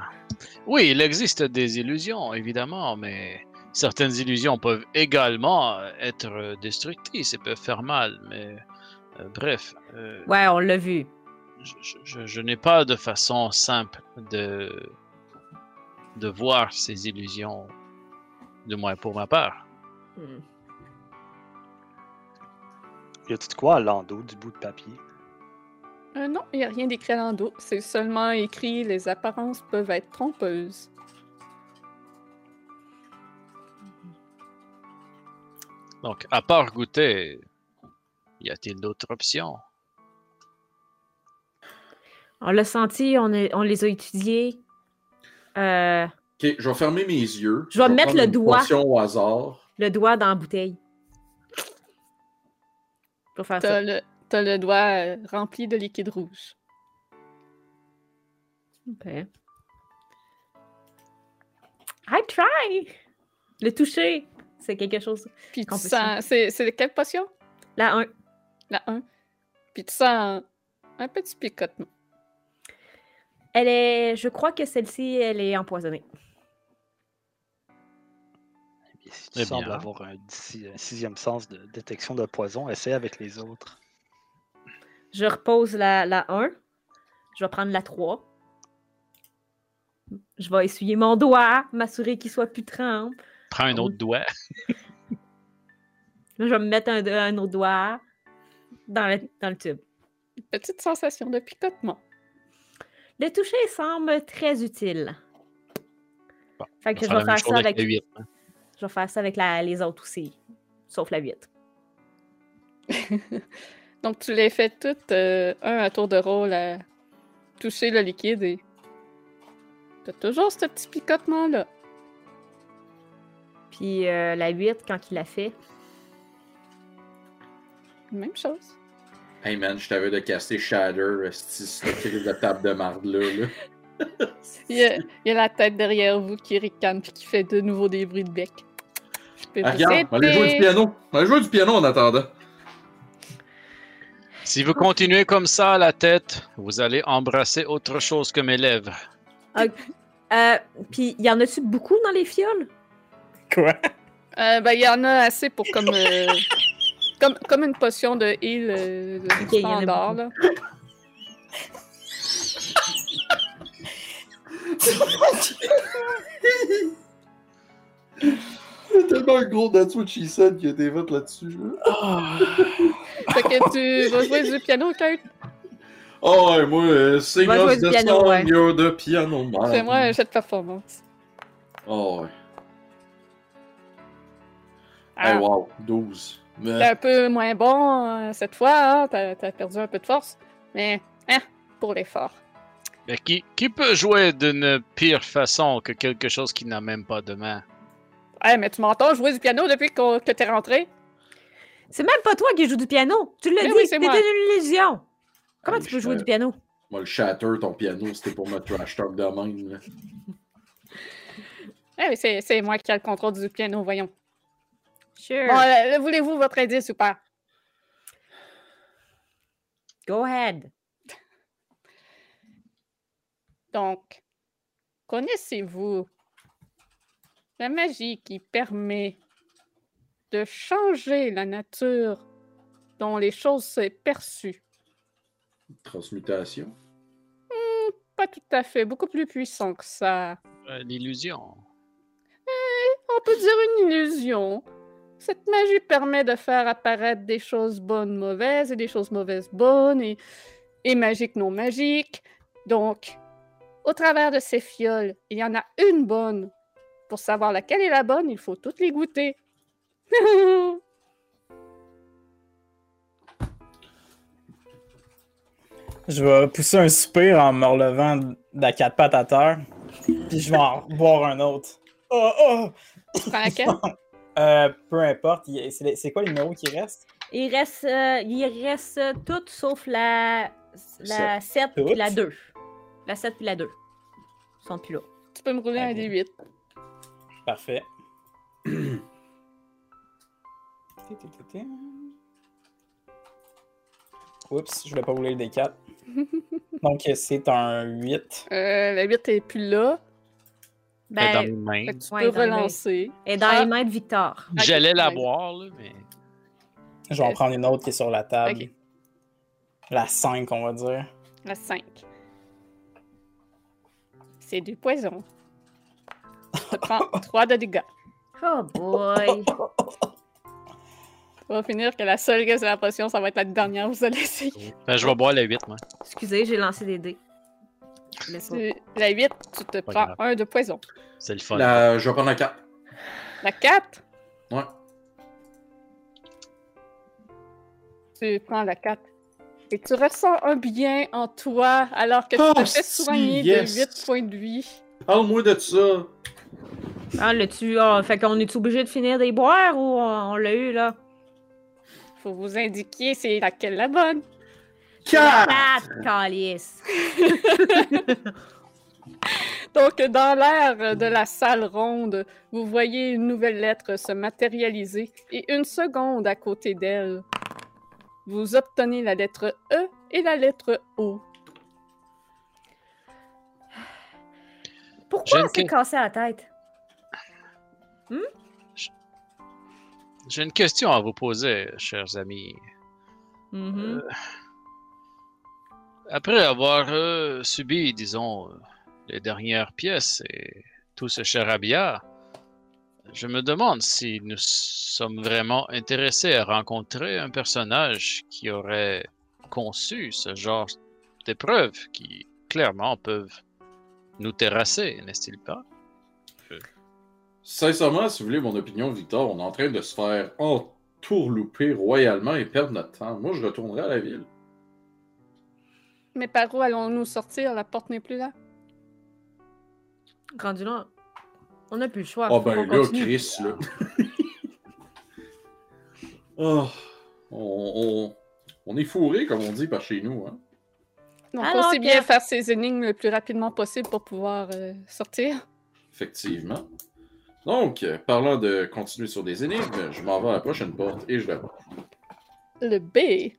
Oui, il existe des illusions, évidemment, mais certaines illusions peuvent également être euh, destructrices et peuvent faire mal. Mais euh, bref, euh, Ouais, on l'a vu. je, je- je- je n'ai pas de façon simple de, de voir ces illusions, du moins pour ma part. Hmm. Y de quoi à l'endos du bout de papier? Euh, non, il n'y a rien d'écrit à l'endos. C'est seulement écrit les apparences peuvent être trompeuses. Donc, à part goûter, y a-t-il d'autres options? On l'a senti, on, est- on les a étudiés. Euh, Ok, je vais fermer mes yeux. Je vais mettre le doigt. au hasard. le doigt dans la bouteille. Pour faire ça. T'as le, t'as le doigt euh, rempli de liquide rouge. Ok. I try! Le toucher, c'est quelque chose. Puis tu sens. C'est, quelle potion? La 1. La 1. Puis tu sens un petit picotement. Elle est. Je crois que celle-ci, elle est empoisonnée. Et si tu Très sembles bien. avoir un, si- un sixième sens de détection de poison, essaie avec les autres. Je repose la, la 1. Je vais prendre la 3. Je vais essuyer mon doigt, m'assurer qu'il soit plus trempe. Prends un autre doigt. Là, je vais me mettre un, un autre doigt dans le, dans le tube. Petite sensation de picotement. Le toucher semble très utile. Bon, fait que On je va vais faire ça avec hein. je vais faire ça avec la- les autres aussi, sauf la 8. Donc tu les fais toutes, euh, un à tour de rôle, à toucher le liquide et. T'as toujours ce petit picotement-là. Puis euh, la 8, quand il l'a fait, Même chose. Hey man, je t'avais de caster Shatter, si cette crise de table de marde là. là. Il y, a, il y a la tête derrière vous qui ricane puis qui fait de nouveau des bruits de bec. Je peux Ah, regarde, on va aller jouer du piano. On va aller jouer du piano en attendant. Si vous continuez comme ça à la tête, vous allez embrasser autre chose que mes lèvres. Euh, puis, y en a-tu beaucoup dans les fioles? Quoi? Euh, ben, il y en a assez pour comme, euh, comme, comme une potion de heal euh, de Ok, il y en a standard. Là. C'est tellement un gros That's what she said qui a été fait là-dessus. Là. Fait que tu vas jouer du piano, Kurt? Oh ouais, moi, euh, sing Va jouer us du the piano, song, ouais. you're the piano man. Fais-moi un jet de performance. Oh ouais. Ah, Hey, wow, 12. Mais- T'es un peu moins bon euh, cette fois, hein? t'as perdu un peu de force. Mais, hein, pour l'effort. Mais qui, qui peut jouer d'une pire façon que quelque chose qui n'a même pas de main? Ouais, mais tu m'entends jouer du piano depuis qu'on- que t'es rentré? C'est même pas toi qui joues du piano. Tu l'as dit, oui, c'est c'était une illusion. Comment Hey, tu peux jouer du piano? Moi, le shatter, ton piano, c'était pour me trash talk de même. là. Ouais, mais c'est c'est moi qui ai le contrôle du piano, voyons. Sure. Bon, euh, voulez-vous votre indice ou pas? Go ahead. Donc, connaissez-vous la magie qui permet de changer la nature dont les choses sont perçues? Transmutation. Pas tout à fait, beaucoup plus puissant que ça. Euh, L'illusion. On peut dire une illusion. Cette magie permet de faire apparaître des choses bonnes mauvaises et des choses mauvaises bonnes et, et magiques non magiques. Donc, au travers de ces fioles, il y en a une bonne. Pour savoir laquelle est la bonne, il faut toutes les goûter. Je vais pousser un soupir en me relevant de la quatre pattes à terre. Puis je vais en boire un autre. Oh, oh! tu prends laquelle? Euh, peu importe. C'est quoi les numéros qui restent? Il reste, euh, il reste tout sauf la, la 7 puis Toutes? la 2. La 7 puis la 2. Ils sont plus là. Tu peux me rouler un Ok. D8. Parfait. Oups, je voulais pas rouler le D4. Donc, c'est un 8. Euh, la 8 est plus là. Elle est dans Ben, mes mains. Que tu Ouais, peux dans les mains. relancer. et dans Ah. les mains de Victor. J'allais la boire, là, mais. Je vais en prendre une autre qui est sur la table. La 5, on va dire. La 5. C'est du poison. Tu prends 3 de dégâts. Oh boy! On va finir que la seule qui reste de la potion, ça va être la dernière. Vous allez essayer. Ben, je vais boire la 8, moi. Excusez, j'ai lancé des dés. Tu- La 8, tu te Pas prends grave. un de poison. C'est le fun. La... Je vais prendre la 4. La 4, Ouais. tu prends la 4. Et tu ressens un bien en toi alors que tu Oh, te fais si, soigner yes. de 8 points de vie. Parle-moi de ça. Ah, là-tu. ah, fait qu'on est obligé de finir des boires ou on, on l'a eu, là? Faut vous indiquer c'est laquelle la bonne. 4! Quatre, calice! Donc, dans l'air de la salle ronde, vous voyez une nouvelle lettre se matérialiser et une seconde à côté d'elle. Vous obtenez la lettre E et la lettre O. Pourquoi on s'est une- cassé la tête? J'ai une question à vous poser, chers amis. Mhm. Après avoir euh, subi, disons, euh, les dernières pièces et tout ce charabia, je me demande si nous sommes vraiment intéressés à rencontrer un personnage qui aurait conçu ce genre d'épreuves qui, clairement, peuvent nous terrasser, n'est-il pas? Sincèrement, si vous voulez mon opinion, Victor, on est en train de se faire entourlouper royalement et perdre notre temps. Moi, je retournerai à la ville. Mais par où allons-nous sortir? La porte n'est plus là. Rendu là, on n'a plus le choix. Ah faut ben là, continue. Chris, là. Oh, on, on- on est fourré, comme on dit par chez nous. Hein? Donc, Alors aussi que- bien faire ces énigmes le plus rapidement possible pour pouvoir euh, sortir. Effectivement. Donc, parlant de continuer sur des énigmes, je m'en vais à la prochaine porte et je la vois. Le B.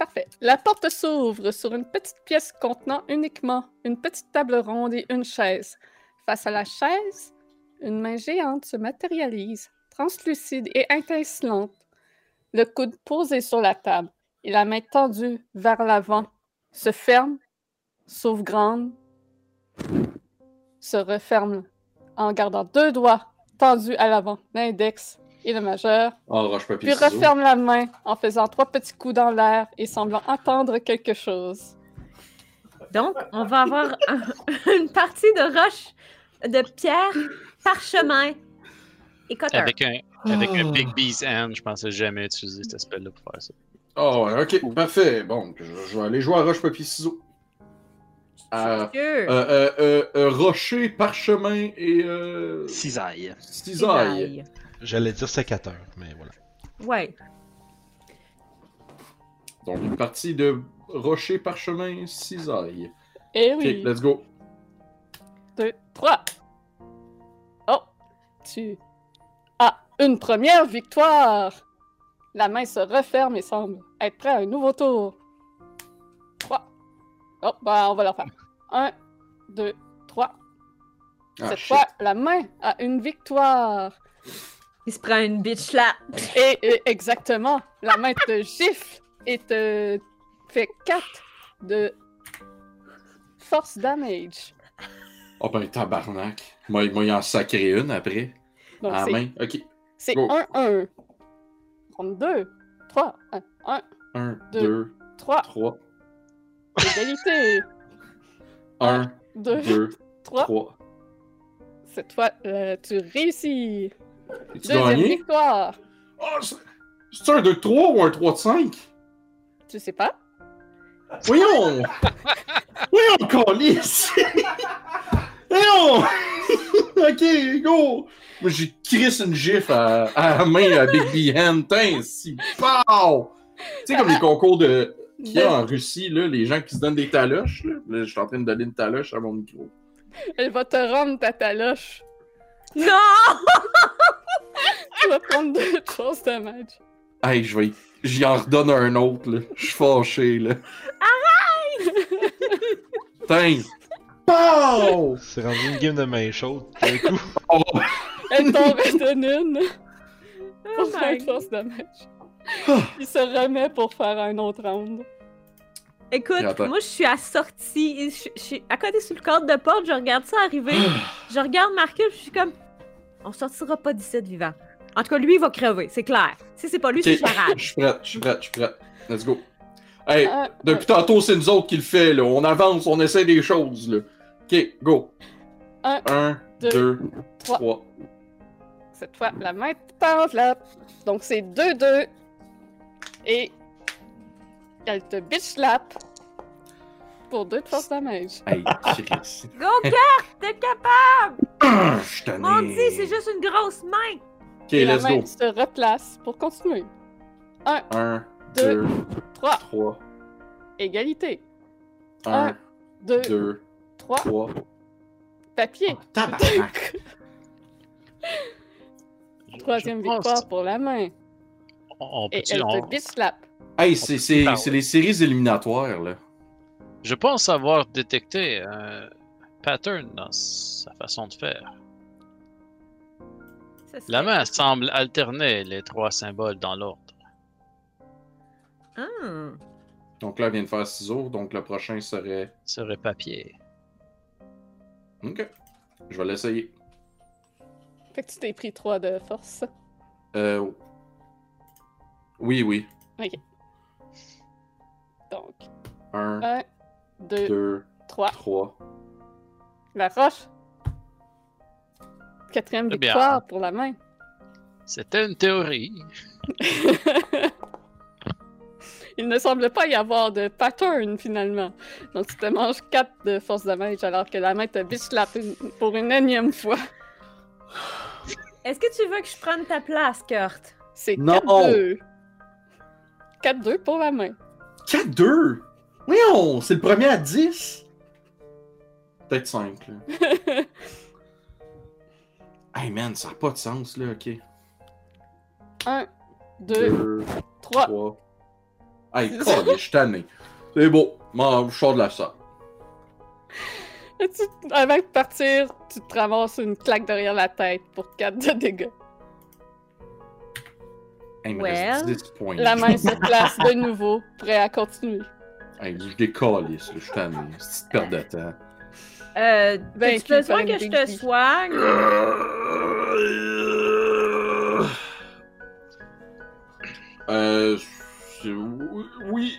Parfait. La porte s'ouvre sur une petite pièce contenant uniquement une petite table ronde et une chaise. Face à la chaise, une main géante se matérialise, translucide et étincelante. Le coude posé sur la table et la main tendue vers l'avant se ferme, s'ouvre grande, se referme en gardant deux doigts tendus à l'avant, l'index et le majeur, Oh, roche, papier, puis ciseaux. referme la main en faisant trois petits coups dans l'air et semblant entendre quelque chose. Donc, on va avoir un- une partie de roche, de pierre, parchemin et cutter. Avec un, avec un Ah. Big Bee's Hand, je pensais jamais utiliser cet spell-là pour faire ça. Oh, ouais, ok, parfait. Bon, je, je vais aller jouer à roche, papier, ciseaux. Euh, euh, euh, euh, euh, rocher, parchemin et euh, Cisaille. cisaille. Cisaille. J'allais dire sécateur, mais voilà. Ouais. Donc, une partie de rocher, parchemin, cisaille. Eh Ok, oui. let's go. deux, trois. Oh, tu as une première victoire. La main se referme et semble être prêt à un nouveau tour. Trois. Oh, ben, on va le faire. Un, deux, trois. Ah, Cette fois, la main a une victoire. Il se prend une bitch là. Et, et exactement, la main te gifle et te fait 4 de force damage. Oh ben, tabarnak. Moi, moi, il en sacré une après. Donc, à la c'est main. Ok. C'est Go. 1-1. 32, 3, 1, 1, Un, Deux. deux, 3, trois. égalité. Un, 2, deux, 3. trois. Cette fois, euh, tu réussis. Deuxième gagné? victoire. Oh, c'est- un 2 de 3 ou un 3 de 5? Tu sais pas? Voyons! Voyons, calice! Voyons! Ok, go! Moi, j'ai crissé une gifle à, à la main à Big B Hand. Tain, si, pow! Tu sais, comme les concours de. qu'il y a en Russie, là, les gens qui se donnent des taloches. Là, Là, je suis en train de donner une taloche à mon micro. Elle va te rendre ta taloche. Non! Tu vas prendre deux de force de match. Hey, je vais. J'y en redonne un autre, là. Je suis fâché, là. Arrête! Pow! C'est rendu une game de main chaude. D'un coup. Oh, Elle t'en redonne une Oh pour faire une force de match. Il se remet pour faire un autre round. Écoute, attends. moi je suis assortie, je, je suis à côté sur le cadre de porte, je regarde ça arriver, je regarde Marcus, je suis comme, on sortira pas d'ici vivant. En tout cas, lui, il va crever, c'est clair. Si c'est pas lui, c'est Ok, Charade. Je suis prête, je suis prête, je suis prête. Let's go. Hey, Euh, depuis tantôt, c'est nous autres qui le fait, là. On avance, on essaie des choses, là. Ok, go. Un, Un, deux, deux, trois. trois. Cette fois, la main tente là. Donc c'est 2-2. Et elle te bitch slap pour deux de force damage. Hey, Chris. Go, Kurt, t'es capable! Ah, Je suis tanné. Mon dieu, c'est juste une grosse main! Ok, Et la let's main go. se replace pour continuer. Un, Deux, deux, Trois. trois. Égalité. Un, Un, deux, deux, trois. trois. Papier. Tabarnak. Troisième pense- victoire pour la main. On, on Et elle on- te slap. Hey, c'est c'est- c'est les séries éliminatoires, là. Je pense avoir détecté un pattern dans sa façon de faire. La main semble alterner les trois symboles dans l'ordre. Ah. Donc là, elle vient de faire ciseaux, donc le prochain serait. Serait papier. Ok. Je vais l'essayer. Fait que tu t'es pris 3 de force. Euh. Oui, oui. Donc, Un, 1, 2, deux, 3. trois. La roche. Quatrième bien. victoire pour la main. C'était une théorie. Il ne semble pas y avoir de pattern finalement. Donc tu te manges 4 de force damage alors que la main te bitch une- pour une énième fois. Est-ce que tu veux que je prenne ta place, Kurt? C'est Non. 4-2. 4-2 pour la main. 4-2! Voyons, c'est le premier à 10. Peut-être 5, là. hey man, ça n'a pas de sens, là, ok. 1, 2, 2, 3. 3. Hey, oh, je suis tanné. C'est beau. Moi, je sors de la salle. Avant de partir, tu te ramasses une claque derrière la tête pour 4 de dégâts? Hey, me Well. reste 10 points. La main se place de nouveau, prêt à continuer. Hey, je décolle, je suis tanné. C'est une perte de temps. Euh, Ben, tu tu besoin que je te soigne? Euh. c'est- oui-.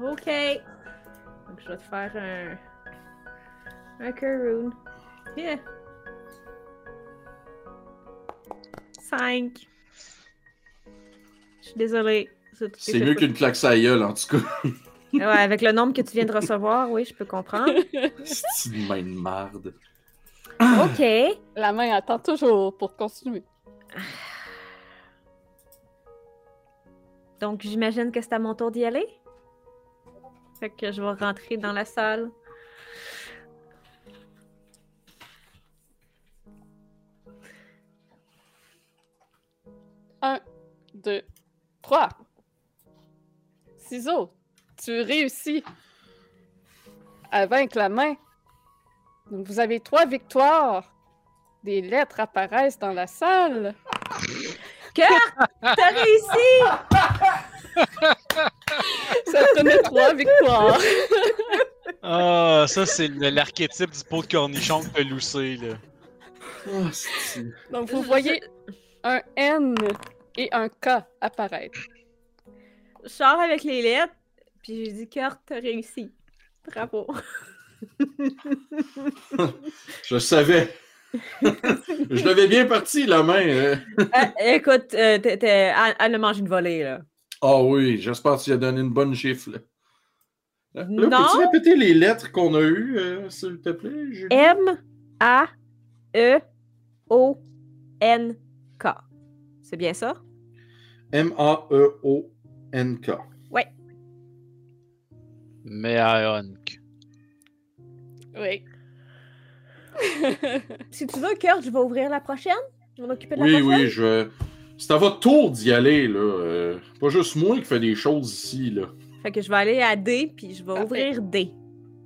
Ok. Donc, je vais te faire un. Un Kurun. Yeah. 5. Je suis désolée. C'est mieux qu'une claque sa gueule, en tout cas. Ouais, avec le nombre que tu viens de recevoir, oui, je peux comprendre. C'est une main de marde. Ok. La main attend toujours pour continuer. Donc, j'imagine que c'est à mon tour d'y aller. Fait que je vais rentrer dans la salle. Un, deux, trois. Ciseaux, tu réussis à vaincre la main. Donc, vous avez trois victoires. Des lettres apparaissent dans la salle. Kurt, t'as réussi! Ça prenait trois victoires. Ah, ça, c'est l'archétype du pot de cornichon que t'as loussé, là. Oh, Donc, vous voyez un N et un K apparaître. Je sors avec les lettres, puis j'ai dit Kurt, t'as réussi. Bravo. Je savais. je l'avais bien parti, la main. euh. Euh, écoute, euh, t'es- t'es- elle, elle a mangé une volée, là. Ah oui, j'espère que tu as donné une bonne chiffre. Là, Là, Non. peux-tu répéter les lettres qu'on a eues, euh, s'il te plaît? Julie? M-A-E-O-N-K. C'est bien ça? M-A-E-O-N-K. Meaonk. Oui. Si tu veux, Kurt, je vais ouvrir la prochaine. Je vais m'occuper de la Oui, prochaine. oui, je. C'est à votre tour d'y aller, là. Euh, pas juste moi qui fais des choses ici, là. Fait que je vais aller à D, puis je vais Parfait. ouvrir D.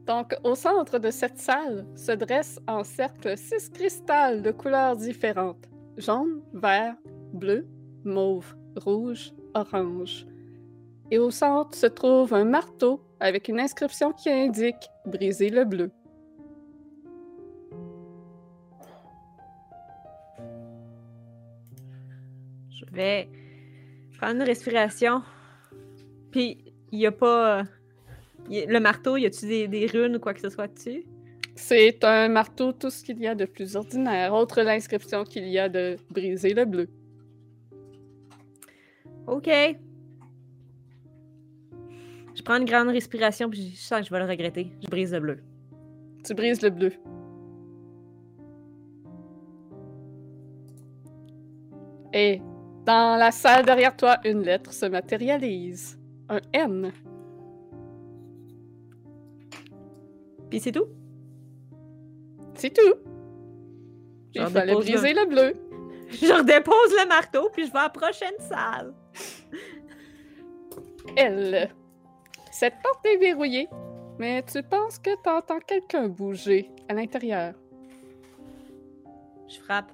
Donc, au centre de cette salle se dressent en cercle six cristals de couleurs différentes jaune, vert, bleu, mauve, rouge, orange. Et au centre se trouve un marteau avec une inscription qui indique Briser le bleu. Je vais prendre une respiration. Puis, il n'y a pas. y a- le marteau, y a-tu des, des runes ou quoi que ce soit dessus? C'est un marteau, tout ce qu'il y a de plus ordinaire, autre l'inscription qu'il y a de Briser le bleu. OK. Je prends une grande respiration, puis je sens que je vais le regretter. Je brise le bleu. Tu brises le bleu. Et dans la salle derrière toi, une lettre se matérialise. Un N. Puis c'est tout? C'est tout. Je Il fallait briser le bleu. Je redépose le marteau, puis je vais à la prochaine salle. Elle. Cette porte est verrouillée, mais tu penses que t'entends quelqu'un bouger à l'intérieur? Je frappe.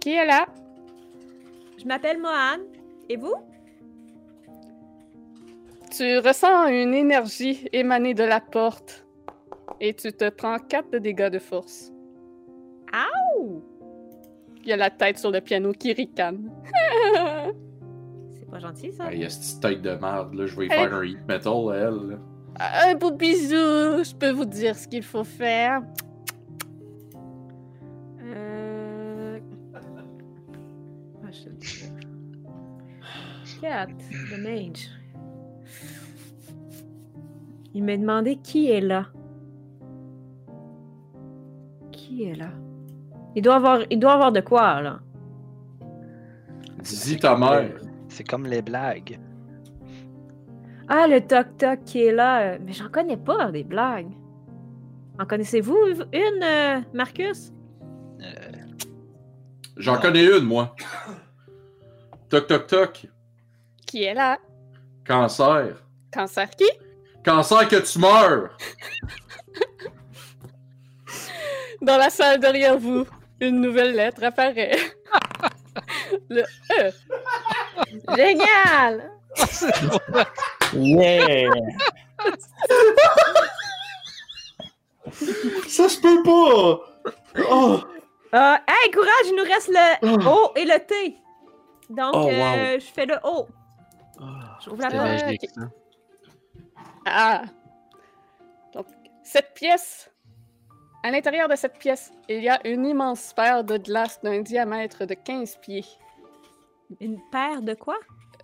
Qui est là? Je m'appelle Mohan. Et vous? Tu ressens une énergie émanée de la porte et tu te prends 4 de dégâts de force. Ouh! Il y a la tête sur le piano qui ricane. Pas gentil, ça? Il y a cette tête de merde, là. Je vais y faire un heat metal, elle. Un beau bisou, je peux vous dire ce qu'il faut faire. Euh... Ah, je te. Cat, le mage. Il m'a demandé qui est là. Qui est là? Il doit avoir, il doit avoir de quoi, là. Dis-y ta mère. C'est comme les blagues. Ah, le toc-toc qui est là. euh, Mais j'en connais pas, des blagues. En connaissez-vous une, euh, Marcus? J'en connais une, moi. Toc, toc, toc. Qui est là? Cancer. Cancer qui? Cancer que tu meurs. Dans la salle derrière vous, une nouvelle lettre apparaît. le E. Génial! Yeah! Ça se peut pas. Oh. Euh, hey, courage, il nous reste le O et le T. Donc, Oh, wow. euh, je fais le O. Je rouvre la porte. Ah! Donc, cette pièce, à l'intérieur de cette pièce, il y a une immense sphère de glace d'un diamètre de 15 pieds. Une paire de quoi?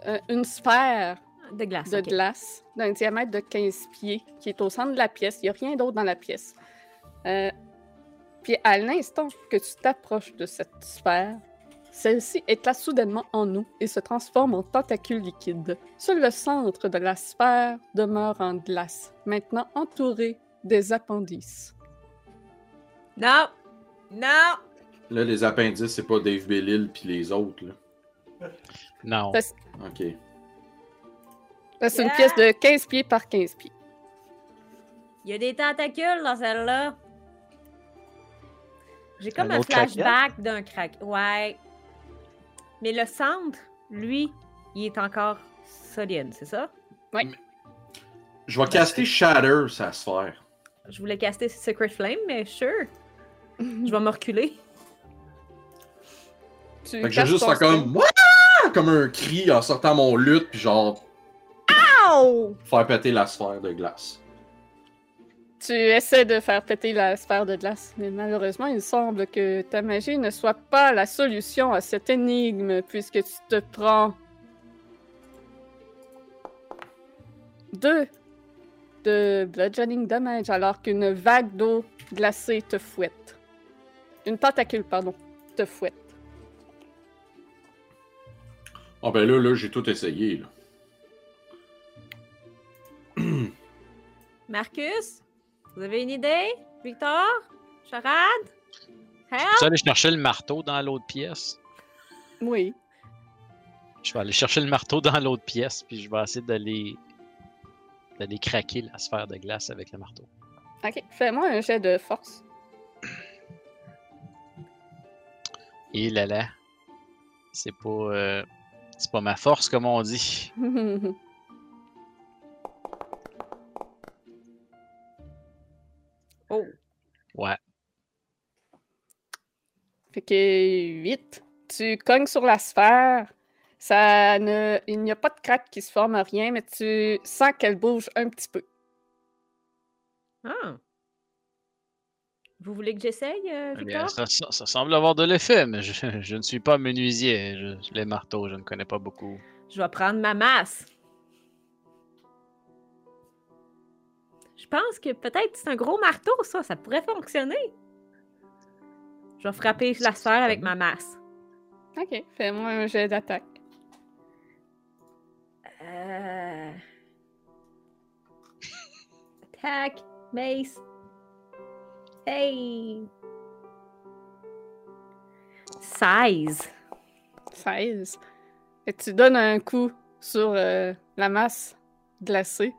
Euh, une sphère De glace. de glace d'un diamètre de 15 pieds qui est au centre de la pièce. Il n'y a rien d'autre dans la pièce. Euh, puis à l'instant que tu t'approches de cette sphère, celle-ci éclate soudainement en eau et se transforme en tentacule liquide. Seul le centre de la sphère demeure en glace, maintenant entouré des appendices. Non! Non! Là, les appendices, c'est pas Dave Bellil puis les autres, là. Non. Parce- Ok. Là, C'est une Yeah! pièce de 15 pieds par 15 pieds. Il y a des tentacules dans celle-là. J'ai comme Un flashback d'un crack. Ouais. Mais le centre, lui, il est encore solide, c'est ça? Je vais caster Shatter, sa sphère. Je voulais caster Secret Flame, mais sure. Je vais me reculer. Tu Fait que je vais juste faire comme. Comme un cri en sortant mon lutte, puis genre, Ow! faire péter la sphère de glace. Tu essaies de faire péter la sphère de glace, mais malheureusement, il semble que ta magie ne soit pas la solution à cette énigme, puisque tu te prends deux de bludgeoning damage alors qu'une vague d'eau glacée te fouette. une tentacule, pardon, te fouette. Ah ben là, là, j'ai tout essayé. Là. Marcus, vous avez une idée? Victor? Charade? Tu Help? vas aller chercher le marteau dans l'autre pièce. Oui. Je vais aller chercher le marteau dans l'autre pièce, puis je vais essayer d'aller d'aller craquer la sphère de glace avec le marteau. Ok, fais-moi un jet de force. Et là là, c'est pas euh, c'est pas ma force comme on dit. Oh. Ouais. Fait que 8. Tu cognes sur la sphère. Ça ne... Il n'y a pas de craque qui se forme, rien, mais tu sens qu'elle bouge un petit peu. Ah. Vous voulez que j'essaye, euh, Eh bien, ça, ça- ça semble avoir de l'effet, mais je, je ne suis pas menuisier. Je- les marteaux, je ne connais pas beaucoup. Je vais prendre ma masse. Je pense que peut-être c'est un gros marteau, ça. Ça pourrait fonctionner. Je vais frapper la sphère avec ma masse. Ok, fais-moi un jet d'attaque. Euh... Attack, mace. Hey! 16. 16. Et tu donnes un coup sur euh, la masse glacée.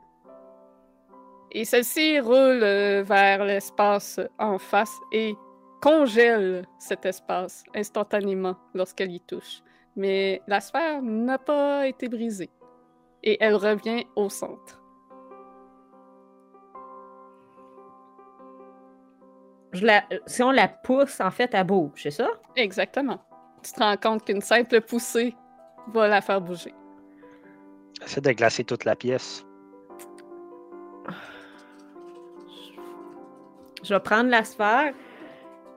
Et celle-ci roule euh, vers l'espace en face et congèle cet espace instantanément lorsqu'elle y touche. Mais la sphère n'a pas été brisée. Et elle revient au centre. Je la... Si on la pousse, en fait, elle bouge, c'est ça? Exactement. Tu te rends compte qu'une simple poussée va la faire bouger. J'essaie de glacer toute la pièce. Je vais prendre la sphère,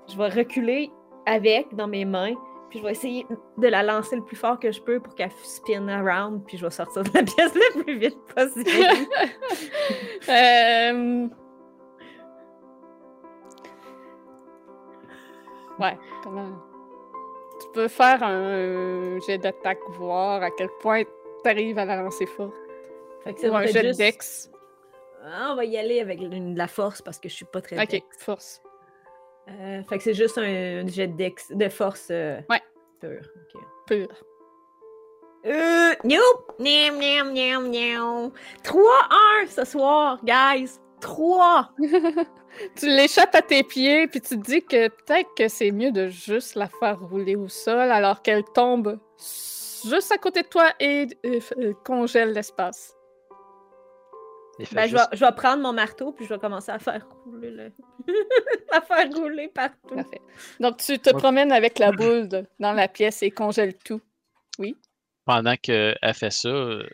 je vais reculer avec dans mes mains, puis je vais essayer de la lancer le plus fort que je peux pour qu'elle spin around, puis je vais sortir de la pièce le plus vite possible. Euh... Ouais, comment... Tu peux faire un jet d'attaque, voir à quel point t'arrives à la lancer fort. fait que Ou un jet de juste- dex. Ah, on va y aller avec une- de la force parce que je suis pas très Ok, dex. force. Euh, fait que c'est juste un jet de, dex, de force euh, Ouais. pure. ok. Pur. Euh, nope! Niam, niam, niam, niam. 3-1 ce soir, guys! 3! Tu l'échappes à tes pieds, puis tu te dis que peut-être que c'est mieux de juste la faire rouler au sol alors qu'elle tombe juste à côté de toi et euh, euh, congèle l'espace. Ben, je, vais, je vais prendre mon marteau puis je vais commencer à faire rouler le... à faire rouler partout. Parfait. Donc, tu te Ouais. promènes avec la boule de- dans la pièce et congèle tout. Pendant qu'elle fait ça, euh,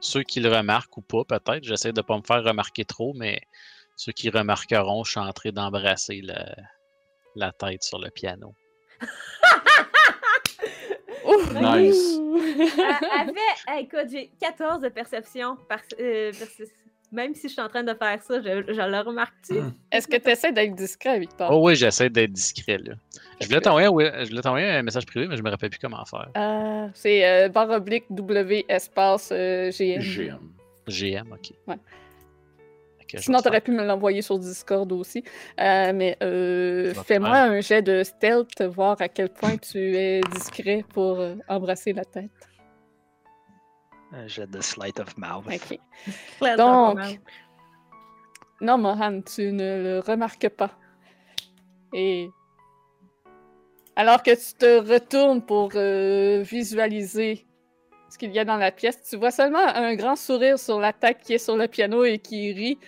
ceux qui le remarquent ou pas, peut-être, j'essaie de pas me faire remarquer trop, mais ceux qui remarqueront, je suis en train d'embrasser la, la tête sur le piano. Ouf! Nice. Hey, écoute, j'ai 14 de perception. Par, euh, même si je suis en train de faire ça, je, je le remarque-tu? Est-ce que tu essaies d'être discret, Victor? Oh oui, j'essaie d'être discret là. Je voulais t'envoyer oui, un message privé, mais je me rappelle plus comment faire. Euh, c'est euh, barre oblique W espace euh, GM. GM. GM, ok. Ouais. Sinon, t'aurais pu me l'envoyer sur Discord aussi. Euh, mais euh, fais-moi faire. un jet de stealth, voir à quel point tu es discret pour euh, embrasser la tête. Un jet de sleight of mouth. Ok. Donc. Non, Mohan, tu ne le remarques pas. Et alors que tu te retournes pour euh, visualiser ce qu'il y a dans la pièce, tu vois seulement un grand sourire sur la tête qui est sur le piano et qui rit.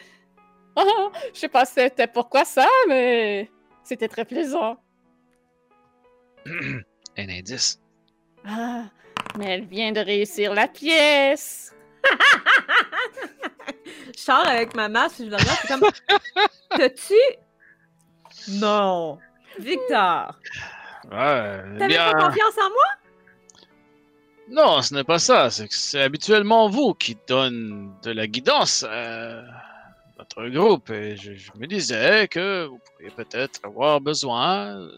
Oh, je sais pas c'était pourquoi ça, mais c'était très plaisant. Un indice. Ah, mais elle vient de réussir la pièce. Je sors avec ma masse, je le regarde, c'est comme... T'as-tu... Non! Victor! Ouais, eh T'avais bien... pas confiance en moi? Non, ce n'est pas ça. C'est que c'est habituellement vous qui donne de la guidance à notre groupe. Et je, je me disais que vous pourriez peut-être avoir besoin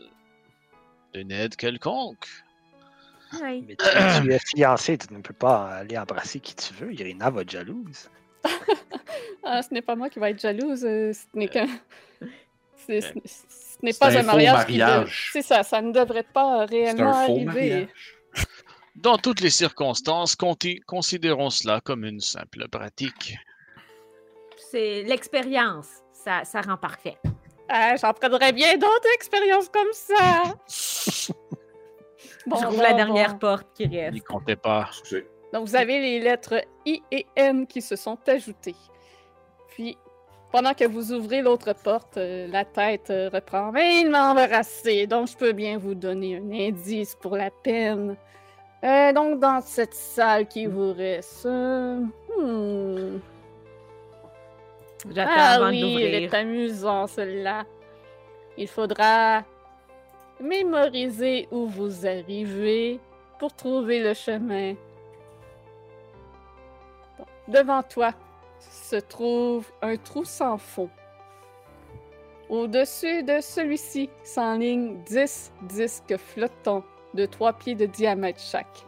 Une aide quelconque. Mais tu, tu es fiancé, tu ne peux pas aller embrasser qui tu veux. Irina va être jalouse. Ah, ce n'est pas moi qui va être jalouse. euh, Ce n'est qu'un. c'est- Ce ce n'est pas un un faux mariage. mariage. C'est ça, ça ne devrait pas réellement un faux arriver. mariage. Dans toutes les circonstances, considérons cela comme une simple pratique. C'est l'expérience. Ça, ça rend parfait. J'en prendrais bien d'autres expériences comme ça. Bon, Je rouvre la dernière bon. porte qui reste. N'y comptez pas. Donc, vous avez les lettres I et N qui se sont ajoutées. Puis, pendant que vous ouvrez l'autre porte, euh, la tête euh, reprend. Mais il m'a embarrassé, donc je peux bien vous donner un indice pour la peine. Euh, donc, dans cette salle qui vous reste. euh, hmm. J'attends Ah avant oui, il est amusant celui-là. Il faudra mémoriser où vous arrivez pour trouver le chemin. Donc, devant toi se trouve un trou sans fond. Au-dessus de celui-ci s'enlignent 10 disques flottants de 3 pieds de diamètre chaque.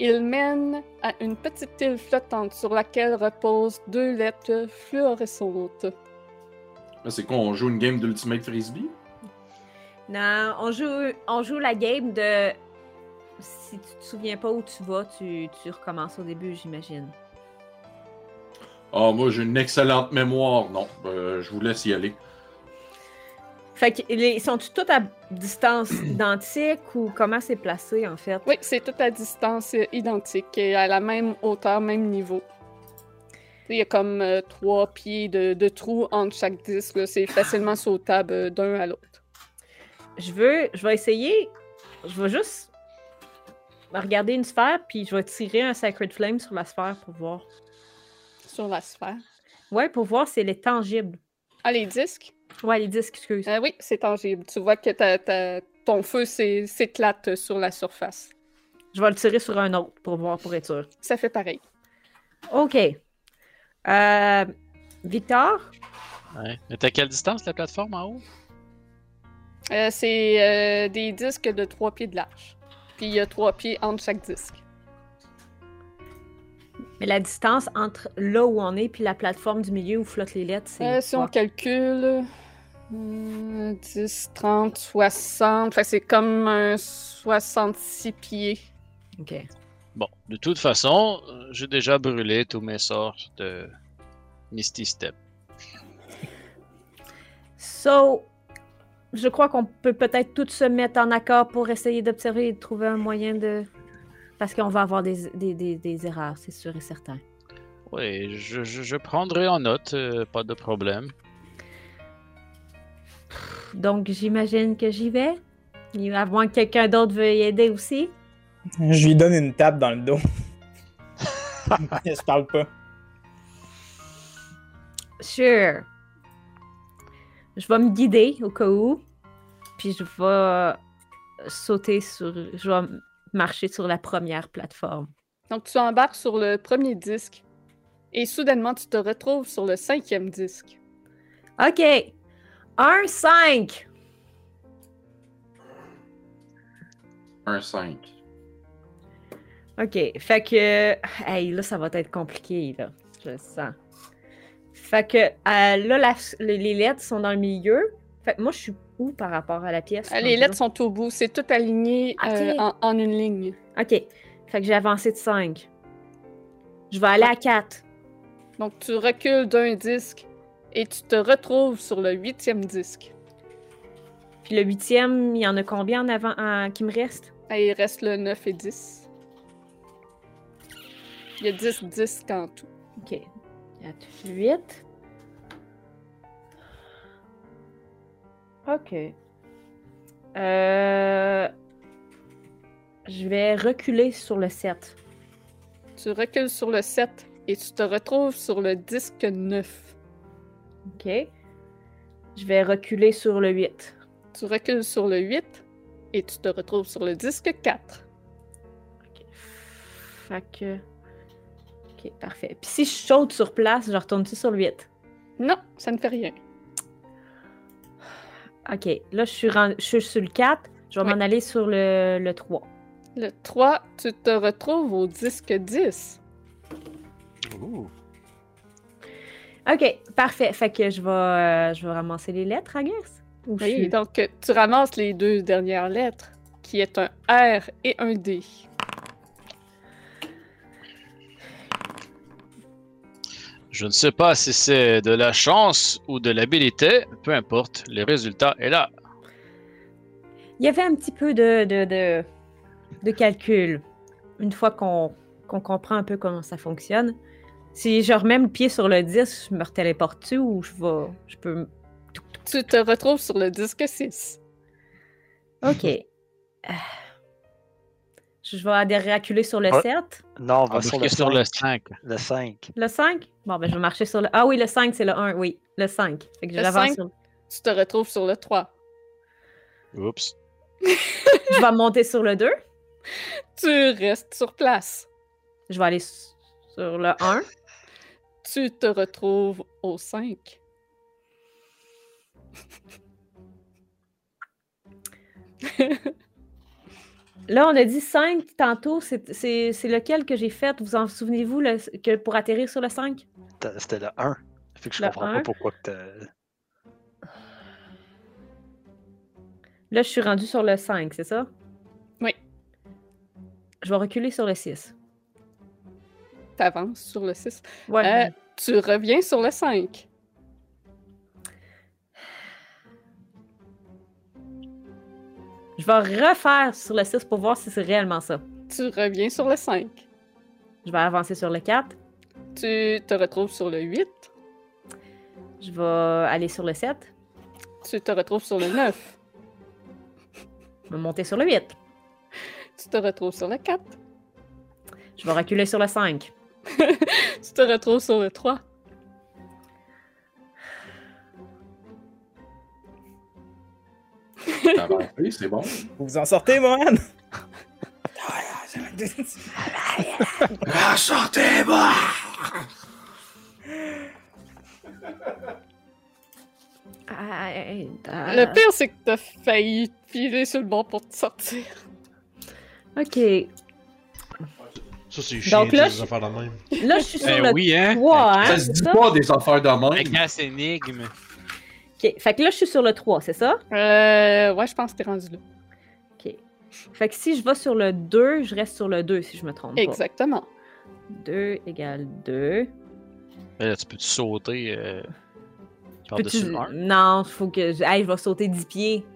Il mène à une petite île flottante sur laquelle reposent deux lettres fluorescentes. C'est quoi, on joue une game d'Ultimate Frisbee? Non, on joue, on joue la game de. Si tu te souviens pas où tu vas, tu, tu recommences au début, j'imagine. Ah, moi, j'ai une excellente mémoire. Non, euh, je vous laisse y aller. Fait que les, sont-ils tous à distance identique ou comment c'est placé en fait? Oui, c'est tout à distance euh, identique et à la même hauteur, même niveau. Il y a comme euh, trois pieds de, de trou entre chaque disque. C'est facilement sautable euh, d'un à l'autre. Je veux. Je vais essayer. Je vais juste regarder une sphère, puis je vais tirer un Sacred Flame sur la sphère pour voir. Sur la sphère. Ouais, pour voir si elle est tangible. Ah, les disques? Ouais, les disques, excuse. Euh, oui, c'est tangible. Tu vois que ta- ta- ton feu s'é- s'éclate sur la surface. Je vais le tirer sur un autre pour voir, pour être sûr. Ça fait pareil. OK. Euh, Victor? Ouais. Mais t'as quelle distance la plateforme en haut? Euh, c'est euh, des disques de trois pieds de large. Puis il y a trois pieds entre chaque disque. Mais la distance entre là où on est puis la plateforme du milieu où flottent les lettres, c'est. Euh, si on calcule euh, 10, 30, 60, fait, c'est comme un 66 pieds. OK. Bon, de toute façon, euh, j'ai déjà brûlé tous mes sorts de Misty Step. So, je crois qu'on peut peut-être tous se mettre en accord pour essayer d'observer et de trouver un moyen de. Parce qu'on va avoir des, des, des- des erreurs, c'est sûr et certain. Oui, je, je- je prendrai en note, euh, pas de problème. Donc, j'imagine que j'y vais. À moins que quelqu'un d'autre veuille aider aussi. Je lui donne une tape dans le dos. je parle pas. Sure. Je vais me guider au cas où. Puis je vais sauter sur. Je vais marcher sur la première plateforme. Donc tu embarques sur le premier disque. Et soudainement, tu te retrouves sur le cinquième disque. OK. Un 5. Un 5. OK. Fait que. Hey, là, ça va être compliqué, là. Je le sens. Fait que euh, là, la- les lettres sont dans le milieu. Fait que moi, je suis où par rapport à la pièce? Euh, Les lettres sont au bout. C'est tout aligné euh, en, en une ligne. OK. Fait que j'ai avancé de 5. Je vais aller à 4. Donc tu recules d'un disque et tu te retrouves sur le huitième disque. Puis le huitième, il y en a combien en avant en- qui me reste? Et il reste le 9 et 10. Il y a 10 disques en tout. OK. 4, 8. OK. Euh... Je vais reculer sur le 7. Tu recules sur le 7 et tu te retrouves sur le disque 9. OK. Je vais reculer sur le 8. Tu recules sur le 8 et tu te retrouves sur le disque 4. OK. Fait que... OK, parfait. Puis si je saute sur place, je retourne-tu sur le 8? Non, ça ne fait rien. OK. Là, je suis, ren- je suis sur le 4. Je vais Oui. m'en aller sur le, le 3. Le 3, tu te retrouves au disque 10. Ouh. OK, parfait. Fait que je vais, euh, je vais ramasser les lettres, I guess. Ou je Oui, suis- donc euh, tu ramasses les deux dernières lettres, qui est un R et un D. Je ne sais pas si c'est de la chance ou de l'habilité, peu importe, le résultat est là. Il y avait un petit peu de, de, de, de calcul. Une fois qu'on qu'on comprend un peu comment ça fonctionne. Si je remets le pied sur le disque, je me retéléporte-tu ou je vais. Je peux. Tu te retrouves sur le disque 6. OK. Euh, Je vais aller reculer sur le Ouais. 7. Non, on va va sur le sur le 5. 5. Le 5. Le 5? Bon, ben je vais marcher sur le. Ah oui, le 5, c'est le 1. Oui, le 5. Fait que Le j'avance 5? sur- Tu te retrouves sur le 3. Oups. Je vais monter sur le 2. Tu restes sur place. Je vais aller sur le 1. Tu te retrouves au 5. Là, on a dit 5 tantôt. C'est lequel que j'ai fait? Vous en souvenez-vous que pour atterrir sur le 5? T'as- C'était le 1. Fait que je Le comprends 1. pas pourquoi que. Là, je suis rendue sur le 5, c'est ça? Oui. Je vais reculer sur le 6. T'avances sur le 6. Ouais. Euh, tu reviens sur le 5. Je vais refaire sur le 6 pour voir si c'est réellement ça. Tu reviens sur le 5. Je vais avancer sur le 4. Tu te retrouves sur le 8. Je vais aller sur le 7. Tu te retrouves sur le 9. Je vais monter sur le 8. Tu te retrouves sur le 4. Je vais reculer sur le 5. Tu te retrouves sur le 3. T'as avancé, c'est bon. Vous vous en sortez, Mohan? Sortez-moi! Le pire, c'est que t'as failli filer sur le bord pour te sortir. Ok. Ça, c'est chiant Donc là, des je- affaires de même. Là, je suis sur Eh le oui, hein? 3, hein? Ça se c'est dit ça? pas des affaires de Avec même. la énigme. Ok. Fait que là, je suis sur le 3, c'est ça? Euh, ouais, je pense que t'es rendu là. Ok. Fait que si je vais sur le 2, je reste sur le 2 si je me trompe pas. Exactement. 2 égale 2. Ben là, tu peux-tu sauter euh, par-dessus 1? Non, il faut que. je- Hey, je vais sauter 10 pieds.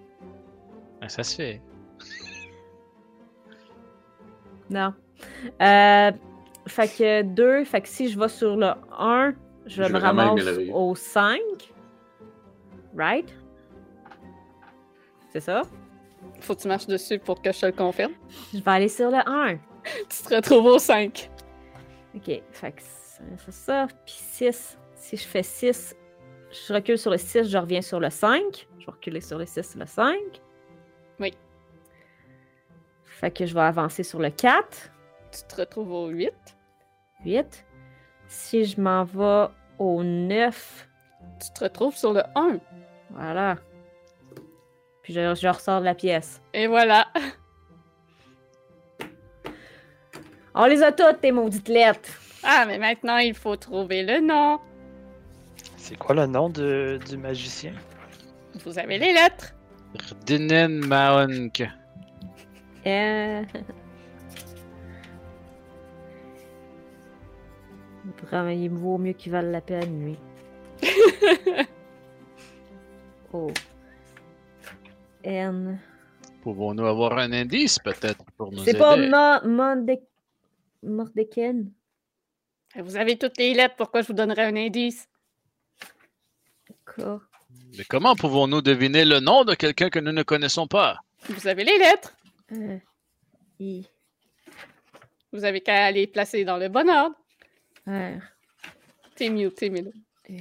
Ben, ça se fait. Non. Euh, fait que 2, fait que si je vais sur le 1, je Je me ramasse au 5. Right? C'est ça? Faut que tu marches dessus pour que je te le confirme. Je vais aller sur le 1. Tu te retrouves au 5. Ok, fait que c'est ça. Puis 6. Si je fais 6, je recule sur le 6, je reviens sur le 5. Je vais reculer sur le 6, le 5. Oui. Fait que je vais avancer sur le 4, Tu te retrouves au 8. 8. Si je m'en vais au 9, Tu te retrouves sur le 1. voilà. Puis je, je ressors de la pièce. Et voilà. On les a toutes, tes maudites lettres. Ah, mais maintenant, il faut trouver le nom. C'est quoi le nom de- du magicien? Vous avez les lettres. Rdinen Maonk. Euh... Vraiment, il vaut mieux qu'il vale la peine, lui. oh. N. Pouvons-nous avoir un indice, peut-être, pour nous C'est aider? pas Ma. Mordeken? Vous avez toutes les lettres. Pourquoi je vous donnerais un indice? K. Mais comment pouvons-nous deviner le nom de quelqu'un que nous ne connaissons pas? Vous avez les lettres. Euh, I. Vous avez qu'à les placer dans le bon ordre. T'es mieux, t'es mieux. E.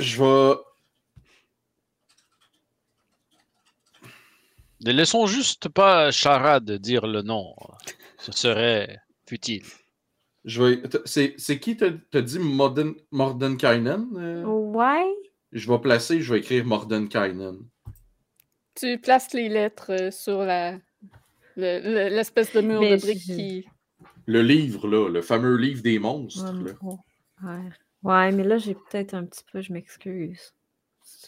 Je vais. Ne laissons juste pas Charade dire le nom. Ce serait futile. Je vais. C'est c'est qui t'as dit Morden, Mordenkainen? euh? Ouais? Je vais placer, je vais écrire Mordenkainen. Tu places les lettres euh, sur la l'espèce de mur Mais de briques je- qui. Le livre, là, le fameux livre des monstres. Ouais, là. ouais. Ouais, mais là, j'ai peut-être un petit peu, je m'excuse.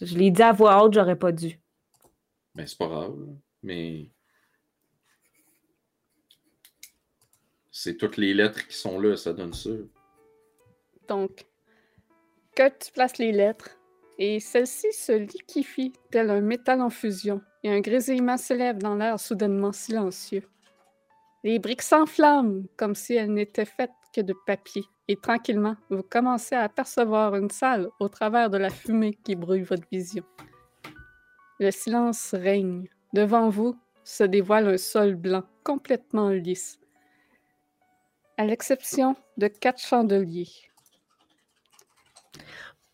Je l'ai dit à voix haute, j'aurais pas dû. Ben, c'est pas grave. Mais. C'est toutes les lettres qui sont là, ça donne ça. Donc, que tu places les lettres, et celle-ci se liquéfie tel un métal en fusion, et un grésillement s'élève dans l'air soudainement silencieux. Les briques s'enflamment comme si elles n'étaient faites que de papier, et tranquillement, vous commencez à apercevoir une salle au travers de la fumée qui brouille votre vision. Le silence règne. Devant vous se dévoile un sol blanc, complètement lisse, à l'exception de quatre chandeliers.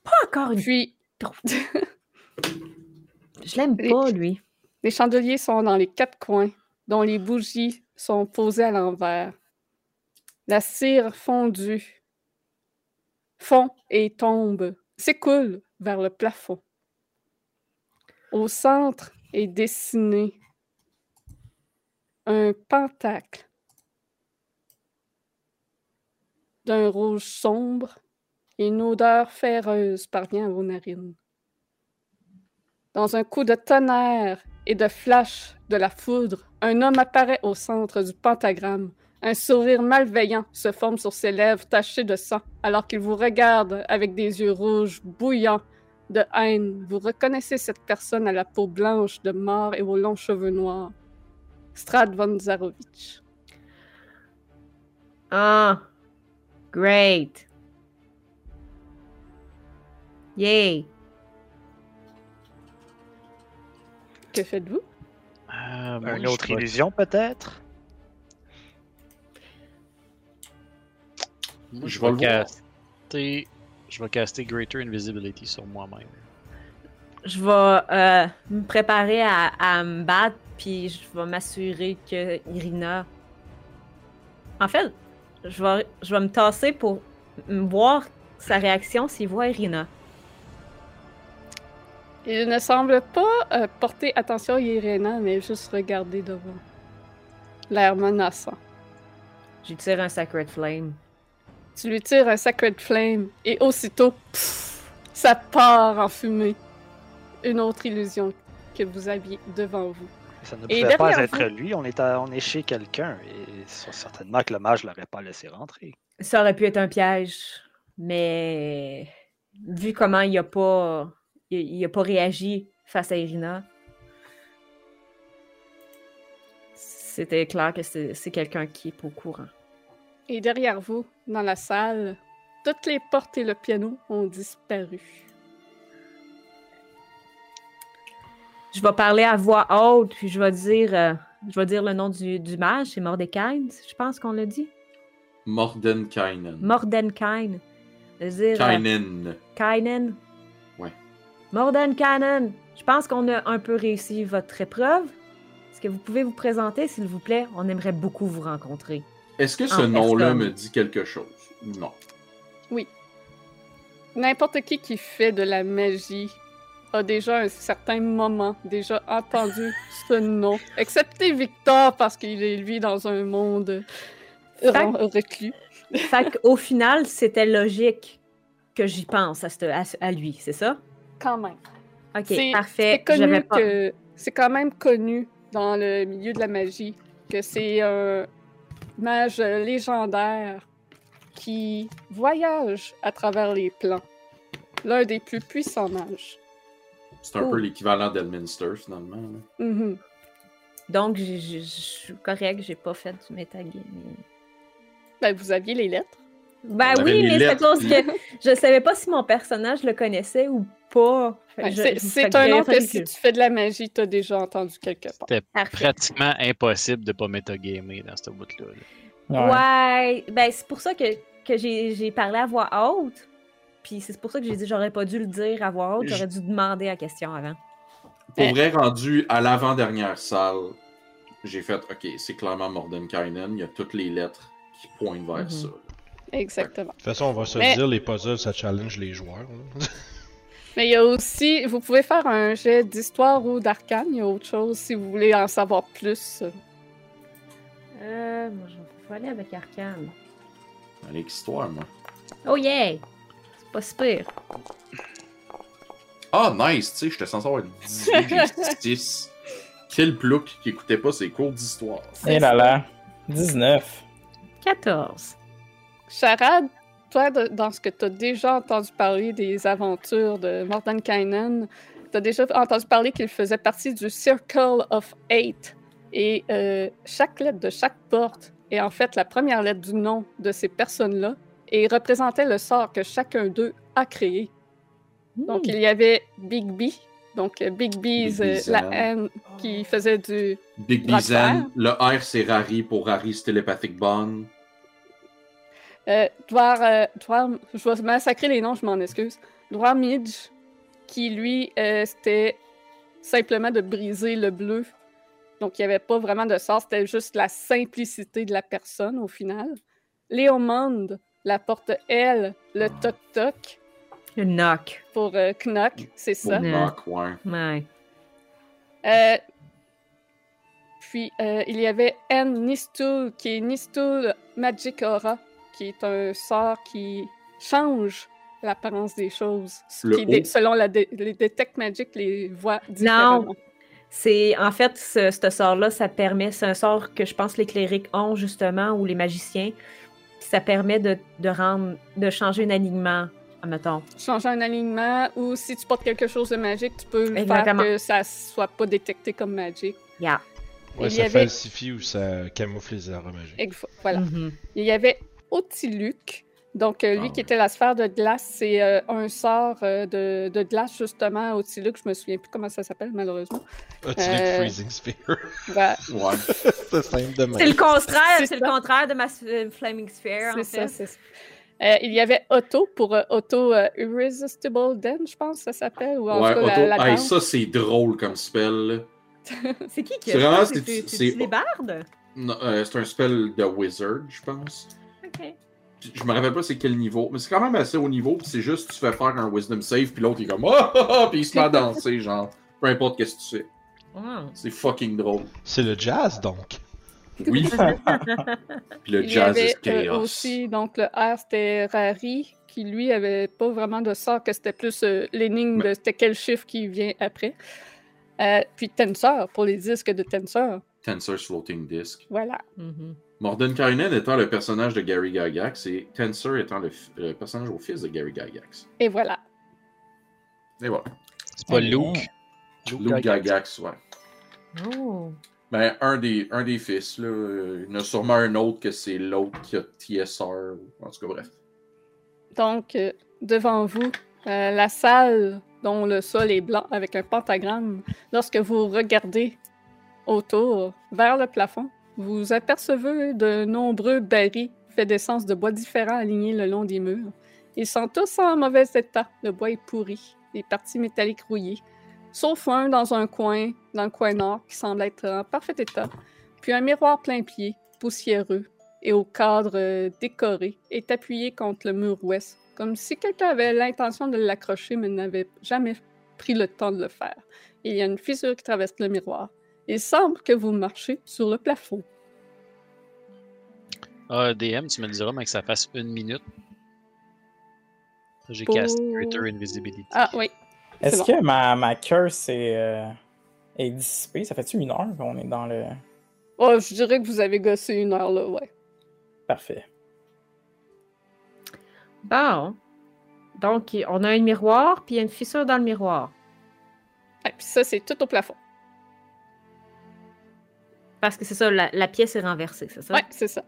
Pas encore une. Puis, Je l'aime Les- pas, lui. les chandeliers sont dans les quatre coins, dont les bougies sont posées à l'envers. La cire fondue fond et tombe, s'écoule vers le plafond. Au centre est dessiné un pentacle d'un rouge sombre une odeur féreuse parvient à vos narines. Dans un coup de tonnerre et de flash de la foudre, un homme apparaît au centre du pentagramme. Un sourire malveillant se forme sur ses lèvres tachées de sang alors qu'il vous regarde avec des yeux rouges bouillants de haine. Vous reconnaissez cette personne à la peau blanche de mort et aux longs cheveux noirs. Strad von Zarovich. Ah, great. Yay. Que faites-vous? Euh, Une autre illusion, peut-être? Je je vais caster. Je vais caster Greater Invisibility sur moi-même. Je vais euh, me préparer à, à me battre, puis je vais m'assurer que Irina. En fait, je vais, je vais me tasser pour voir sa réaction s'il voit Irina. Il ne semble pas euh, porter attention à Irena, mais juste regarder devant. L'air menaçant. J'y tire un Sacred Flame. Tu lui tires un Sacred Flame et aussitôt, pff, ça part en fumée. Une autre illusion que vous aviez devant vous. Ça ne pouvait pas être vous- lui. On est, à- on est chez quelqu'un. Et certainement que le mage ne l'aurait pas laissé rentrer. Ça aurait pu être un piège, mais vu comment il a pas, il, il a pas réagi face à Irina, c'était clair que c'est quelqu'un qui est pas au courant. Et derrière vous, dans la salle, toutes les portes et le piano ont disparu. Je vais parler à voix haute, puis je vais dire, euh, je vais dire le nom du, du mage, c'est Mordekain, je pense qu'on l'a dit. Mordenkainen. Mordenkain. Je veux dire, euh, Kainen. Ouais. Mordenkainen. Je pense qu'on a un peu réussi votre épreuve. Est-ce que vous pouvez vous présenter, s'il vous plaît? On aimerait beaucoup vous rencontrer. Est-ce que ce nom-là me dit quelque chose? Non. N'importe qui qui fait de la magie a déjà un certain moment déjà entendu ce nom, excepté Victor parce qu'il est lui dans un monde reclus. Fait qu'au final, c'était logique que j'y pense à, ce- à ce- à lui, c'est ça? Quand même. Ok, C'est- parfait. C'est J'avais connu pas- que c'est quand même connu dans le milieu de la magie que c'est un mage légendaire qui voyage à travers les plans. L'un des plus puissants mages. C'est un peu l'équivalent d'Elminster, finalement. Mhm. Donc, je suis correct, j'ai pas fait du metagaming. Ben, vous aviez les lettres. Ben oui, mais c'est à cause que je savais pas si mon personnage le connaissait ou pas. Ouais, c'est un nom que si tu fais de la magie, t'as déjà entendu quelque part. C'était pratiquement impossible de pas metagamer dans ce bout-là. là. Ouais, ben c'est pour ça que, que j'ai parlé à voix haute. Puis c'est pour ça que j'ai dit j'aurais pas dû le dire à voix haute, j'aurais dû demander la question avant. Pour Euh. vrai, rendu à l'avant-dernière salle, j'ai fait OK, c'est clairement Mordenkainen. Il y a toutes les lettres qui pointent vers Mhm. ça. Exactement. De toute façon, on va se Mais- dire, les puzzles, ça challenge les joueurs. Mais il y a aussi, vous pouvez faire un jet d'histoire ou d'arcane. Il y a autre chose si vous voulez en savoir plus. Euh, moi, je vais aller avec Arcane. Avec histoire, moi. Oh yeah! C'est pas super. Ah, nice, tu sais, j'étais censé avoir 18, j'ai 6. Quel plouc qui écoutait pas ses cours d'histoire. Eh là là. 19. 14. Charade, toi, de- dans ce que tu as déjà entendu parler des aventures de Mordenkainen, tu as déjà entendu parler qu'il faisait partie du Circle of Eight. Et euh, chaque lettre de chaque porte est en fait la première lettre du nom de ces personnes-là et représentait le sort que chacun d'eux a créé. Donc, il y avait Big B, donc euh, Big B's, Big euh, B's, la N qui faisait du. Big de Bizan, le R c'est Rari pour Rari's Telepathic Bond. Euh, Dwar, euh, Dwar- je vais massacrer les noms, je m'en excuse. Dwar Midge, qui lui, euh, c'était simplement de briser le bleu. Donc, il n'y avait pas vraiment de sort, c'était juste la simplicité de la personne au final. Léomande, la porte L, le toc-toc Le knock. pour euh, Knock, c'est ça. Ouais. Knock, ouais. Ouais. Euh, puis, euh, il y avait N Nistul, qui est Nistul Magic Aura, qui est un sort qui change l'apparence des choses. Le qui, haut? selon la dé- les Detect Magic, les voit différemment. C'est en fait ce, ce sort-là, ça permet, c'est un sort que je pense les clérics ont justement ou les magiciens. Ça permet de, de rendre, de changer un alignement, admettons. Changer un alignement, ou si tu portes quelque chose de magique, tu peux Exactement. faire que ça soit pas détecté comme magique. Yeah. Ouais, ça avait- falsifie ou ça camoufle les armes magiques. Voilà. Mhm. Il y avait Otiluc. Donc, euh, lui Ah qui ouais. était la sphère de glace, c'est euh, un sort euh, de, de glace, justement, Otiluc. Je me souviens plus comment ça s'appelle, malheureusement. Tu Euh, Freezing Sphere. Voilà. Ouais. c'est simple de même. C'est le contraire, C'est le ça. contraire de ma Flaming Sphere, en C'est ça, fait. c'est ça. Euh, il y avait Otto pour euh, Otto euh, Irresistible Den, je pense que ça s'appelle. Ou en Ouais, cas, auto. la, la Hey, ça, c'est drôle comme spell. C'est qui qui a ça? C'est les bardes? Euh, c'est un spell de Wizard, je pense. Ok. Je me rappelle pas c'est quel niveau, mais c'est quand même assez haut niveau. puis c'est juste tu fais faire un Wisdom save, puis l'autre il est comme ah ah ah, puis il se met à danser, genre. Peu importe qu'est-ce que tu fais. Wow. C'est fucking drôle. C'est le jazz, donc. Oui. puis le Il y jazz avait is chaos. euh, aussi, donc le R, c'était Rari, qui lui avait pas vraiment de sort, que c'était plus euh, l'énigme de c'était quel chiffre qui vient après. Euh, puis Tensor, pour les disques de Tensor. Tensor's Floating Disc. Voilà. Mhm. Mordenkainen étant le personnage de Gary Gygax et Tensor étant le, personnage au fils de Gary Gygax. Et voilà. Et voilà. C'est pas Luke? Luke Luke Gygax. Gygax, ouais. Oh. Ben, un des, un des fils, là. euh, Il y en a sûrement un autre que c'est l'autre qui a TSR. En tout cas, bref. Donc, euh, devant vous, euh, la salle dont le sol est blanc avec un pentagramme. Lorsque vous regardez autour, vers le plafond, vous apercevez de nombreux barils faits d'essence de bois différents alignés le long des murs. Ils sont tous en mauvais état. Le bois est pourri, les parties métalliques rouillées. Sauf un dans un coin, dans le coin nord, qui semble être en parfait état. Puis un miroir plein pied, poussiéreux, et au cadre euh, décoré est appuyé contre le mur ouest, comme si quelqu'un avait l'intention de l'accrocher mais n'avait jamais pris le temps de le faire. Il y a une fissure qui traverse le miroir. Il semble que vous marchez sur le plafond. Ah, DM, tu me le diras, mais que ça fasse une minute. J'ai Pour- casté Greater Invisibility. Ah oui. Est-ce bon. que ma, ma curse est, euh, est dissipée? Ça fait-tu une heure qu'on est dans le. Oh, je dirais que vous avez gossé une heure là, ouais. Parfait. Bon. Donc, on a un miroir, puis il y a une fissure dans le miroir. Ah, puis ça, c'est tout au plafond. Parce que c'est ça, la, la pièce est renversée, c'est ça? Ouais, c'est ça.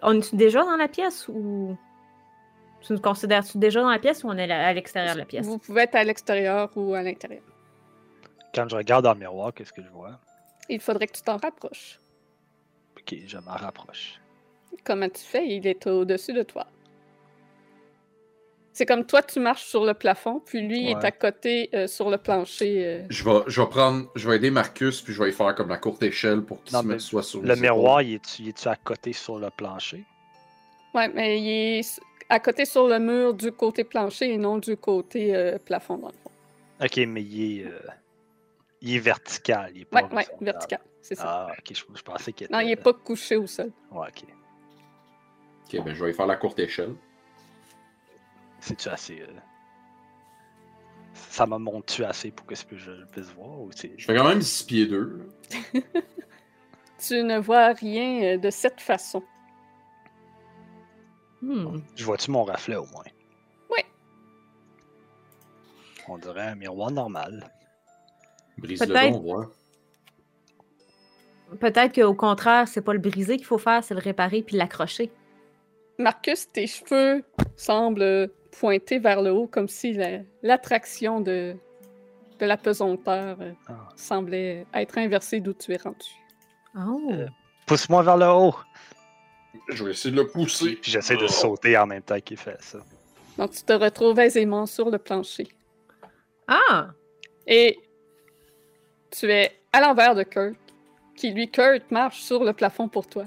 On est déjà dans la pièce ou. Tu nous considères-tu déjà dans la pièce ou on est à l'extérieur de la pièce? Vous pouvez être à l'extérieur ou à l'intérieur. Quand je regarde dans le miroir, qu'est-ce que je vois? Il faudrait que tu t'en rapproches. Ok, je m'en rapproche. Comment tu fais? Il est au-dessus de toi. C'est comme toi, tu marches sur le plafond, puis lui il est Ouais. à côté euh, sur le plancher. euh. Je vais, je vais prendre. Je vais aider Marcus, puis je vais y faire comme la courte échelle pour qu'il se mette soit sur Le miroir, il est-tu il est-tu à côté sur le plancher? Ouais, mais il est à côté sur le mur du côté plancher et non du côté euh, plafond, dans le fond. Ok, mais il est, euh, il est vertical. Il est pas Ouais, ouais, vertical, c'est ça. Ah, ok, je, je pensais qu'il était. non, il est pas couché au sol. Ouais, ok. Ok, ben je vais y faire la courte échelle. C'est-tu assez. euh, Ça me monte-tu assez pour que je puisse, voir ou c'est. Je fais quand même 6 pieds 2. Tu ne vois rien euh, de cette façon. Hmm. Je vois-tu mon reflet au moins? Oui. On dirait un miroir normal. Brise-le Peut-être. donc, voir. Peut-être qu'au contraire, c'est pas le briser qu'il faut faire, c'est le réparer puis l'accrocher. Marcus, tes cheveux semblent pointer vers le haut comme si la- l'attraction de, de la pesanteur euh, Ah. semblait être inversée d'où tu es rendu. Oh. Euh, Pousse-moi vers le haut! Je vais essayer de le pousser. Puis j'essaie de sauter en même temps qu'il fait ça. Donc, tu te retrouves aisément sur le plancher. Ah! Et tu es à l'envers de Kurt, qui lui, Kurt, marche sur le plafond pour toi.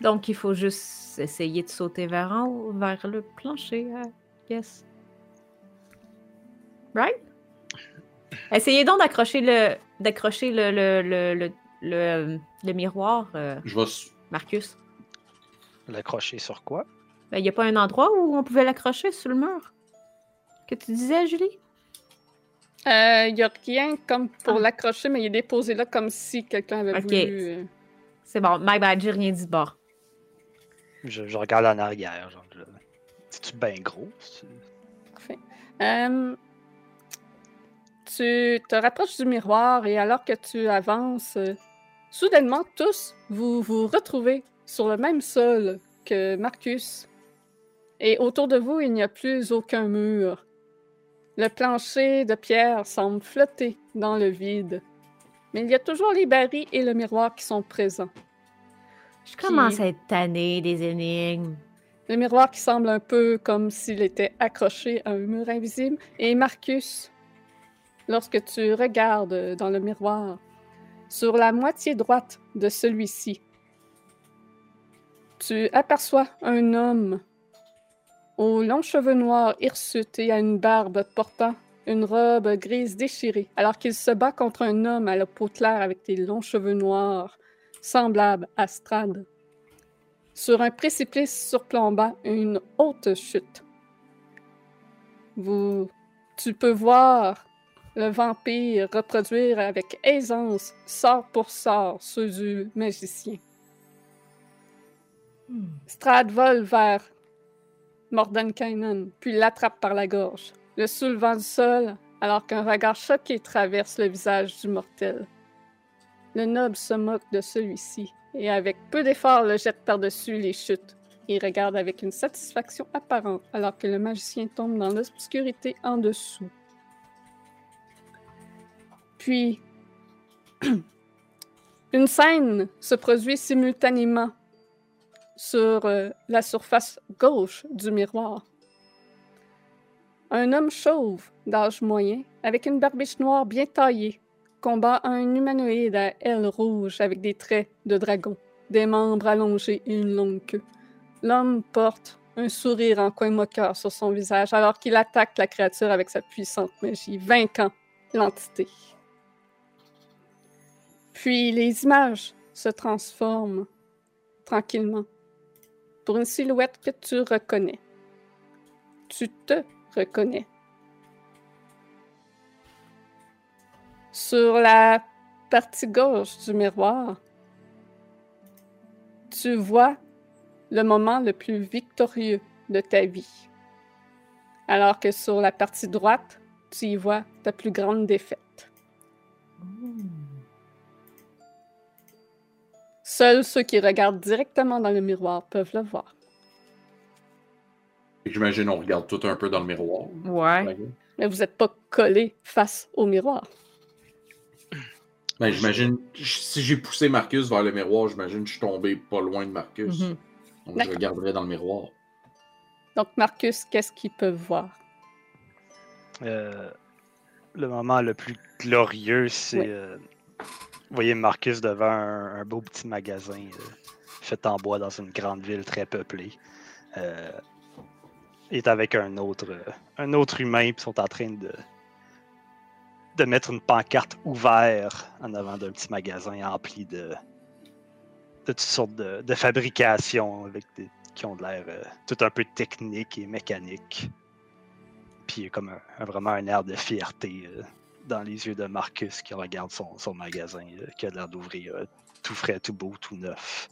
Donc, il faut juste essayer de sauter vers en haut, vers le plancher. euh, yes. Right? Essayez donc d'accrocher le, d'accrocher le, le, le, le, le, euh, le miroir, euh, Je vais. s- Marcus. L'accrocher sur quoi? Il n'y a pas un endroit où on pouvait l'accrocher sur le mur? Que tu disais, Julie? Il n'y a rien comme pour Ah. l'accrocher, mais il est déposé là comme si quelqu'un avait voulu... euh, C'est bon, my bad, j'ai rien dit de bord. Je, regarde en arrière. Je- C'est-tu bien gros? Parfait. Euh, tu te rapproches du miroir et alors que tu avances, euh, soudainement, tous, vous vous retrouvez sur le même sol que Marcus. Et autour de vous, il n'y a plus aucun mur. Le plancher de pierre semble flotter dans le vide. Mais il y a toujours les barils et le miroir qui sont présents. Je commence à être tannée des énigmes. Le miroir qui semble un peu comme s'il était accroché à un mur invisible. Et Marcus, lorsque tu regardes dans le miroir, sur la moitié droite de celui-ci, tu aperçois un homme aux longs cheveux noirs hirsutes et à une barbe portant une robe grise déchirée, alors qu'il se bat contre un homme à la peau claire avec des longs cheveux noirs, semblable à Strad. Sur un précipice surplombant une haute chute. Vous, tu peux voir le vampire reproduire avec aisance, sort pour sort, ceux du magicien. Strad vole vers Mordenkainen, puis l'attrape par la gorge, le soulevant du sol, alors qu'un regard choqué traverse le visage du mortel. Le noble se moque de celui-ci, et avec peu d'effort le jette par-dessus les chutes. Il regarde avec une satisfaction apparente, alors que le magicien tombe dans l'obscurité en dessous. Puis, une scène se produit simultanément sur euh, la surface gauche du miroir. Un homme chauve, d'âge moyen, avec une barbiche noire bien taillée, combat un humanoïde à ailes rouges avec des traits de dragon, des membres allongés et une longue queue. L'homme porte un sourire en coin moqueur sur son visage alors qu'il attaque la créature avec sa puissante magie, vainquant l'entité. Puis les images se transforment tranquillement pour une silhouette que tu reconnais. Tu te reconnais. Sur la partie gauche du miroir, tu vois le moment le plus victorieux de ta vie. Alors que sur la partie droite, tu y vois ta plus grande défaite. Seuls ceux qui regardent directement dans le miroir peuvent le voir. J'imagine on regarde tout un peu dans le miroir. Ouais. Mais vous n'êtes pas collé face au miroir. Ben, j'imagine, si j'ai poussé Marcus vers le miroir, j'imagine que je suis tombé pas loin de Marcus. Mhm. Donc je regarderai dans le miroir. Donc, Marcus, qu'est-ce qu'ils peuvent voir? Euh, le moment le plus glorieux, c'est. Oui. euh, vous voyez Marcus devant un, un beau petit magasin euh, fait en bois dans une grande ville très peuplée. Euh, est avec un autre, un autre humain, puis sont en train de, de mettre une pancarte ouverte en avant d'un petit magasin empli de, toutes sortes de, fabrications avec des, qui ont de l'air euh, tout un peu technique et mécanique. Puis comme un, un- vraiment un air de fierté euh, dans les yeux de Marcus qui regarde son, son magasin, euh, qui a l'air d'ouvrir tout frais, tout beau, tout neuf.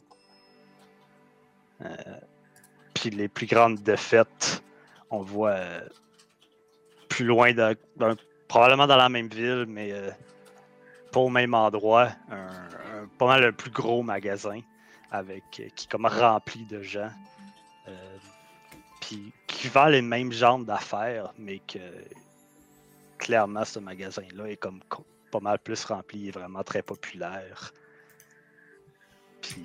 Puis les plus grandes défaites, on voit plus loin, dans- probablement dans la même ville, mais euh, pas au même endroit, un, pas mal le plus gros magasin avec euh, qui est comme rempli de gens. euh, puis qui vend les mêmes genres d'affaires, mais que clairement ce magasin-là est comme co- pas mal plus rempli, est vraiment très populaire. Puis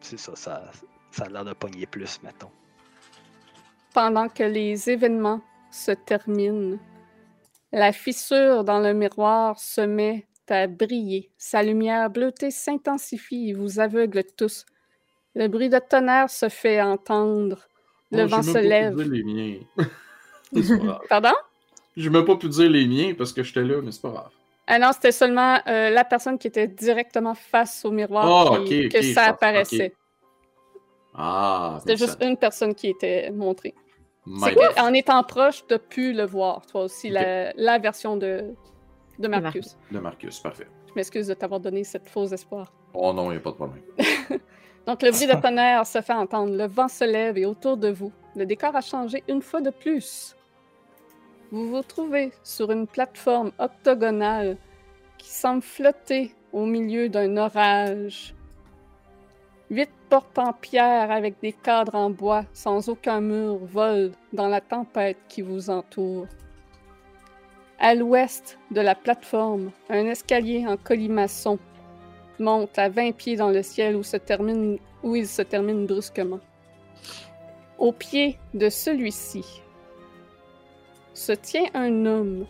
c'est ça, ça, ça a l'air de pogner plus, mettons. Pendant que les événements se terminent, la fissure dans le miroir se met à briller. Sa lumière bleutée s'intensifie et vous aveugle tous. Le bruit de tonnerre se fait entendre. Le Oh, vent se lève. pu dire les miens. pas. Pardon? J'ai même pas pu dire les miens parce que j'étais là, mais c'est pas grave. Ah non, c'était seulement euh, la personne qui était directement face au miroir Ah, qui- que ça apparaissait. Ah, C'était juste ça- une personne qui était montrée. C'est qu'en étant proche, tu as pu le voir, toi aussi, la, la version de, de Marcus. De Marcus, parfait. Je m'excuse de t'avoir donné cette faux espoir. Oh non, il a pas de problème. Donc, le bruit de tonnerre se fait entendre, le vent se lève et autour de vous, le décor a changé une fois de plus. Vous vous trouvez sur une plateforme octogonale qui semble flotter au milieu d'un orage. Huit portes en pierre avec des cadres en bois sans aucun mur volent dans la tempête qui vous entoure. À l'ouest de la plateforme, un escalier en colimaçon monte à 20 pieds dans le ciel où, il se termine brusquement. Au pied de celui-ci se tient un homme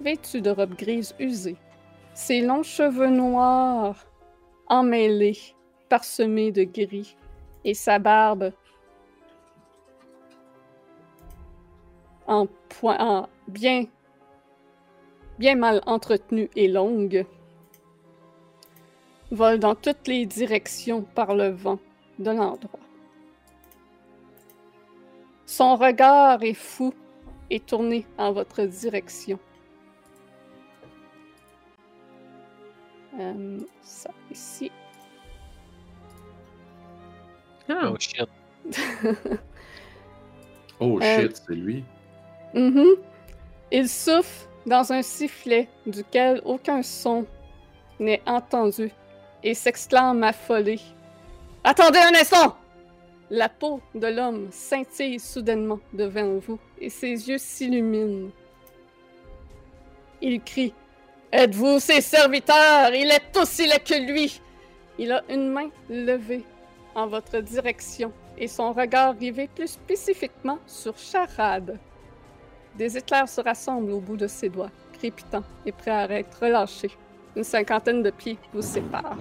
vêtu de robe grise usée, ses longs cheveux noirs emmêlés, parsemés de gris, et sa barbe en, point, en bien, bien mal entretenue et longue vole dans toutes les directions par le vent de l'endroit. Son regard est fou et tourné en votre direction. Euh, ça ici. Ah, Oh shit. Oh Euh, shit, c'est lui. Mhm. Il souffle dans un sifflet duquel aucun son n'est entendu et s'exclame affolé. Attendez un instant! La peau de l'homme scintille soudainement devant vous et ses yeux s'illuminent. Il crie Êtes-vous ses serviteurs? Il est aussi laid que lui Il a une main levée en votre direction et son regard rivé plus spécifiquement sur Charade. Des éclairs se rassemblent au bout de ses doigts, crépitants et prêts à être relâchés. Une cinquantaine de pieds vous séparent.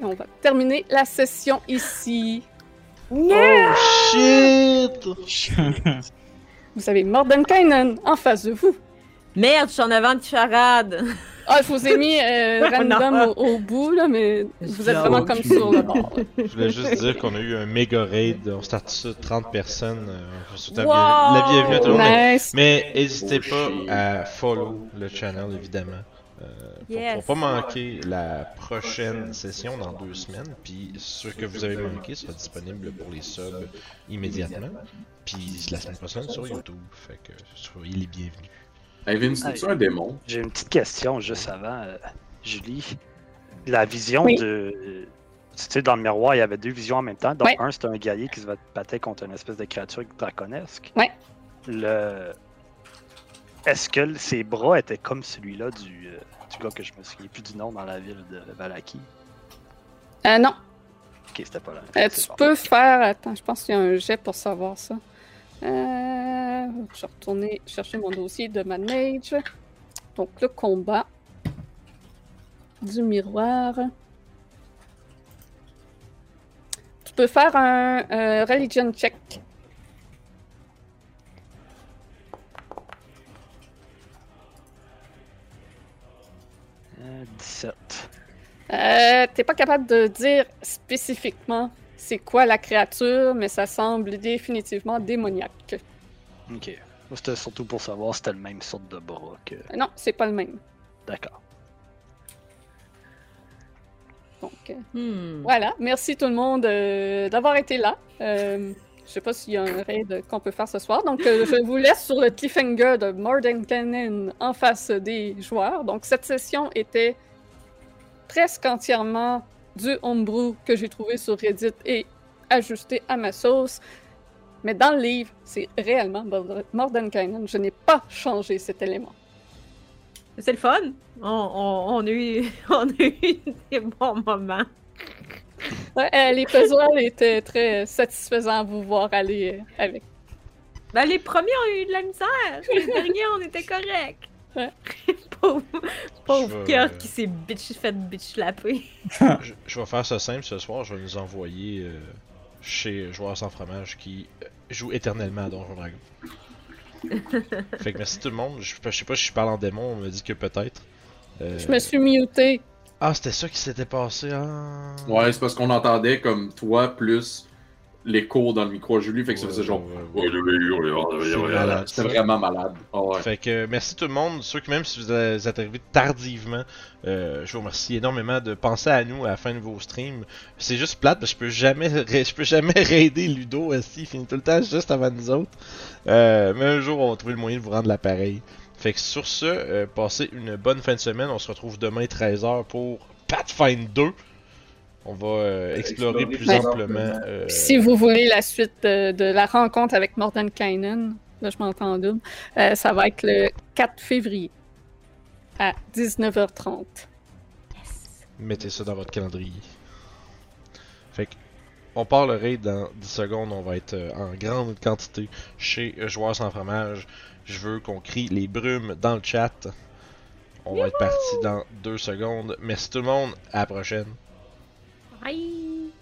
Et on va terminer la session ici. Oh shit! Vous avez Mordenkainen en face de vous. Merde, je suis en avant de charade. Ah, je vous ai mis euh, random Non. au, au bout, là, mais vous êtes vraiment ai comme sur le bord. Je voulais juste dire qu'on a eu un méga raid, on start sur 30 personnes. euh, souhaite la, Wow! bien- la bienvenue à tout le monde. Nice. Mais n'hésitez Oh, pas à follow le channel, évidemment. euh, pour, Yes. pour pas manquer la prochaine session dans deux semaines. Puis ce que vous avez manqué sera disponible pour les subs immédiatement. Puis la semaine prochaine sur YouTube. Fait que soyez les bienvenus. Hey Vince, c'est-tu un démon? J'ai une petite question juste avant, euh, Julie. La vision Oui. de. Tu sais, dans le miroir, il y avait deux visions en même temps. Donc, Ouais. un, c'était un guerrier qui se battait contre une espèce de créature draconesque. Ouais. Le. Est-ce que ses bras étaient comme celui-là du, euh, du gars que je me souviens plus du nom dans la ville de Valaki? Euh, non, Ok, c'était pas là. Euh, tu peux faire. Attends, je pense qu'il y a un jet pour savoir ça. Euh, je vais retourner chercher mon dossier de Mad Mage. Donc, le combat du miroir. tu peux faire un euh, religion check. Euh, 17. Euh, T'es pas capable de dire spécifiquement c'est quoi la créature, mais ça semble définitivement démoniaque. Ok. C'était surtout pour savoir si c'était le même sorte de bras que. Euh, Non, c'est pas le même. D'accord. Donc, euh, Hmm. voilà. Merci tout le monde euh, d'avoir été là. Euh, je sais pas s'il y a un raid qu'on peut faire ce soir. Donc, euh, je vous laisse sur le cliffhanger de Morden Cannon en face des joueurs. Donc, cette session était presque entièrement du homebrew que j'ai trouvé sur Reddit et ajusté à ma sauce. Mais dans le livre, c'est réellement Morden Cannon. Je n'ai pas changé cet élément. C'est le fun. On, on- on a eu, on a eu des bons moments. Ouais, euh, les puzzles étaient très satisfaisants à vous voir aller euh, avec. Ben, les premiers ont eu de la misère. Les derniers, on était corrects. Ouais. pauvre pauvre Je vais- Kurt qui s'est bitch, fait bitch slapper. je, je vais faire ça simple ce soir. Je vais nous envoyer euh, chez Joueurs sans fromage qui euh, joue éternellement à Donjon Dragon. fait que merci tout le monde. Je, je sais pas si je parle en démon, on me dit que peut-être. Euh, Je me suis muté. Ah, c'était ça qui s'était passé. Ah... Ouais, c'est parce qu'on entendait comme toi plus l'écho dans le micro à Julie, fait que ça faisait genre. C'était vraiment malade. Ah ouais. Fait que euh, merci tout le monde. Ceux qui, même si vous êtes arrivés tardivement, euh, je vous remercie énormément de penser à nous à la fin de vos streams. C'est juste plate parce que je peux jamais, je peux jamais raider Ludo aussi. Il finit tout le temps juste avant nous autres. Euh, mais un jour, on va trouver le moyen de vous rendre l'appareil. Fait que sur ce, euh, passez une bonne fin de semaine. On se retrouve demain 13h pour Pathfinder 2. On va euh, explorer explorer plus amplement. euh, Si vous voulez la suite de, de la rencontre avec Morten Kynan, là je m'entends en double, euh, ça va être le 4 février à 19h30. Mettez ça dans votre calendrier. Fait que, on part le raid dans 10 secondes. On va être euh, en grande quantité chez euh, Joueurs sans fromage. Je veux qu'on crie les brumes dans le chat. On va être parti dans 2 secondes. Merci tout le monde. À la prochaine. Bye.